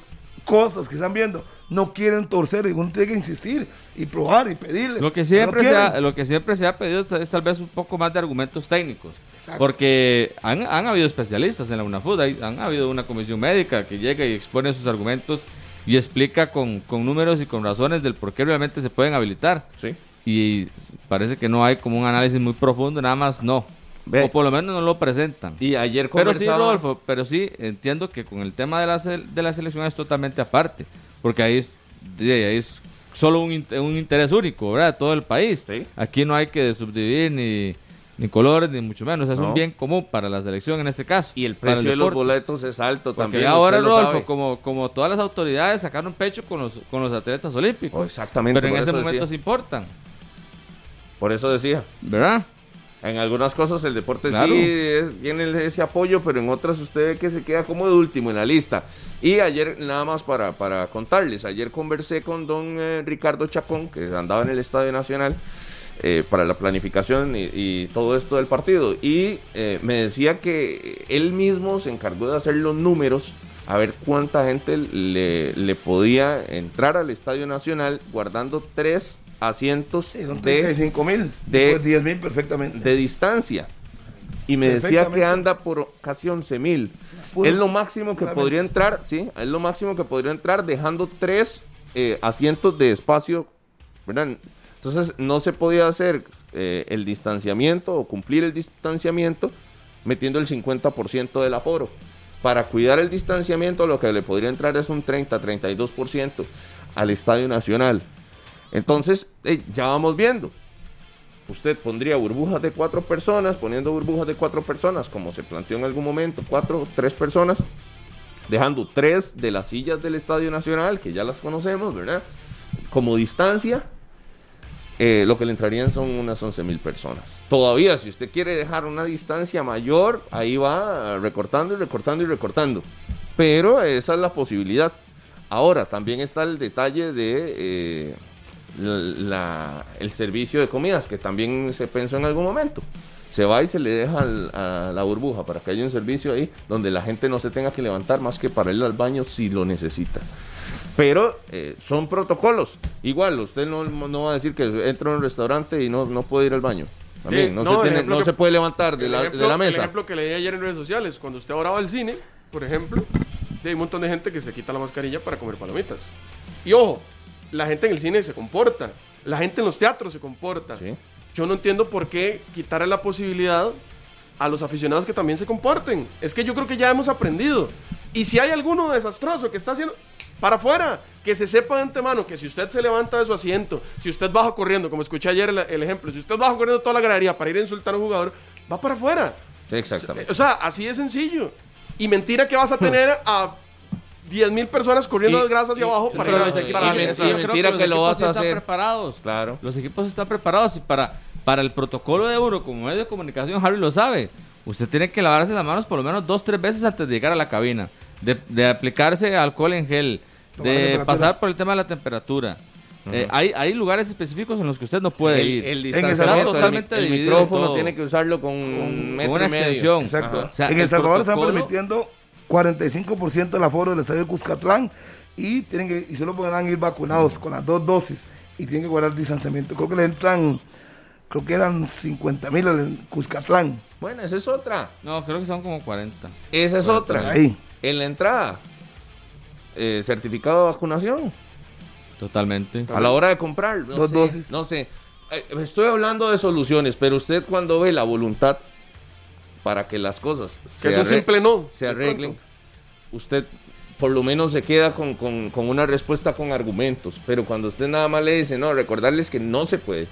cosas que están viendo no quieren torcer, y uno tiene que insistir y probar y pedirle. Lo que No siempre, se ha, lo que siempre se ha pedido es, es tal vez un poco más de argumentos técnicos. Exacto. Porque han, han habido especialistas en la UNAFUD, hay- han habido una comisión médica que llega y expone sus argumentos y explica con, con números y con razones del por qué realmente se pueden habilitar. Sí. Y parece que no hay como un análisis muy profundo, nada más no. Ve. O por lo menos no lo presentan. Y ayer Pero sí, Rodolfo, pero sí entiendo que con el tema de la, de la selección es totalmente aparte, porque ahí es, de ahí es solo un, un interés único, ¿verdad? Todo el país. Sí. Aquí no hay que subdividir ni, ni colores, ni mucho menos. Es No. un bien común para la selección en este caso. Y el precio de los boletos es alto Porque también. ahora, Rodolfo, como, como todas las autoridades sacaron pecho con los, con los atletas olímpicos. Oh, exactamente. pero en ese momento se importan, Por eso decía. ¿verdad? En algunas cosas el deporte Claro. sí es- tiene ese apoyo, pero en otras usted ve que se queda como de último en la lista. Y ayer, nada más para, para contarles, ayer conversé con don eh, Ricardo Chacón, que andaba en el Estadio Nacional, eh, para la planificación y, y todo esto del partido. Y eh, me decía que él mismo se encargó de hacer los números, a ver cuánta gente le, le podía entrar al Estadio Nacional guardando tres asientos Sí, son de 35 mil. de- 10 mil perfectamente. de distancia. Y me decía que anda por casi 11 mil. Es lo máximo que podría entrar, sí, es lo máximo que podría entrar dejando tres eh, asientos de espacio, ¿verdad? Entonces no se podía hacer eh, el distanciamiento o cumplir el distanciamiento metiendo el 50% del aforo. Para cuidar el distanciamiento lo que le podría entrar es un 30-32% al Estadio Nacional. Entonces, ya vamos viendo. Usted pondría burbujas de cuatro personas, poniendo burbujas de cuatro personas, como se planteó en algún momento, cuatro, tres personas, dejando tres de las sillas del Estadio Nacional, que ya las conocemos, ¿verdad? Como distancia, eh, lo que le entrarían son unas 11 mil personas. Todavía, si usted quiere dejar una distancia mayor, ahí va recortando y recortando y recortando. Pero esa es la posibilidad. Ahora, también está el detalle de eh, la- el servicio de comidas, que también se pensó en algún momento. Se va y se le deja al- a la burbuja para que haya un servicio ahí donde la gente no se tenga que levantar más que para ir al baño si lo necesita. Pero eh, son protocolos. Igual, usted no, no va a decir que entra a un restaurante y no, no puede ir al baño. También, Sí, no, no, se, el tiene- no que- se puede levantar de el la, de ejemplo- la El mesa. ejemplo que leí ayer en redes sociales, cuando usted ahora va al cine, por ejemplo, hay un montón de gente que se quita la mascarilla para comer palomitas. Y ojo, la gente en el cine se comporta, la gente en los teatros se comporta. Sí. Yo no entiendo por qué quitarle la posibilidad a los aficionados que también se comporten. Es que yo creo que ya hemos aprendido. Y si hay alguno desastroso que está haciendo, para afuera, que se sepa de antemano que si usted se levanta de su asiento, si usted baja corriendo, como escuché ayer el, el ejemplo, si usted baja corriendo toda la gradería para ir a insultar a un jugador, va para afuera. Sí, exactamente. O sea, así de sencillo. Y mentira que vas a tener a 10 mil personas corriendo Y- desgracias hacia abajo para equipos- para y- yo creo mentira los que lo equipos vas sí a están hacer. preparados. Claro. Los equipos están preparados y para, para el protocolo de uno como medio de comunicación, Harry lo sabe. Usted tiene que lavarse las manos por lo menos dos, tres veces antes de llegar a la cabina. De, de aplicarse alcohol en gel. Tomar De pasar por el tema de la temperatura. Eh, hay, hay lugares específicos en los que usted no puede el, ir. el En El Salvador el, totalmente el dividido micrófono todo. tiene que usarlo con, un metro una y medio. extensión. Exacto. O sea, en el El Salvador están permitiendo 45% del aforo del estadio Cuscatlán y tienen que y solo podrán ir vacunados con las dos dosis y tienen que guardar distanciamiento. Creo que le entran, creo que eran 50 mil al Cuscatlán. Bueno, esa es otra. No, creo que son como 40. Esa es otra. Ahí. En la entrada, eh, certificado de vacunación. Totalmente. A la hora de comprar. No Dos sé, dosis. No sé. Eh, Estoy hablando de soluciones, pero usted cuando ve la voluntad para que las cosas Que eso simple no. se arreglen, usted por lo menos se queda con, con- con una respuesta con argumentos. Pero cuando usted nada más le dice, no, recordarles que no se puede,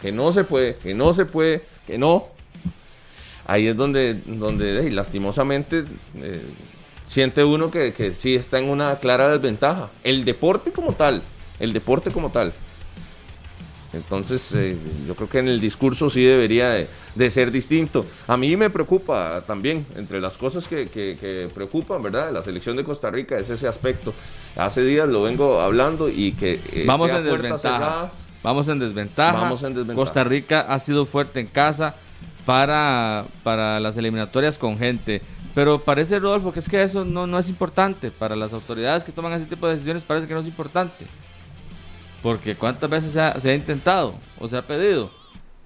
que no se puede, que no se puede, que no. Ahí es donde, donde eh, lastimosamente, eh, siente uno que, que sí está en una clara desventaja. El deporte como tal, el deporte como tal. Entonces, eh, yo creo que en el discurso sí debería de, de ser distinto. A mí me preocupa también, entre las cosas que, que- que preocupan, ¿verdad? de La selección de Costa Rica es ese aspecto. Hace días lo vengo hablando y que eh, Vamos en desventaja. cerrada. Vamos en desventaja. Vamos en desventaja. Costa Rica ha sido fuerte en casa para, para las eliminatorias con gente. Pero parece, Rodolfo, que es que eso no, no es importante. Para las autoridades que toman ese tipo de decisiones parece que no es importante. Porque cuántas veces se ha, se ha intentado o se ha pedido.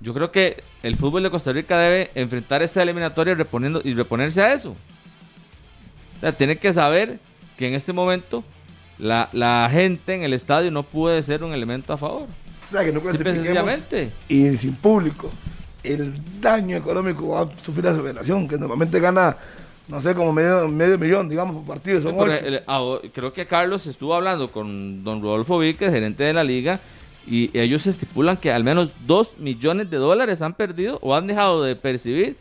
Yo creo que el fútbol de Costa Rica debe enfrentar esta eliminatoria reponiendo, y reponerse a eso. O sea, tiene que saber que en este momento la, la gente en el estadio no puede ser un elemento a favor. O sea, que no Simple y sin público. El daño económico va a sufrir la federación, que normalmente gana, no sé, como medio, medio millón, digamos, por partido. Son Porque, ocho. el- ah, creo que Carlos estuvo hablando con don Rodolfo Víquez, gerente de la liga, y ellos estipulan que al menos 2 millones de dólares han perdido o han dejado de percibir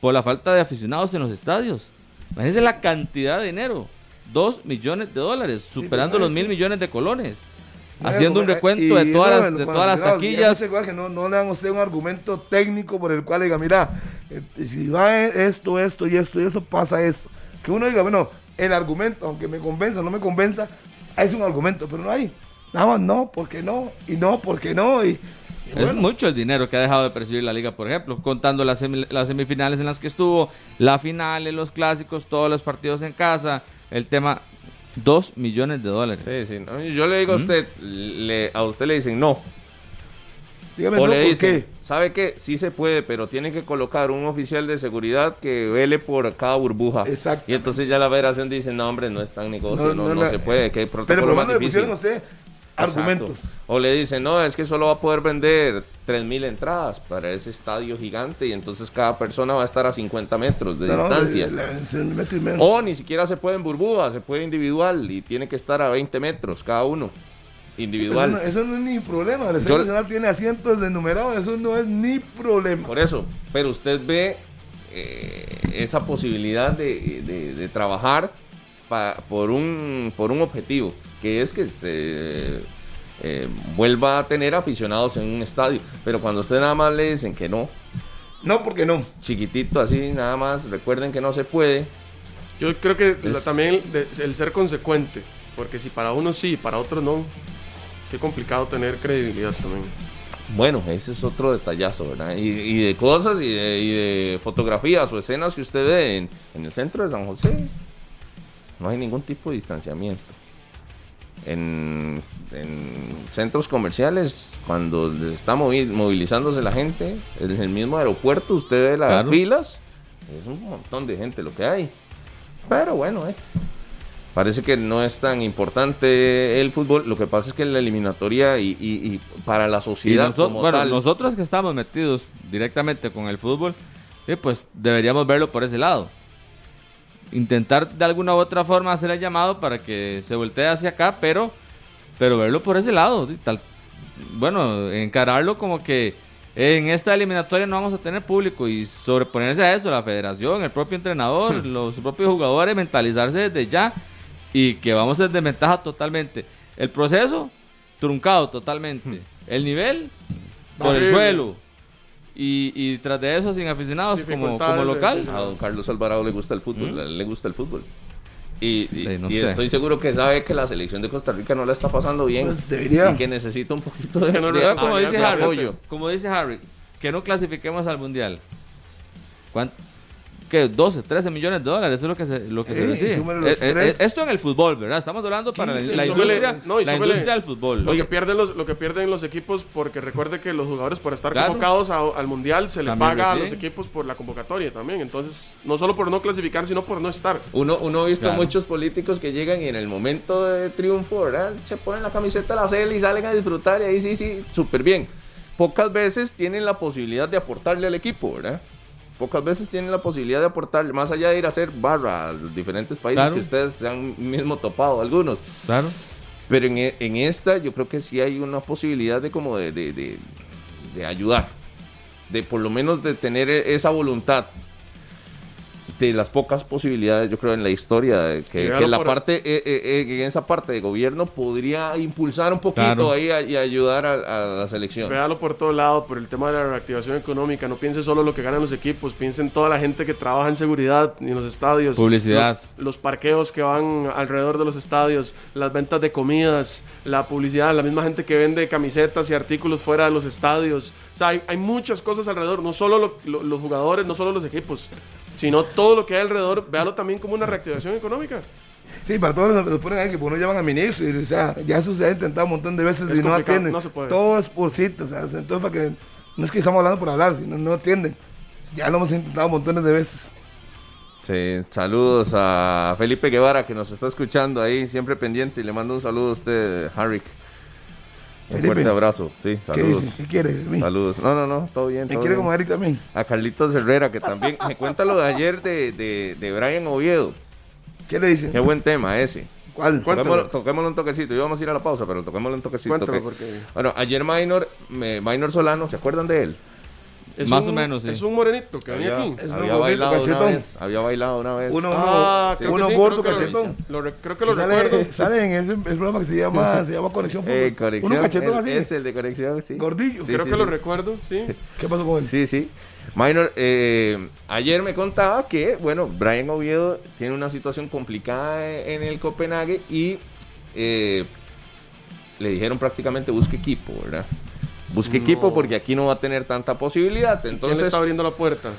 por la falta de aficionados en los estadios. Imagínense la cantidad de dinero. 2 millones de dólares, superando pero los mil millones de colones. Haciendo un como- recuento de todas las, de todas las taquillas. que no, no le dan a usted un argumento técnico por el cual diga, mira, eh, si va esto, esto y esto y eso, pasa esto. Que uno diga, bueno, el argumento, aunque me convenza o no me convenza, es un argumento, pero no hay. Nada más no, porque no, y no, porque no, y, y Es bueno, mucho el dinero que ha dejado de percibir la liga, por ejemplo, contando las, semi- las semifinales en las que estuvo, la final, los clásicos, todos los partidos en casa, el tema, 2 millones de dólares. Sí, sí, no, Yo le digo a usted, le, a usted le dicen no. dígame O no, le ¿por dicen, qué? ¿sabe qué? Sí se puede, pero tiene que colocar un oficial de seguridad que vele por cada burbuja. Exacto. Y entonces ya la federación dice, no, hombre, no es tan negocio, no, no, la- se puede, que hay Pero protocolo por lo más menos le difícil. pusieron a usted Exacto. argumentos. O le dicen, no, es que solo va a poder vender 3.000 entradas para ese estadio gigante y entonces cada persona va a estar a 50 metros de No, distancia. O ni siquiera se puede en burbuja, se puede individual y tiene que estar a 20 metros cada uno. Individual. Eso no, eso no es ni problema. El Yo- Estadio Nacional tiene asientos enumerados, eso no es ni problema. Por eso, pero usted ve eh, esa posibilidad de, de- de trabajar pa- por, un, por un objetivo, que es que se eh, vuelva a tener aficionados en un estadio. Pero cuando usted nada más le dicen que no, No, porque no. chiquitito así, nada más, recuerden que no se puede. Yo creo que la- también de- el ser consecuente, porque si para uno sí, para otro no, qué complicado tener credibilidad también. Bueno, ese es otro detallazo, ¿verdad? Y, y de cosas y de, y de fotografías o escenas que usted ve en, en el centro de San José, no hay ningún tipo de distanciamiento. En, en centros comerciales, cuando está movi- movilizándose la gente, en el mismo aeropuerto, usted ve las Claro. filas, es un montón de gente lo que hay. Pero bueno, eh. Parece que no es tan importante el fútbol. Lo que pasa es que la eliminatoria y, y- y para la Y sociedad como bueno, tal, nosotros que estamos metidos directamente con el fútbol, eh, pues deberíamos verlo por ese lado. Intentar de alguna u otra forma hacer el llamado para que se voltee hacia acá, pero, pero verlo por ese lado. Tal, bueno, encararlo como que en esta eliminatoria no vamos a tener público y sobreponerse a eso, la federación, el propio entrenador, los propios jugadores, mentalizarse desde ya y que vamos en desventaja totalmente. El proceso, truncado totalmente. El nivel, por el suelo. Y, y tras de eso, sin aficionados como, como local. a don Carlos Alvarado le gusta el fútbol, le- le gusta el fútbol. Y, y- Sí, no y sé. estoy seguro que sabe que la selección de Costa Rica no la está pasando bien. Pues debería. Y que necesita un poquito Es de, que no de- como, dice Harry, apoyo. como dice Harry, que no clasifiquemos al mundial. ¿Cuánto? ¿Qué? 12, 13 millones de dólares, eso es lo que se, lo que se súmale los Eh, eh, tres. esto en el fútbol, ¿verdad? Estamos hablando para la, 15, la súmele- industria, no, la industria del fútbol. Lo que, pierden los, lo que pierden los equipos, porque recuerde que los jugadores por estar Claro. convocados a- al Mundial se le También paga a los equipos por la convocatoria también. Entonces, no solo por no clasificar, sino por no estar. Uno, uno ha visto Claro. muchos políticos que llegan y en el momento de triunfo, ¿verdad? Se ponen la camiseta de la CL y salen a disfrutar y ahí sí, sí, súper bien. Pocas veces tienen la posibilidad de aportarle al equipo, ¿verdad? Pocas veces tienen la posibilidad de aportarle, más allá de ir a hacer barra a los diferentes países Claro. que ustedes se han mismo topado, algunos. Claro. Pero en, e- en esta yo creo que sí hay una posibilidad de como de, de, de- de ayudar. De por lo menos de tener e- esa voluntad. De las pocas posibilidades, yo creo, en la historia, de que, Y que la por- parte, eh, eh, eh, que en esa parte de gobierno podría impulsar un poquito Claro. ahí a- y ayudar a, a la selección. Véalo por todo lado, por el tema de la reactivación económica. No piense solo lo que ganan los equipos, piense en toda la gente que trabaja en seguridad en los estadios. Publicidad. Los, los parqueos que van alrededor de los estadios, las ventas de comidas, la publicidad, la misma gente que vende camisetas y artículos fuera de los estadios. O sea, hay, hay muchas cosas alrededor, no solo lo- lo- los jugadores, no solo los equipos, sino todo lo que hay alrededor. Véalo también como una reactivación económica. Sí, para todos los, los ponen ahí que por no llaman a ministro. Y, o sea, ya eso se ha intentado un montón de veces Es y no atienden. no se puede. Todo es por citas. o sea, entonces, para que. No es que estamos hablando por hablar, sino no atienden. Ya lo hemos intentado montones de veces. Sí, saludos a Felipe Guevara que nos está escuchando ahí, siempre pendiente. Y le mando un saludo a usted, Harry. Un Felipe. fuerte abrazo. Sí, ¿Qué saludos. dice? ¿Qué quiere de mí? Saludos. No, no, no, todo bien. ¿Me todo quiere bien. como Eric también? A Carlitos Herrera, que también me cuenta lo de ayer de, de, de Brian Oviedo. ¿Qué le dicen? Qué buen tema ese. ¿Cuál? Toquémoslo, toquémoslo un toquecito. Íbamos a ir a la pausa, pero toquémoslo un toquecito. Cuéntalo, que- porque- Bueno, ayer Minor, me- Minor Solano, ¿se acuerdan de él? Es Más un- o menos, sí. Es un morenito que venía Había, aquí. Es un había gordito, bailado una cachetón. vez. Había bailado una vez. Uno, Ah, uno, sí, gordo lo- cachetón. lo re- creo que lo sale, recuerdo. sale en ese, ese programa que se llama, [laughs] se llama Conexión Fútbol. Eh, conexión. Uno cachetón el- así. Es el de conexión, sí. Gordillo. Sí, creo sí, que lo recuerdo, sí. [laughs] ¿Qué pasó con él? Sí, sí. Minor, eh, ayer me contaba que, bueno, Brian Oviedo tiene una situación complicada en el Copenhague y eh, le dijeron prácticamente busque equipo, ¿verdad? Busque No. equipo porque aquí no va a tener tanta posibilidad. ¿Quién le Entonces, está abriendo la puerta?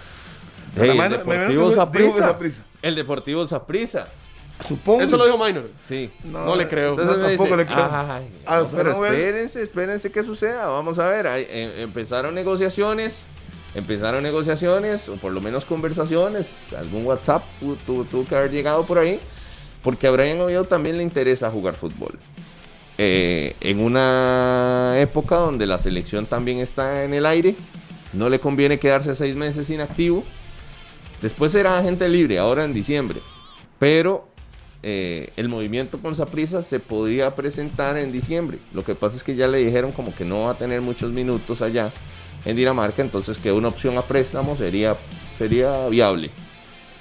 hey, La el Deportivo. Saprissa. El Deportivo Saprissa. Supongo. Eso lo dijo Minor. Sí. No le creo. Entonces No, tampoco dice, le creo. "Ay, Ah, no, o sea, pero no ve- espérense, espérense que suceda. Vamos a ver. ahí, eh, empezaron negociaciones, empezaron negociaciones, o por lo menos conversaciones. Algún WhatsApp tu- tu- tuvo que haber llegado por ahí, porque a Brian Oviedo también le interesa jugar fútbol. Eh, en una época donde la selección también está en el aire, no le conviene quedarse seis meses inactivo. Después será agente libre, ahora en diciembre. Pero eh, el movimiento con Saprisa se podría presentar en diciembre. Lo que pasa es que ya le dijeron como que no va a tener muchos minutos allá en Dinamarca, entonces que una opción a préstamo sería, viable.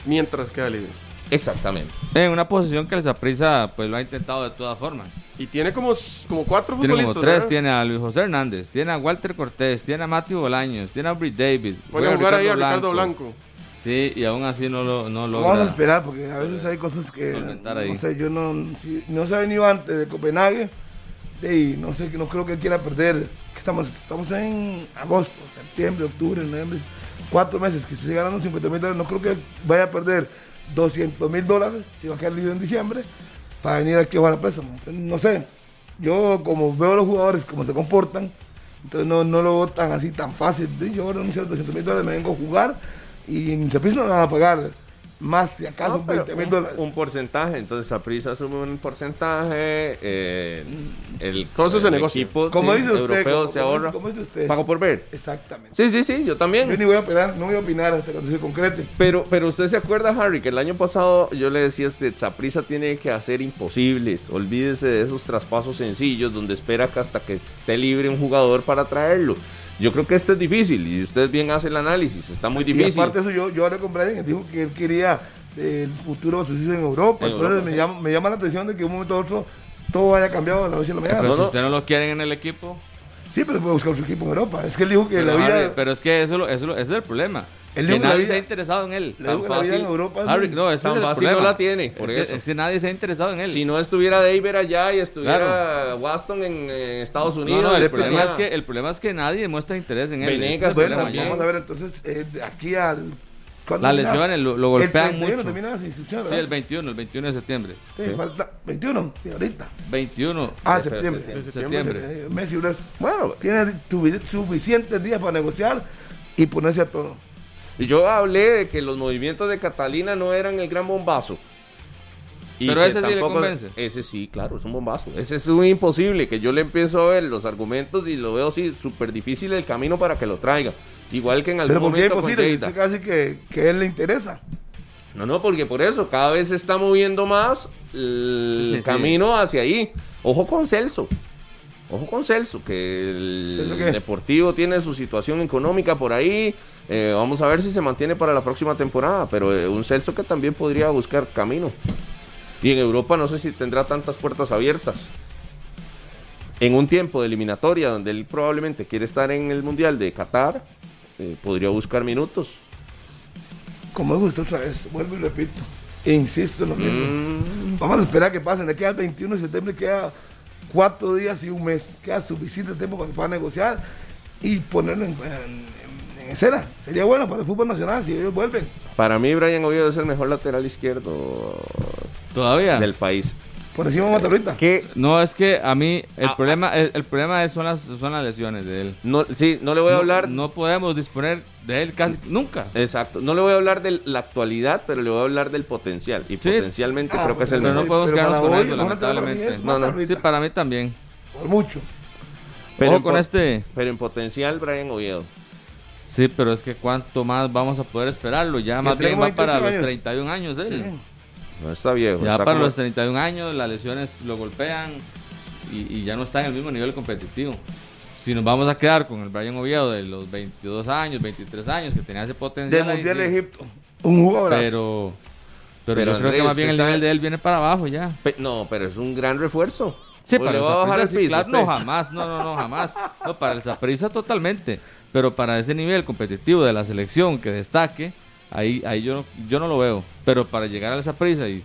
Mientras queda libre. Exactamente. En una posición que el Saprissa pues lo ha intentado de todas formas. Y tiene como, como cuatro Tiene futbolistas. como tres, ¿verdad? tiene a Luis José Hernández, tiene a Walter Cortés, tiene a Matthew Bolaños, tiene a Britt David. Puede jugar ahí a Ricardo Blanco. Sí, y aún así no lo no Vamos a logra. esperar porque a veces hay cosas que no, sé, yo no si no se ha venido antes de Copenhague y no sé, no creo que él quiera perder. Estamos, estamos en agosto, septiembre, octubre, noviembre, cuatro meses que se sigue ganando 50 mil dólares. No creo que vaya a perder 200 mil dólares si va a quedar libre en diciembre para venir aquí a jugar a préstamo. Entonces, no sé, yo como veo a los jugadores cómo se comportan, entonces no, no lo veo tan así, tan fácil. Yo renuncio a 200 mil dólares, me vengo a jugar y en Saprissa no me van a pagar más, si acaso, No, un pero 20 mil dólares. Un porcentaje, entonces Saprisa asume un porcentaje, eh, el, Todo eso se el negocia. equipo Como dice usted, europeo como- se como ahorra. como dice usted. Pago por ver. Exactamente. Sí, sí, sí, yo también. Yo ni voy a opinar, no voy a opinar hasta cuando se concrete. Pero, pero usted se acuerda, Harry, que el año pasado yo le decía a usted, Saprisa tiene que hacer imposibles. Olvídese de esos traspasos sencillos donde espera que hasta que esté libre un jugador para traerlo. Yo creo que este es difícil y usted bien hace el análisis, está muy Y difícil. aparte de eso, yo, yo hablé con Brian y dijo que él quería el futuro suceder en Europa. En Entonces Europa, me, sí. llama, me llama la atención de que de un momento a otro todo haya cambiado de la noche a la mañana. Pero si usted no lo quieren en el equipo. Sí, pero puede buscar su equipo en Europa. Es que él dijo que Pero, la vida. Pero es que eso, eso, ese es el problema. Él que nadie vida- se ha interesado en él. que la vida en Europa es Harry, no, ese tan es el fácil problema. no la tiene, por es, que- eso. es que nadie se ha interesado en él. Si no estuviera David allá y estuviera Claro. Waston en, en Estados No, Unidos, no, el después problema, es que, el problema es que nadie muestra interés en él. Venegas, es el bueno, vamos a ver entonces eh, de aquí al. ¿cuándo Las lesiones lo, lo golpean el 31 mucho. termina las instrucciones, Sí, el 21, el 21 de septiembre. Sí, falta 21, sí, ahorita. 21 Ah, de septiembre. septiembre. de septiembre. Eh, Messi Bueno, tiene suficientes días para negociar y ponerse a todo. Yo hablé de que los movimientos de Catalina no eran el gran bombazo. Y Pero ese sí le convence. Ese sí, claro, es un bombazo. Ese es un imposible, que yo le empiezo a ver los argumentos y lo veo así súper difícil el camino para que lo traiga. Igual que en algún Pero ¿por qué momento con imposible? Dice casi que, que a él le interesa. No, no, porque por eso cada vez se está moviendo más el Sí, sí. camino hacia ahí. Ojo con Celso. Ojo con Celso, que el. Deportivo tiene su situación económica por ahí. Eh, vamos a ver si se mantiene para la próxima temporada. Pero eh, un Celso que también podría buscar camino. Y en Europa no sé si tendrá tantas puertas abiertas. En un tiempo de eliminatoria donde él probablemente quiere estar en el Mundial de Qatar, eh, podría buscar minutos. Como me gusta otra vez, vuelvo y repito. Insisto en lo mismo. Mm, Vamos a esperar que pasen. De aquí al 21 de septiembre queda cuatro días y un mes. Queda suficiente tiempo para que puedan negociar y ponerlo en, en- en escena. Sería bueno para el fútbol nacional si ellos vuelven. Para mí, Brian Oviedo es el mejor lateral izquierdo Todavía. del país. Por encima de Matarrita. ¿Qué? No, es que a mí el Ah, problema el, el problema es- son las son las lesiones de él. No, sí, no le voy a No- hablar. No podemos disponer de él casi nunca. Exacto. No le voy a hablar de la actualidad, pero le voy a hablar del potencial. Y Sí. potencialmente Ah, creo que es el Pero no mejor. podemos Pero quedarnos con hoy, eso, mejor para lamentablemente. es No, no. Sí, para mí también. Por mucho. Pero Ojo con este. Pero en potencial, Brian Oviedo. Sí, pero es que cuánto más vamos a poder esperarlo. Ya más bien va para 28 los años. 31 años él. Sí. No está viejo. Ya está para como- los 31 años las lesiones lo golpean y, y ya no está en el mismo nivel competitivo. Si nos vamos a quedar con el Brian Oviedo de los 22 años, 23 años, que tenía ese potencial. Ahí, Mundial de Egipto. Un jugador. Pero, pero, Pero, yo creo que más bien el nivel de él viene para abajo ya. Pe- No, pero es un gran refuerzo. Sí, ¿O para el va a bajar el Saprissa, sí, piso claro, usted? no jamás, no, no, no, jamás. No, para el Saprissa totalmente. Pero para ese nivel competitivo de la selección que destaque, ahí, ahí yo, yo no lo veo. Pero para llegar al Saprissa y,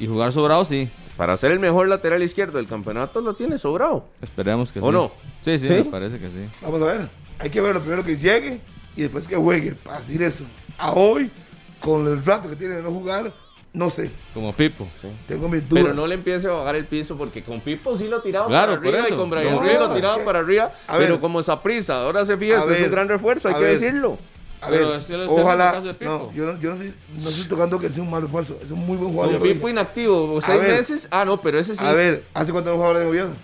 y jugar sobrado, sí. Para ser el mejor lateral izquierdo del campeonato lo tiene sobrado. Esperemos que ¿O sí. no? Sí, sí, ¿Sí? me parece que sí. Vamos a ver. Hay que verlo primero que llegue y después que juegue. Para decir eso. A hoy, con el rato que tiene de no jugar, no sé. Como Pipo. Tengo mis dudas. Pero no le empiece a bajar el piso porque con Pipo sí lo tiraba Claro, para arriba y con Brian No, lo es tiraba que- para arriba. a pero como esa prisa, ahora se fija, este es un gran refuerzo, hay que ver. decirlo. A Pero ver, es que lo estoy ojalá. hablando en el caso de No, Pipo. yo no, yo no, estoy, no estoy tocando que sea un mal esfuerzo. Es un muy buen jugador. Con Pipo inactivo, seis ver. meses. Ah, no, pero ese sí. A ver, ¿hace cuánto no jugador de gobierno?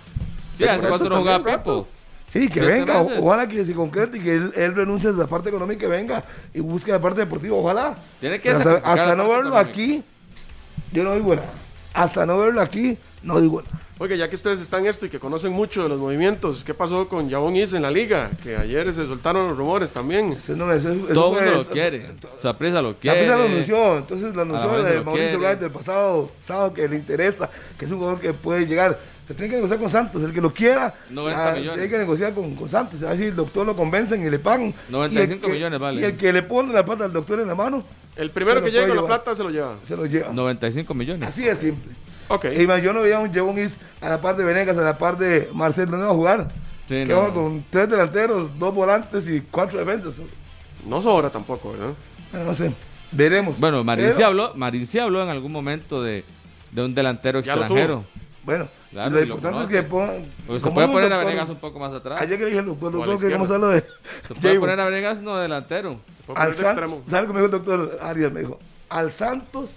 Sí, hace cuánto no jugaba Pipo. Sí, que venga. o-. Ojalá que se concrete y que él, él renuncie a la parte económica y que venga y busque la parte deportiva. Ojalá. Tiene que hasta, hasta no verlo económica. aquí, yo no digo nada. Hasta no verlo aquí, no digo nada. Oiga, ya que ustedes están en esto y que conocen mucho de los movimientos, ¿qué pasó con Jabón Is en la liga? Que ayer se soltaron los rumores también. Eso no, eso, eso Todo el mundo lo quiere. Saprissa lo quiere. lo anunció, entonces lo anunció lo Mauricio. Wright del pasado sábado que le interesa, que es un jugador que puede llegar. Se tiene que negociar con Santos, el que lo quiera, 90 millones. tiene que negociar con, con Santos, a ver si el doctor lo convencen y le pagan. 95 Y el que- millones vale. Y el que le pone la pata al doctor en la mano, El primero Se que puede con la plata se lo lleva. se lo lleva. 95 millones. Así de simple. Ok. Y más, yo no veía un Jebon Is a la par de Venegas, a la par de Marcel, ¿dónde va a jugar? Sí, que no, va no. con tres delanteros, dos volantes y cuatro defensas. No sobra tampoco, ¿verdad? Bueno, no sé, veremos. Bueno, Marín sí Pero- habló, Marín sí habló en algún momento de, de un delantero Ya lo extranjero. Bueno, Claro, lo y lo importante es que pongan. Se puede poner a Venegas un poco más atrás. Ayer que le dije al doctor, a que vamos a izquierda. hablar de. Se puede poner a Venegas no delantero. Se puede Al poner de San- extremo. ¿Sabe lo que me dijo el doctor Arias? Me dijo: Al Santos,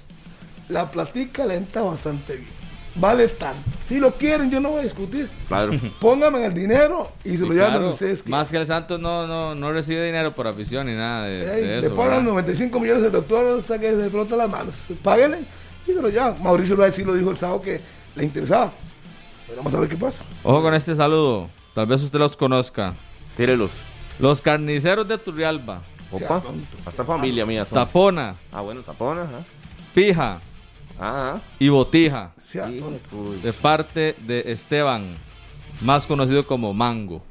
la platica le entra bastante bien. Vale tanto. Si lo quieren, yo no voy a discutir. Claro. [laughs] Pónganme el dinero y se Sí, lo llevan claro, ustedes quieran. más que el Santos no, no, no recibe dinero por afición ni nada de, Ey, de le eso. pagan ¿verdad? 95 millones el doctor, saque de flota las manos. Páguenle y se lo llevan. Mauricio Ruiz sí lo dijo el sábado que le interesaba. Pero vamos a ver qué pasa. Ojo con este saludo. Tal vez usted los conozca. Tírelos. Los carniceros de Turrialba. Opa. Hasta familia mía son. Tapona, Ah, bueno, tapón, ajá. Pija Ah, y Botija. Sea de parte de Esteban, más conocido como Mango.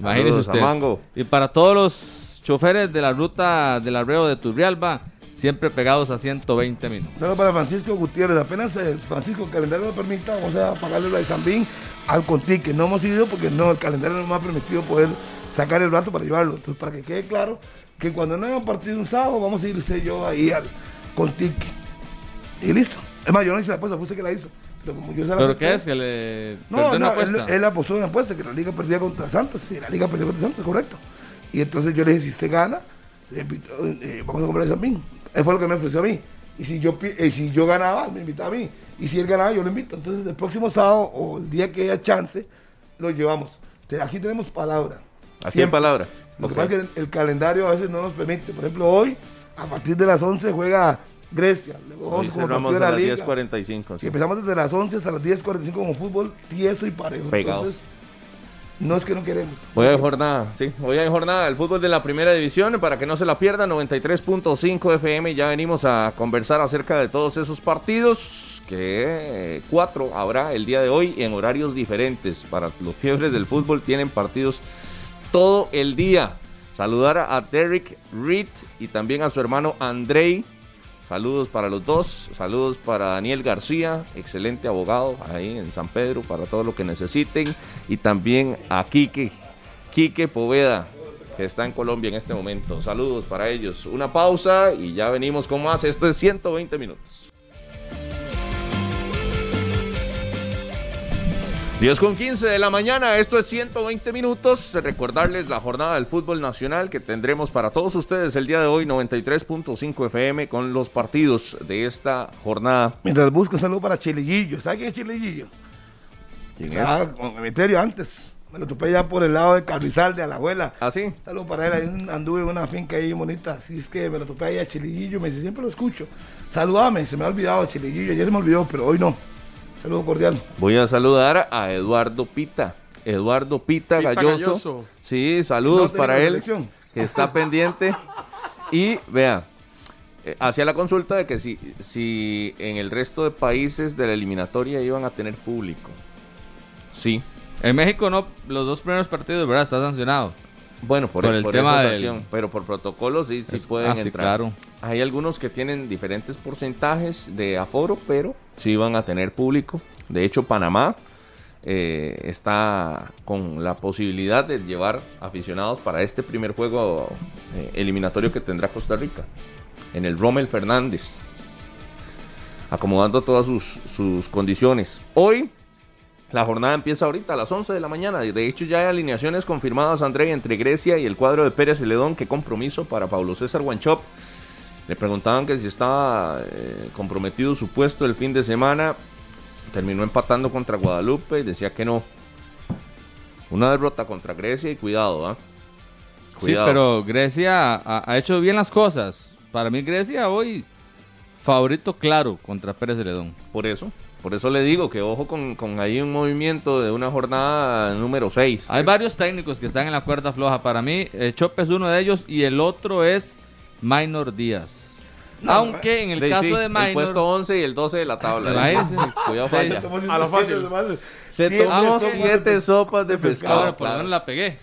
Imagínese Saludos usted. Mango. Y para todos los choferes de la ruta del arreo de Turrialba, siempre pegados a 120 minutos. Saludos para Francisco Gutiérrez. Apenas eh, Francisco, el calendario lo permita, vamos a pagarle la de Zambín al Contique. No hemos ido porque no, el calendario no nos ha permitido poder sacar el rato para llevarlo. Entonces, para que quede claro que cuando no haya un partido un sábado, vamos a ir usted y yo ahí al Contique. Y listo. Es más, yo no hice la apuesta, fue usted que la hizo. Pero como yo se la ¿Pero acepté- qué es? ¿Que le No, no, él, él apostó una apuesta que la liga perdía contra Santos. Sí, la liga perdió contra Santos, correcto. Y entonces yo le dije, si usted gana, le invito, eh, vamos a comprar ese a mí. Eso fue lo que me ofreció a mí. Y si yo, pi- eh, si yo ganaba, me invitaba a mí. Y si él ganaba, yo lo invito. Entonces el próximo sábado o el día que haya chance, lo llevamos. Aquí tenemos palabra. Aquí hay Siempre. palabra. Lo que pasa es que el calendario a veces no nos permite. Por ejemplo, hoy, a partir de las 11 juega Grecia. Luego vamos como partido de a la las liga. 10.45. Si sí. empezamos desde las 11 hasta las 10.45 como fútbol, tieso y parejo. Pegados. Entonces, no es que no queremos. Hoy hay jornada, sí. Hoy hay jornada del fútbol de la primera división. Para que no se la pierdan, 93.5 FM. Ya venimos a conversar acerca de todos esos partidos. Que eh, cuatro habrá el día de hoy en horarios diferentes. Para los fiebres del fútbol tienen partidos todo el día. Saludar a Derek Reed y también a su hermano Andrei. Saludos para los dos, saludos para Daniel García, excelente abogado ahí en San Pedro para todo lo que necesiten. Y también a Quique, Quique Poveda, que está en Colombia en este momento. Saludos para ellos. Una pausa y ya venimos con más. Esto es 120 minutos. 10 con 15 de la mañana, esto es 120 minutos. Recordarles la jornada del fútbol nacional que tendremos para todos ustedes el día de hoy, 93.5 FM, con los partidos de esta jornada. Mientras busco un saludo para Chilillillo. ¿Sabes quién es Chilillillo? ¿Quién? Ah, con Emeterio antes. Me lo topé ya por el lado de Carrizal, de la abuela. ¿Ah, sí? Saludo para él. Ahí anduve en una finca ahí bonita. Así es que me lo topé ahí a Chilillillo. Me dice, siempre lo escucho. Saludame. Se me ha olvidado Chilillillo. Ya se me olvidó, pero hoy no. Saludo cordial. Voy a saludar a Eduardo Pita. Eduardo Pita, Pita Galloso. Galloso. Sí, saludos No para de él, que está [laughs] pendiente. Y vea, eh, hacía la consulta de que si, si en el resto de países de la eliminatoria iban a tener público. Sí. En México no, los dos primeros partidos, ¿verdad? Está sancionado. Bueno, por, Por el por tema esa del- sanción, pero por protocolo sí, sí Es- pueden ah, sí, entrar. claro. Hay algunos que tienen diferentes porcentajes de aforo, pero sí van a tener público. De hecho, Panamá eh, está con la posibilidad de llevar aficionados para este primer juego eh, eliminatorio que tendrá Costa Rica, en el Rommel Fernández, acomodando todas sus, sus condiciones. Hoy la jornada empieza ahorita a las 11 de la mañana. De hecho, ya hay alineaciones confirmadas, André, entre Grecia y el cuadro de Pérez Celedón. Qué compromiso para Pablo César Guanchop. Le preguntaban que si estaba eh, comprometido su puesto el fin de semana. Terminó empatando contra Guadalupe y decía que no. Una derrota contra Grecia y cuidado, ¿ah? Sí, pero Grecia ha, ha hecho bien las cosas. Para mí Grecia hoy favorito claro contra Pérez Celedón. Por eso, por eso le digo que ojo con, con ahí un movimiento de una jornada número 6. Hay varios técnicos que están en la cuerda floja. Para mí, eh, Chope es uno de ellos y el otro es Minor Díaz. No, Aunque en el caso de El puesto Minor, 11 y el 12 de la tabla. [laughs] Cuidado, Sí. falla. A lo fácil. Se tomó sopas de siete sopas de pescado, ahora por lo menos la pegué.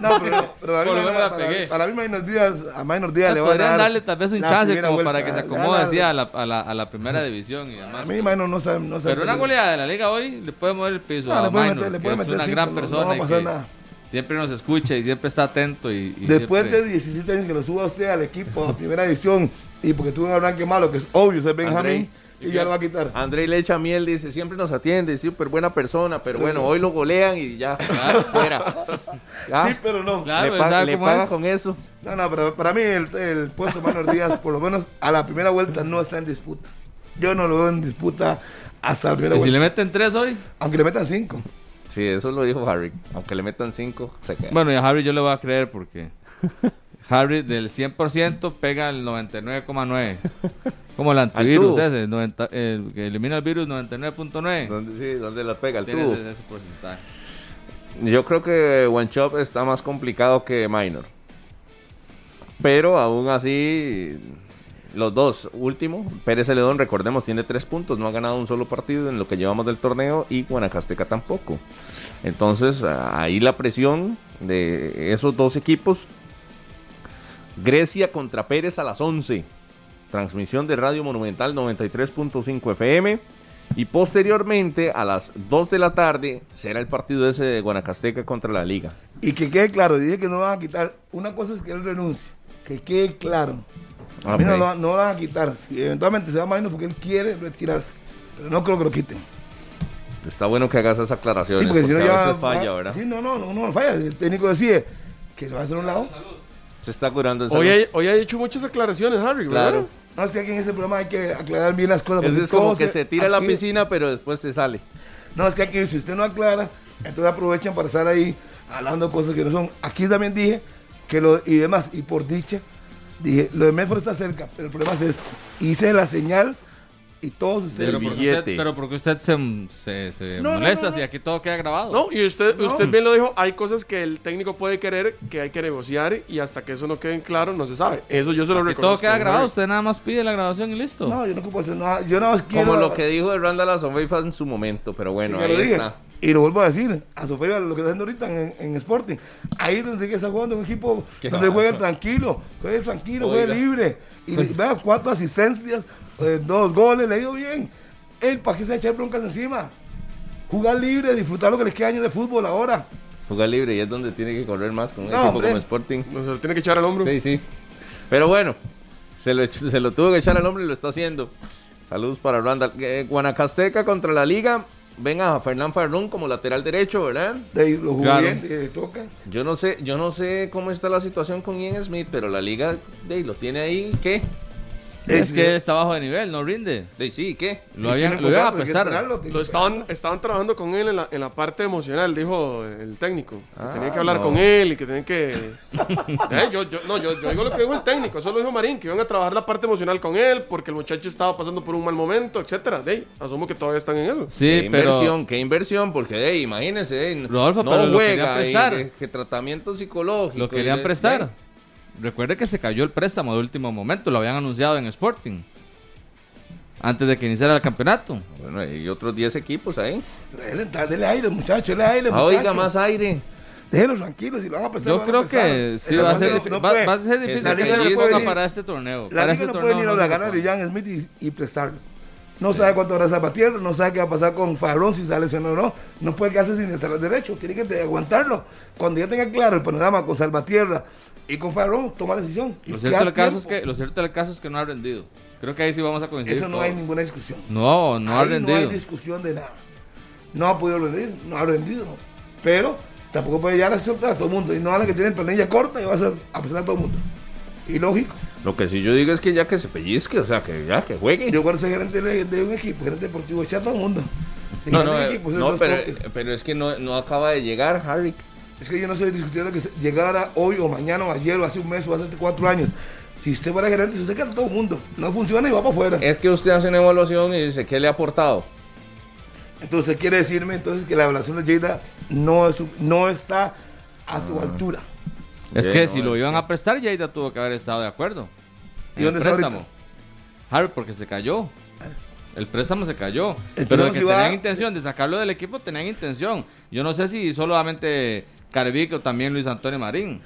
No, pero, pero [laughs] a mí Por lo me- menos la para, pegué. para mí Minor Díaz, a Minor Díaz le va a Podrían dar darle tal vez un chance como vuelta. para que se acomode así a la, a, la, a la primera división y demás. A mí Minor no sabe, no sabe Pero una goleada de la liga hoy le puede mover el piso No, a le puede Minor, meter- le puede es meter una cinco, gran no- no persona va a pasar nada. Siempre nos escucha y siempre está atento. Y, y Después siempre- de 17 años que lo suba usted al equipo a primera edición y porque tuvo un arranque malo, que es obvio, es Benjamín, Andrei, y ya lo va a quitar. André le echa miel, dice, siempre nos atiende, es súper buena persona, pero bueno, hoy lo golean y ya, [laughs] fuera. Ya, Sí, pero no. Claro, le, pa- ¿sabe le paga es? con eso. No, no, pero para mí el, el puesto de Minor Díaz, por lo menos a la primera vuelta, no está en disputa. Yo no lo veo en disputa hasta la primera ¿Y si le vuelta. meten tres hoy? Aunque le metan cinco. Sí, eso lo dijo Harry. Aunque le metan cinco, se queda. Bueno, y a Harry yo le voy a creer porque Harry del 100% pega el 99,9. Como el antivirus ese, 90, el que elimina el virus 99.9. ¿Dónde, sí, ¿dónde la pega el tubo? ese, porcentaje. Yo creo que One Shot está más complicado que Minor. Pero aún así, los dos últimos, Pérez Celedón, recordemos, tiene tres puntos, no ha ganado un solo partido en lo que llevamos del torneo y Guanacasteca tampoco. Entonces, ahí la presión de esos dos equipos. Grecia contra Pérez a las 11. Transmisión de Radio Monumental 93.5 FM. Y posteriormente, a las 2 de la tarde, será el partido ese de Guanacasteca contra la Liga. Y que quede claro, dije que no van a quitar. Una cosa es que él renuncie, que quede claro. A mí no, no lo van a quitar. Si eventualmente se va a Minor porque él quiere retirarse. Pero no creo que lo quiten. Está bueno que hagas esa aclaración. Sí, porque si no a ya. veces falla, va- ¿verdad? Sí, no, no, no, no falla. El técnico decide que se va a hacer un lado. Se está curando en Hoy, hay- hoy ha hecho muchas aclaraciones, Harry, ¿verdad? Claro. No, es que aquí en ese programa hay que aclarar bien las cosas. Es, porque es como que se tira a la piscina, pero después se sale. No, es que aquí si usted no aclara, entonces aprovechan para estar ahí hablando cosas que no son. Aquí también dije que lo y demás, y por dicha, dije, lo de Medford está cerca, pero el problema es esto. Hice la señal y todos ustedes... Pero porque, usted, pero porque usted se, se, se No, no, molesta no, no. si aquí todo queda grabado. No, y usted, No. usted bien lo dijo, hay cosas que el técnico puede querer, que hay que negociar, y hasta que eso no quede en claro, no se sabe. Eso yo se lo reconozco. todo queda grabado, usted nada más pide la grabación y listo. No, yo no ocupo hacer nada. Yo nada más quiero... Como lo que dijo de Randall Azofeifa en su momento, pero bueno, Sí, ahí lo dije. Y lo vuelvo a decir, a Sofía lo que está haciendo ahorita en, en Sporting. Ahí donde que está jugando un equipo Qué donde juega tranquilo, juegue tranquilo, juegue libre. Y vea cuatro asistencias, eh, dos goles, le ha ido bien. Él, ¿para qué se va a echar broncas encima? Jugar libre, disfrutar lo que les queda años de fútbol ahora. Jugar libre y es donde tiene que correr más con un No, equipo hombre. como Sporting. No se lo tiene que echar al hombro. Sí, sí. Pero bueno, se lo, se lo tuvo que echar al hombre y lo está haciendo. Saludos para Randall. Eh, Guanacasteca contra la Liga. Ven a Fernán Farrón como lateral derecho, ¿verdad? De ahí lo Claro. eh, toca. Yo no sé, yo no sé cómo está la situación con Ian Smith, pero la liga de ahí, lo tiene ahí, ¿qué? Es sí. que está bajo de nivel, no rinde. De ahí, sí, ¿qué? Lo Y habían, lo iban a que prestar. Lo que estaban, estaban trabajando con él en la, en la parte emocional, dijo el técnico. Que Ah, tenía que hablar no. con él y que tenían que. [laughs] Eh, yo, yo, no, yo, yo digo lo que dijo el técnico, eso lo dijo Marín, que iban a trabajar la parte emocional con él porque el muchacho estaba pasando por un mal momento, etcétera. De asumo que todavía están en eso. Sí, qué pero inversión, qué inversión, porque de imagínense, de Rodolfo, no pero lo juega, querían y prestar. de- que tratamiento psicológico. lo y querían de- prestar. de- Recuerde que se cayó el préstamo de último momento, lo habían anunciado en Sporting. Antes de que iniciara el campeonato. Bueno, hay otros 10 equipos ahí. Dele, dele aire, muchacho, dele aire, Ah, Oiga, más aire. Déjenlos tranquilos, si lo van a prestar. Yo creo prestar. que sí va a ser, no va, a ser difícil La liga no puede venir- para este torneo. La para liga este no puede venir a la puede. de Jan Smith y, y prestarlo. No sabe cuánto hará Zapatierra, no sabe qué va a pasar con Farrón, si sale o no. No puede quedarse sin estar al derecho, tiene que aguantarlo. Cuando ya tenga claro el panorama con Salvatierra y con Farrón, toma la decisión. Lo cierto, del caso es que, lo cierto del caso es que no ha rendido. Creo que ahí sí vamos a coincidir. Eso no todos. hay ninguna discusión. No, no ha rendido. No hay discusión de nada. No ha podido rendir, no ha rendido. Pero tampoco puede llegar a soltar a todo el mundo. Y no habla que tienen planilla corta y va a ser a pesar de todo el mundo. Y lógico. Lo que sí yo digo es que ya que se pellizque, o sea, que ya que juegue. Yo cuando soy gerente de, de un equipo, gerente deportivo, echa a todo el mundo. Si no, no, eh, equipo, no pero, toques. pero es que no, no acaba de llegar, Harry. Es que yo no estoy discutiendo que llegara hoy o mañana o ayer o hace un mes o hace cuatro años. Si usted fuera gerente, se saca a todo el mundo. No funciona y va para afuera. Es que usted hace una evaluación y dice, ¿qué le ha aportado? Entonces quiere decirme entonces que la evaluación de Jada no, es, no está a su altura. Es Sí, que no, si lo iban que- a prestar, Lleida tuvo que haber estado de acuerdo. ¿Y dónde el está préstamo. Harry, porque se cayó. El préstamo se cayó. El Pero de que va- tenían intención de sacarlo del equipo, tenían intención. Yo no sé si solamente Carevic o también Luis Antonio Marín.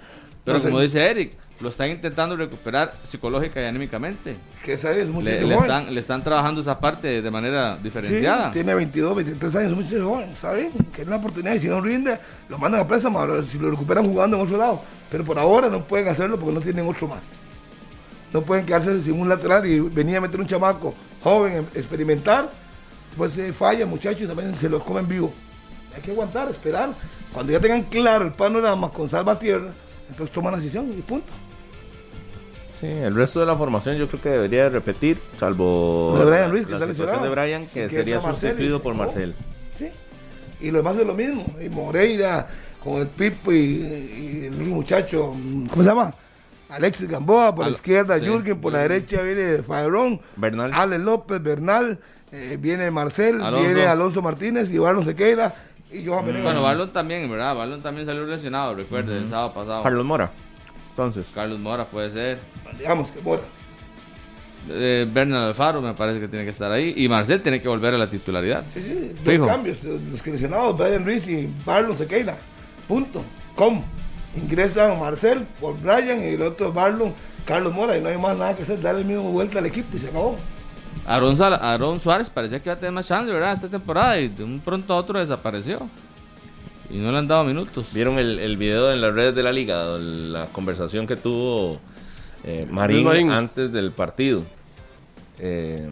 Pero No sé. como dice Eric, lo están intentando recuperar psicológica y anímicamente. Que sabes, Le, le están, le están trabajando esa parte de manera Sí, diferenciada. tiene 22, 23 años, muchacho joven, bien, que es una oportunidad y si no rinde, lo mandan a ahora, si lo recuperan jugando en otro lado. Pero por ahora no pueden hacerlo porque no tienen otro más. No pueden quedarse sin un lateral y venir a meter un chamaco joven, experimentar, pues se falla, muchachos, y también se los comen vivo. Hay que aguantar, esperar. Cuando ya tengan claro el panorama con Salvatierra, entonces toman la decisión y punto. Sí, el resto de la formación yo creo que debería de repetir, salvo de Brian Ruiz, que la está lesionado. de Brian, que que sería sustituido por acabó. Marcel. Sí. Y lo demás es lo mismo. Y Moreira, con el Pipo y, y el muchacho, ¿cómo se llama? Alexis Gamboa, por Al- la izquierda sí, Jürgen, por la derecha viene Faerón, Bernal. Ale López, Bernal, eh, viene Marcel, Alonso. viene Alonso Martínez y Barlos Sequeira y Johan Venegas. Bueno, Barlon también, ¿verdad? Barlon también salió lesionado, recuerde, el sábado pasado. Carlos Mora. Entonces, Carlos Mora puede ser. Digamos que Mora. Eh, Bernal Alfaro me parece que tiene que estar ahí. Y Marcel tiene que volver a la titularidad. Sí, sí, Fijo. dos cambios. eh, Los que lesionados, Brian Ruiz y Barlos Sequeira. Punto. ¿Cómo? Ingresan Marcel por Brian y el otro Barlon, Carlos Mora. Y no hay más nada que hacer, darle el mismo vuelta al equipo y se acabó. Aaron, Sal- Aaron Suárez parecía que iba a tener más chance, ¿verdad? Esta temporada y de un pronto a otro desapareció. Y no le han dado minutos. ¿vieron el, el video en las redes de la liga? La conversación que tuvo eh, Marín, Marín. antes del partido. Eh,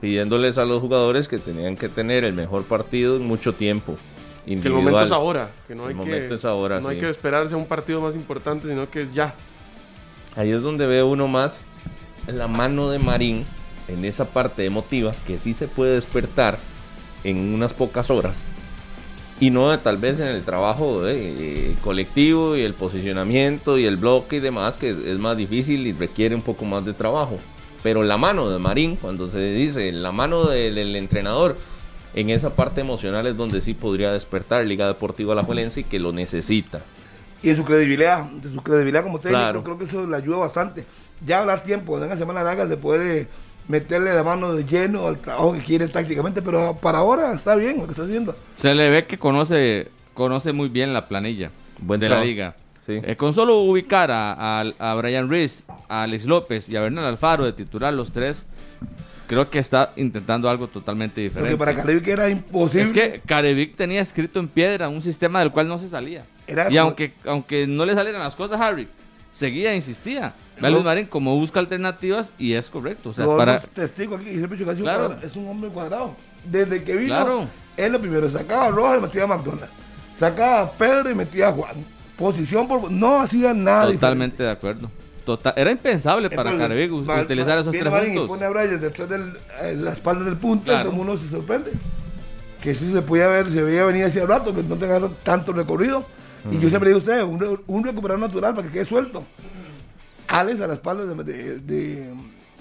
pidiéndoles a los jugadores que tenían que tener el mejor partido en mucho tiempo. Que el momento es ahora, que no El hay momento que es ahora, no hay que esperarse a un partido más importante, sino que es ya. Ahí es donde ve uno más la mano de Marín en esa parte emotiva que sí se puede despertar en unas pocas horas y no tal vez en el trabajo eh, colectivo y el posicionamiento y el bloque y demás que es más difícil y requiere un poco más de trabajo. Pero la mano de Marín, cuando se dice la mano del, del entrenador, en esa parte emocional es donde sí podría despertar Liga Deportiva Alajuelense y que lo necesita. Y en su credibilidad, de su credibilidad como técnico, Claro. creo que eso le ayuda bastante. Ya hablar tiempo, en una semana larga, de poder eh, meterle la mano de lleno al trabajo que quiere tácticamente, pero para ahora está bien lo que está haciendo. Se le ve que conoce, conoce muy bien la planilla Buen de la trabajo. liga. Sí. Eh, con solo ubicar a, a, a Brian Ruiz, a Alex López y a Bernal Alfaro de titular los tres, creo que está intentando algo totalmente diferente. que para que era imposible. Es que Carevic tenía escrito en piedra un sistema del cual no se salía. Era y como- aunque, aunque no le salieran las cosas, Harry seguía insistía. Ve a Lo- Luis Marín como busca alternativas y es correcto. O sea, Los para, dos testigos aquí, y que ha sido Claro. es un hombre cuadrado. Desde que vino, Claro. Él lo primero sacaba a Rojas y metía a McDonald. Sacaba a Pedro y metía a Juan. Posición por. No hacía nada. Totalmente de acuerdo. Total, era impensable para Entonces, Carevigo va- utilizar esos tres Marín y puntos. pone a Brian detrás de la espalda del punto Claro. y todo el mundo se sorprende. Que eso se podía ver, se veía venir hacia rato, que no tenga tanto recorrido. Y yo siempre digo a usted, un, un recuperador natural para que quede suelto. Alex a la espalda de, de, de,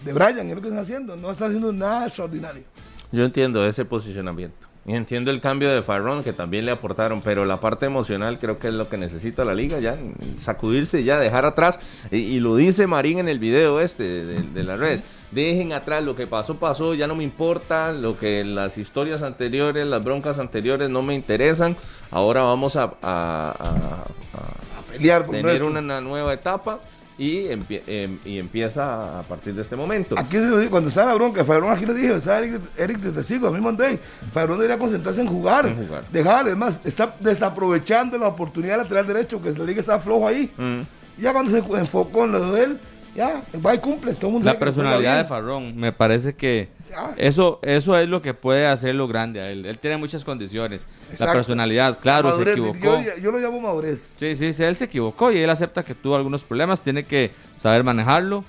de Brian, es lo que están haciendo. No están haciendo nada extraordinario. Yo entiendo ese posicionamiento. Y entiendo el cambio de Farrón que también le aportaron, pero la parte emocional creo que es lo que necesita la liga, ya sacudirse, ya dejar atrás. Y, y lo dice Marín en el video este de, de las redes. Dejen atrás lo que pasó, pasó, ya no me importa, lo que las historias anteriores, las broncas anteriores no me interesan. Ahora vamos a, a- a- a- A pelear por tener nuestro. una nueva etapa y, empie- em- y empieza a partir de este momento. Aquí se lo digo, cuando estaba la bronca, Fabrón aquí le dije, estaba Eric, Eric de Testigo, a mí mandé. Fabrón debería concentrarse en jugar. En jugar. Dejar, es más, está desaprovechando la oportunidad lateral derecho, que la liga está flojo ahí. Mm. Ya cuando se enfocó en lo de él, ya, va y cumple. Todo el mundo La personalidad de. Farrón, me parece que Ya. eso, eso es lo que puede hacerlo grande a él. Él tiene muchas condiciones. La personalidad, claro, Madurez, se equivocó. Yo, yo lo llamo madurez. Sí, sí, sí, él se equivocó y él acepta que tuvo algunos problemas, tiene que saber manejarlo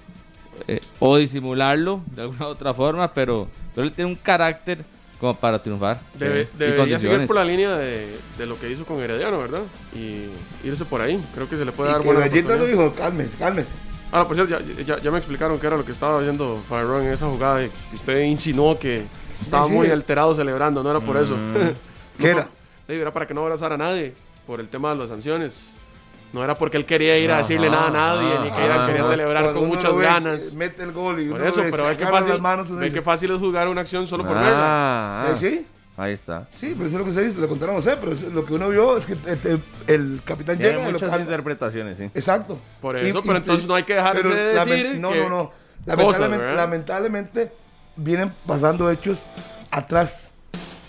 eh, o disimularlo de alguna [laughs] otra forma, pero, pero él tiene un carácter como para triunfar. Debe- Sí, debería seguir por la línea de, de lo que hizo con Herediano, ¿verdad? Y irse por ahí. Creo que se le puede Y dar que buena lo dijo, cálmese, cálmese. Ah, por cierto, ya, ya- ya me explicaron qué era lo que estaba haciendo Fireron en esa jugada. y usted insinuó que estaba sí. muy alterado celebrando, no era por eso. [laughs] ¿Qué era? Era para que no abrazara a nadie por el tema de las sanciones. No era porque él quería ir a decirle Ajá, nada a nadie, ni que era, ajá. quería celebrar con muchas ve, ganas. Mete el gol y Por eso, ve, pero ve que, fácil, ve que fácil es jugar una acción solo por verla. Ah, ¿Eh, sí? Ahí está. Sí, pero eso es lo que se dice, le contaron a usted, pero lo que uno vio es que este, el capitán Tiene llega y lo muchas calma. interpretaciones, sí. Exacto. Por eso, pero entonces no hay que dejar de decir No, que- no, no. Lamentablemente, lamentablemente vienen pasando hechos atrás.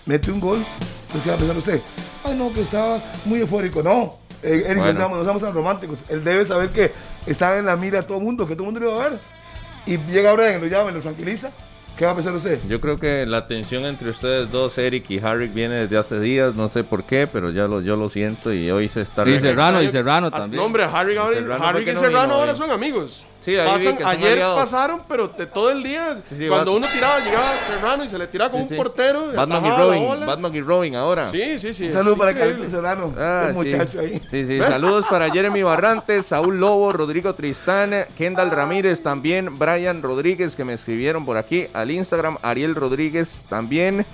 Mete un gol. Entonces, ¿qué va a pensar usted? Ay, no, que estaba muy eufórico. No, eh, Eric, Bueno. no, seamos, no tan románticos. Él debe saber que estaba en la mira de todo el mundo, que todo el mundo lo iba a ver. Y llega Brian, lo llama y lo tranquiliza. ¿Qué va a pensar usted? Yo creo que la tensión entre ustedes dos, Eric y Harry, viene desde hace días, no sé por qué, pero ya lo, yo lo siento y hoy se está... Y Serrano, y Serrano también. No, hombre, Harry, Gabriel- Serrano Harry fue que y no Serrano ahora son amigos. Sí, ahí vi Pasan- que ayer aliados. pasaron, pero de todo el día. Sí, sí, cuando Bat- uno tiraba, llegaba Serrano y se le tiraba sí. un portero. Batman y Robin. Batman y Robin ahora. Sí, sí, sí. Un saludo para. Carlitos Serrano, Ah, sí. muchacho ahí. Sí, sí. Saludos para Jeremy Barrantes, Saúl Lobo, Rodrigo Tristán, Kendall Ramírez también, Brian Rodríguez que me escribieron por aquí al Instagram, Ariel Rodríguez también,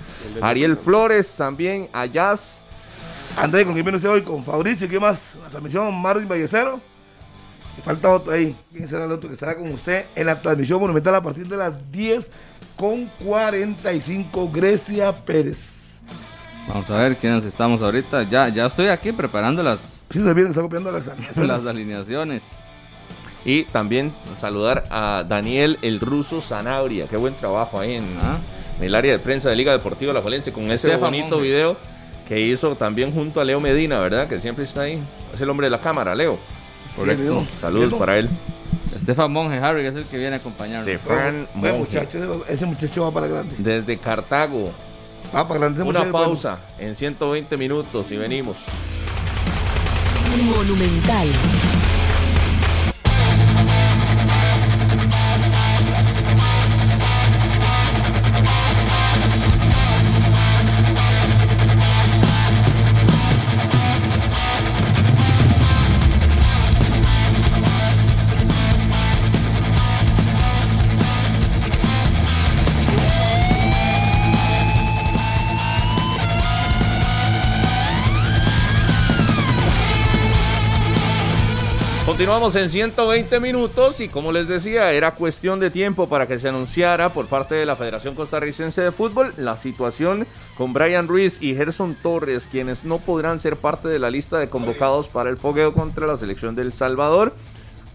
Ariel Flores también, Ayaz. André, ¿con quién viene usted hoy? Con Fabricio, ¿qué más? La transmisión Marvin Vallecero. Falta otro ahí. ¿Quién será el otro que estará con usted en la transmisión monumental a partir de las 10 con 45? Grecia Pérez. Vamos a ver quiénes estamos ahorita. Ya, ya estoy aquí preparando las, Sí, se viene, está copiando las [laughs] alineaciones. las alineaciones. Y también saludar a Daniel el ruso Sanabria. Qué buen trabajo ahí en, Ah. en el área de prensa de Liga Deportiva La Valencia con ese Estefan bonito Monge. video que hizo también junto a Leo Medina, ¿verdad? Que siempre está ahí. Es el hombre de la cámara, Leo. Correcto. Saludos para él. Estefan Monge Harry es el que viene a acompañarnos. Stefan Buen Monge. muchacho, ese- muchacho va para grande. Desde Cartago. Va para grande. Una muchacho es bueno. pausa en 120 minutos y venimos. Monumental. Continuamos en 120 minutos y como les decía, era cuestión de tiempo para que se anunciara por parte de la Federación Costarricense de Fútbol la situación con Brian Ruiz y Gerson Torres, quienes no podrán ser parte de la lista de convocados para el fogueo contra la selección del Salvador.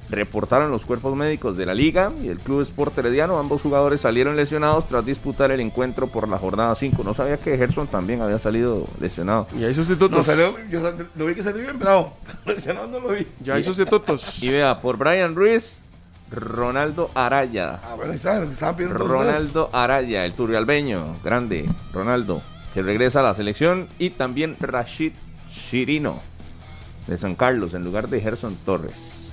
Reportaron los cuerpos médicos de la liga y el Club Sport Herediano. Ambos jugadores salieron lesionados tras disputar el encuentro por la jornada 5. No sabía que Gerson también había salido lesionado. Y hay sustitutos. No, salió, yo sal- lo vi que salió bien bravo. [laughs] Lesionado no lo vi. Ya hay sustitutos. Y vea, por Brian Ruiz, Ronaldo Araya. Ah, bueno, ahí está, estaban pidiendo todos ustedes. Ronaldo Araya, el turrialbeño, grande, Ronaldo. que regresa a la selección, y también Rashid Chirino de San Carlos en lugar de Gerson Torres.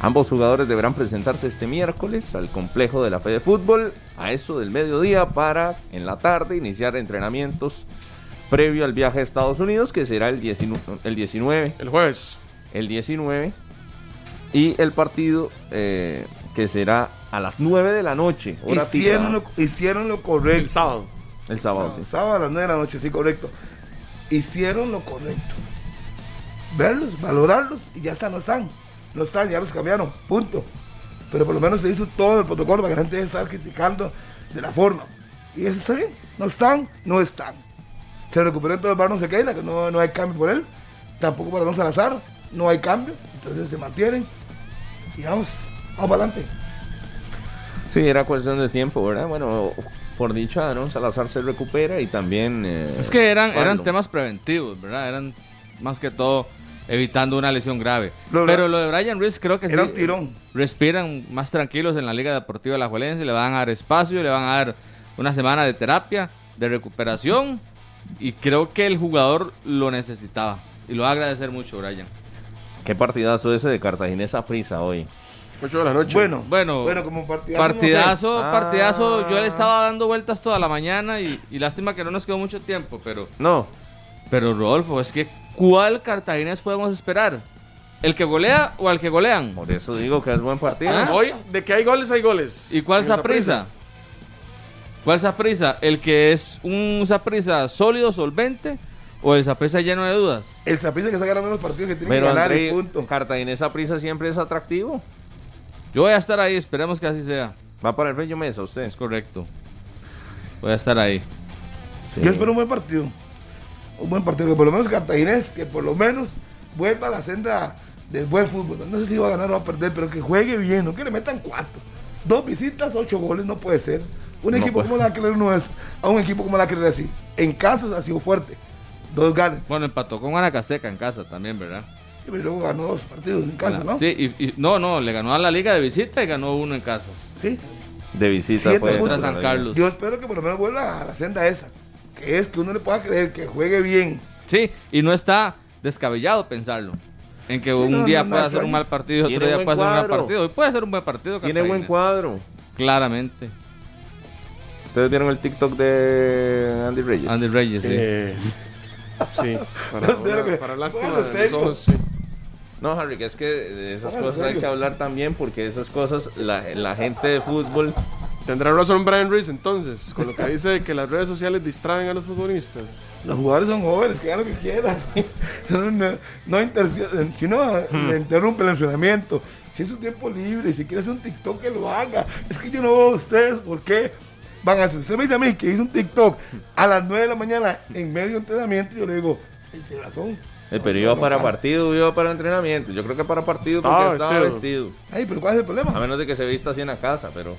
Ambos jugadores deberán presentarse este miércoles al complejo de la Fe de Fútbol a eso del mediodía para en la tarde iniciar entrenamientos previo al viaje a Estados Unidos que será el 19. El, 19, El jueves. el 19 y el partido eh, que será a las 9 de la noche. hora Hicieron lo, hicieron lo El correcto. sábado. el sábado. sí. Sábado a las 9 de la noche, sí, correcto. Hicieron lo correcto. Verlos, valorarlos y ya están, no están. No están, ya los cambiaron, punto. Pero por lo menos se hizo todo el protocolo para que la gente deje de estar criticando de la forma. Y eso está bien. No están, no están. Se recuperó entonces Barnon Sequeira, que no, no hay cambio por él. Tampoco para Alonso Salazar, no hay cambio. Entonces se mantienen. Y vamos, vamos para adelante. Sí, era cuestión de tiempo, ¿verdad? Bueno, por dicha, ¿no? Salazar se recupera y también... eh, Es que eran, eran temas preventivos, ¿verdad? Eran más que todo evitando una lesión grave. Lo- Pero lo de Brian Reese creo que Era sí. un tirón. Respiran más tranquilos en la Liga Deportiva de la Juelense, le van a dar espacio, le van a dar una semana de terapia, de recuperación. Y creo que el jugador lo necesitaba. Y lo va a agradecer mucho, Brian. Qué partidazo ese de Cartaginesa Prisa hoy. 8 de la noche. Bueno, Bueno, bueno como partidazo. no sé. Partidazo, Ah. partidazo. Yo le estaba dando vueltas toda la mañana y, y lástima que no nos quedó mucho tiempo, pero... No, Pero Rodolfo, es que ¿cuál cartaginés podemos esperar? ¿El que golea o al que golean? por eso digo que es buen partido. Ah. Hoy, de que hay goles, hay goles. ¿Y cuál Saprisa? ¿Cuál Saprisa? ¿El que es un Saprisa sólido, solvente o el Saprisa lleno de dudas? El Saprissa que está ganando los partidos que tiene Pero que ganar André, y punto. Cartaginesa Prisa siempre es atractivo. Yo voy a estar ahí, esperemos que así sea. Va para el Bello Mesa usted. Es correcto. Voy a estar ahí. Sí. Yo espero un buen partido. Un buen partido, que por lo menos Cartaginés, que por lo menos vuelva a la senda del buen fútbol. No sé si va a ganar o va a perder, pero que juegue bien, no que le metan cuatro. Dos visitas, ocho goles, no puede ser. Un No equipo puede. como la que uno es, a un equipo como la que así. En casa ha sido fuerte. Dos ganes. Bueno, empató con Guanacasteca en casa también, ¿verdad? Sí, pero luego ganó dos partidos en casa, ¿no? Sí, y, y- no, no, le ganó a la liga de visita y ganó uno en casa. Sí. De visita Siete fue. puntos. Contra San Carlos. Yo espero que por lo menos vuelva a la senda esa. Es que uno le pueda creer que juegue bien. Sí, y no está descabellado pensarlo. En que Sí, un no, día no, hay hacer un mal partido y otro día puede hacer un mal partido. Hoy puede ser un buen partido. Tiene buen cuadro. Claramente. ¿Ustedes vieron el TikTok de Andy Reyes? Andy Reyes, sí. Eh, sí, [laughs] para, No sé lo para, que- para lástima de los serio. ojos, sí. No, Harry, que es que de esas cosas hay que hablar también porque esas cosas, la, la gente de fútbol, Tendrá razón Brian Reese entonces, con lo que dice de que las redes sociales distraen a los futbolistas. Los jugadores son jóvenes, que hagan lo que quieran. [laughs] No, no, no interci- si no, Hmm. le interrumpe el entrenamiento. Si es su tiempo libre, si quiere hacer un TikTok, que lo haga. Es que yo no veo a ustedes por qué van a hacer. Usted me dice a mí que hizo un TikTok a las 9 de la mañana en medio de entrenamiento. Yo le digo, "Ey, tiene razón. el No, periodo no, para no, partido iba para entrenamiento. Yo creo que para partido Estaba porque estaba vestido. vestido. Ay, pero ¿cuál es el A problema? menos de que se vista así en la casa, pero.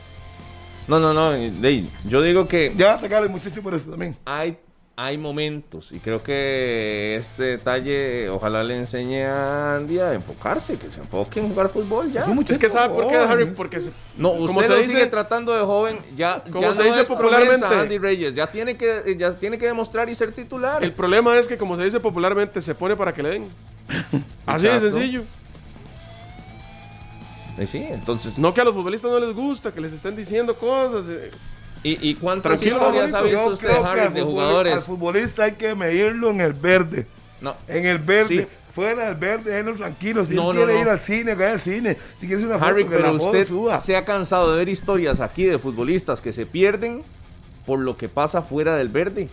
No, no, no. de- yo digo que Ya va a sacar el muchacho por eso también. hay, hay momentos y creo que este detalle ojalá le enseñe a Andy a enfocarse, que se enfoque en jugar fútbol ya. Es un Es que sabe por qué. Harry, porque se- No, usted como se lo dice, sigue tratando de joven, ya, Como ya se no dice es popularmente. Andy Reyes, ya tiene que ya tiene que demostrar y ser titular. el problema es que, como se dice popularmente, se pone para que le den. Así de sencillo. Eh, sí, entonces, No que a los futbolistas no les gusta, que les estén diciendo cosas. eh. ¿y, y cuántas Tranquilo, historias ha visto usted, Harry, de jugadores? Al futbolista hay que medirlo en el verde. No, En el verde. Sí. Fuera del verde, déjenlo tranquilo. Si No, él no, quiere ir al cine, que vaya al cine. Si quiere una Harry, foto, que pero la foto usted suba. se ha cansado de ver historias aquí de futbolistas que se pierden por lo que pasa fuera del verde.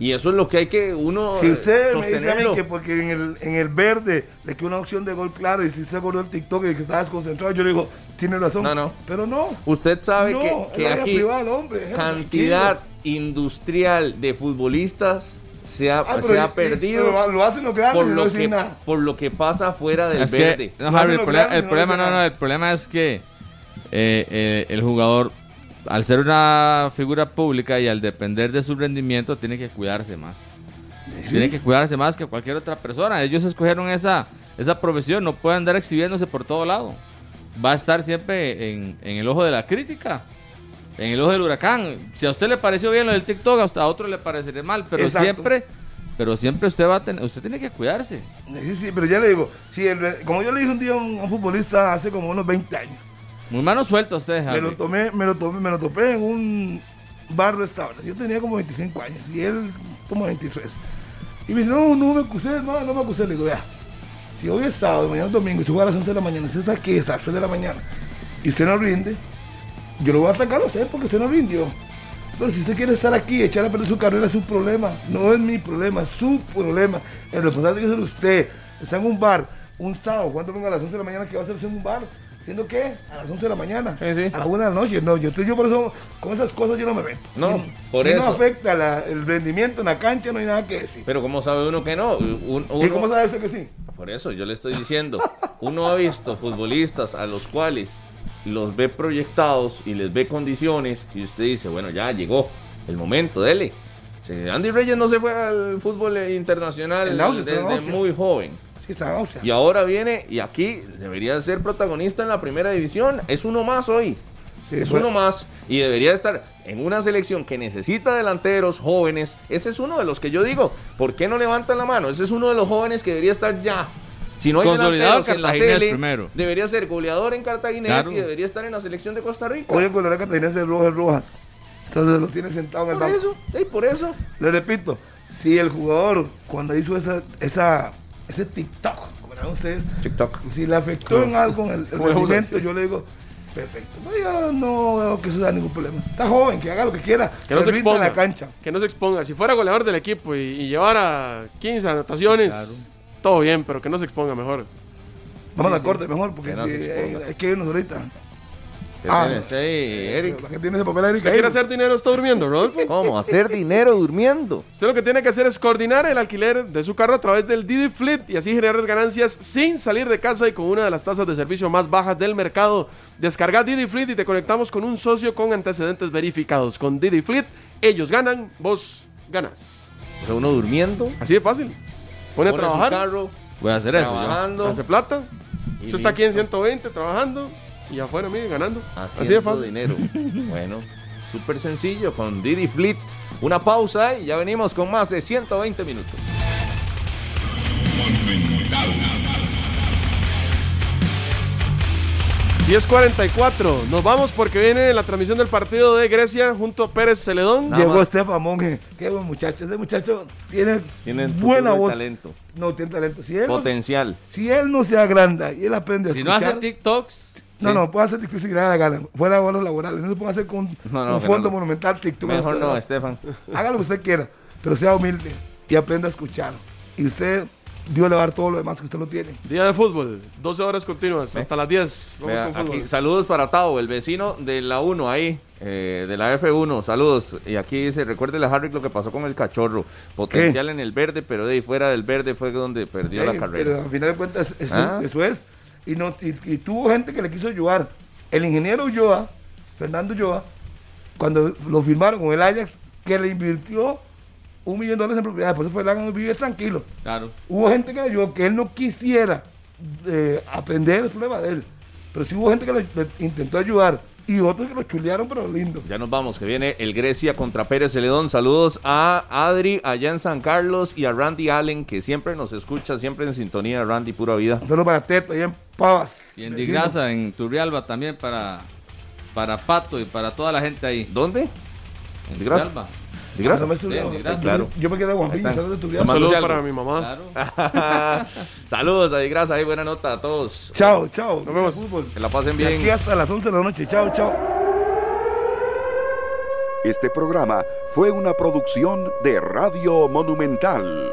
Y eso es lo que hay que uno Si eh, usted me dice a mí sostenerlo. que porque en el, en el verde le quedó una opción de gol claro y si se acordó el TikTok y que estaba desconcentrado, yo le digo, tiene razón. No, no. Pero no. Usted sabe no, que, que aquí privada hombre, cantidad tranquilo. industrial de futbolistas se ha, Ah, se y- ha y- perdido pero lo hacen los grandes por no lo, que, nada. por lo que pasa fuera del Es verde. que, no, Harry, el, problema- el no problema, no, el problema es que eh, eh, el jugador, al ser una figura pública y al depender de su rendimiento, tiene que cuidarse más. Tiene que cuidarse más que cualquier otra persona. Ellos escogieron esa, esa profesión, no pueden andar exhibiéndose por todo lado. Va a estar siempre en, en el ojo de la crítica. en el ojo del huracán. Si a usted le pareció bien lo del TikTok, hasta a otro le parecería mal, pero Exacto. siempre, pero siempre usted va a tener, usted tiene que cuidarse. Sí, sí, pero ya le digo, si el- como yo le dije un día a un, a un futbolista hace como unos 20 años, Muy mano suelta usted, me Harry. lo tomé, me lo tomé, me lo topé en un bar restaurante. Yo tenía como 25 años y él como 23. Y me dice, no, no me acusé, no, no me acusé. Le digo, vea, si hoy es sábado, mañana es domingo y se juega a las 11 de la mañana, usted está aquí a las 6 de la mañana y usted no rinde, yo lo voy a atacar a usted porque usted no rindió. Pero si usted quiere estar aquí echar a perder su carrera, es su problema. No es mi problema, es su problema. El responsable tiene que ser usted. Está en un bar, un sábado, cuando venga a las 11 de la mañana, ¿qué va a hacer usted en un bar? ¿Siendo qué? A las 11 de la mañana. Sí, sí. A las 1 de la noche. No, yo, entonces yo por eso, con esas cosas yo no me meto. No, Si- por si eso. no afecta la- el rendimiento en la cancha, no hay nada que decir. Pero ¿cómo sabe uno que no? Un- ¿Y uno- cómo sabe usted que sí? Por eso yo le estoy diciendo, uno ha visto futbolistas a los cuales los ve proyectados y les ve condiciones y usted dice, bueno, ya llegó el momento, dele. Andy Reyes no se fue al fútbol internacional desde muy joven. Sí, está. Y ahora viene y aquí debería ser protagonista en la primera división. Es uno más hoy. Sí, es bueno. uno más y debería estar en una selección que necesita delanteros jóvenes. Ese es uno de los que yo digo, ¿por qué no levantan la mano? Ese es uno de los jóvenes que debería estar ya. Si no hay Consolidado en la cartaginés CL, primero. debería ser goleador en Cartaginés Claro. y debería estar en la selección de Costa Rica. Oye, con la cartaginense de Rojas Rojas. Entonces lo tiene sentado en el por banco. eso, ey, por eso. Le repito, si el jugador, cuando hizo esa, esa, ese TikTok, como llaman ustedes, TikTok. si le afectó en algo en el, el ¿Cómo le gusta rendimiento, yo le digo, perfecto. No, yo no veo que eso da ningún problema. Está joven, que haga lo que quiera, Que no se rinda en exponga. la cancha. Que no se exponga. Si fuera goleador del equipo y, y llevara 15 anotaciones, todo bien, pero que no se exponga mejor. Vamos a la corte mejor, porque Que no si, exponga. hay que irnos ahorita. ¿Qué Ah, ahí, Eric? ¿La que tiene ese papel, Eric? ¿Usted quiere hacer dinero? ¿Está durmiendo, Rodolfo? [laughs] ¿Cómo? Hacer dinero durmiendo. Usted lo que tiene que hacer es coordinar el alquiler de su carro a través del Didi Fleet y así generar ganancias sin salir de casa y con una de las tasas de servicio más bajas del mercado. Descarga Didi Fleet y te conectamos con un socio con antecedentes verificados. Con Didi Fleet, ellos ganan, vos ganas. O sea, uno durmiendo, Así de fácil. Pone a su trabajar, carro, Voy a hacer eso. trabajando, hace plata. Usted está aquí en listo. 120 trabajando y afuera, mire, ganando. haciendo Así de fácil. dinero. [laughs] bueno, súper sencillo con Didi Fleet. Una pausa y ya venimos con más de 120 minutos. 10.44. Nos vamos porque viene la transmisión del partido de Grecia junto a Pérez Celedón. Nada Llegó. Estefan Monge. Qué buen muchacho. Ese muchacho tiene, Tiene buena y voz. talento. No, tiene talento. Si él, no, Potencial. si él no se agranda y él aprende a Si no hace TikToks, No, no, puede hacer TikTok si le da la gana. Fuera de bonos laborales. No se puede hacer con No, no, un fondo no. monumental TikTok. Mejor no, Haga Estefan. lo que usted quiera, pero sea humilde y aprenda a escuchar. Y usted, Dios le va a dar todo lo demás que usted lo tiene. Día de fútbol, 12 horas continuas, hasta las 10. Vamos Vea, con fútbol. aquí, saludos para Tao, el vecino de la 1 ahí, eh, de la F1. Saludos. Y aquí dice, recuérdele a Harry lo que pasó con el cachorro. Potencial en el verde, pero de ahí fuera del verde fue donde perdió la carrera. Pero al final de cuentas, eso, Ah. eso es. Y, no, y, y tuvo gente que le quiso ayudar. El ingeniero Ulloa, Fernando Ulloa, cuando lo firmaron con el Ajax, que le invirtió un millón de dólares en propiedades, por eso fue el vivir tranquilo. claro. Hubo gente que le ayudó, que él no quisiera eh, aprender el problema de él. Pero sí hubo gente que le, le intentó ayudar. Y otros que lo chulearon, pero lindo. Ya nos vamos, que viene el Grecia contra Pérez Celedón. Saludos a Adri allá en San Carlos y a Randy Allen, que siempre nos escucha, siempre en sintonía. Randy, pura vida. Un saludo para Teto, ahí en Pavas. Y en. Digrasa, en Turrialba también para, para Pato y para toda la gente ahí. ¿Dónde? En Digrasa. Turrialba. ¿De grasa? No. Sí, Digrasa. Yo- Claro. Yo me quedé está. saludos de tu Saludos para mi mamá. Claro. [laughs] Saludos a Digrasa, ahí buena nota a todos. Chao, chao. Nos vemos. Fútbol. Que la pasen De aquí bien. hasta las 11 de la noche. Chao, chao. Este programa fue una producción de Radio Monumental.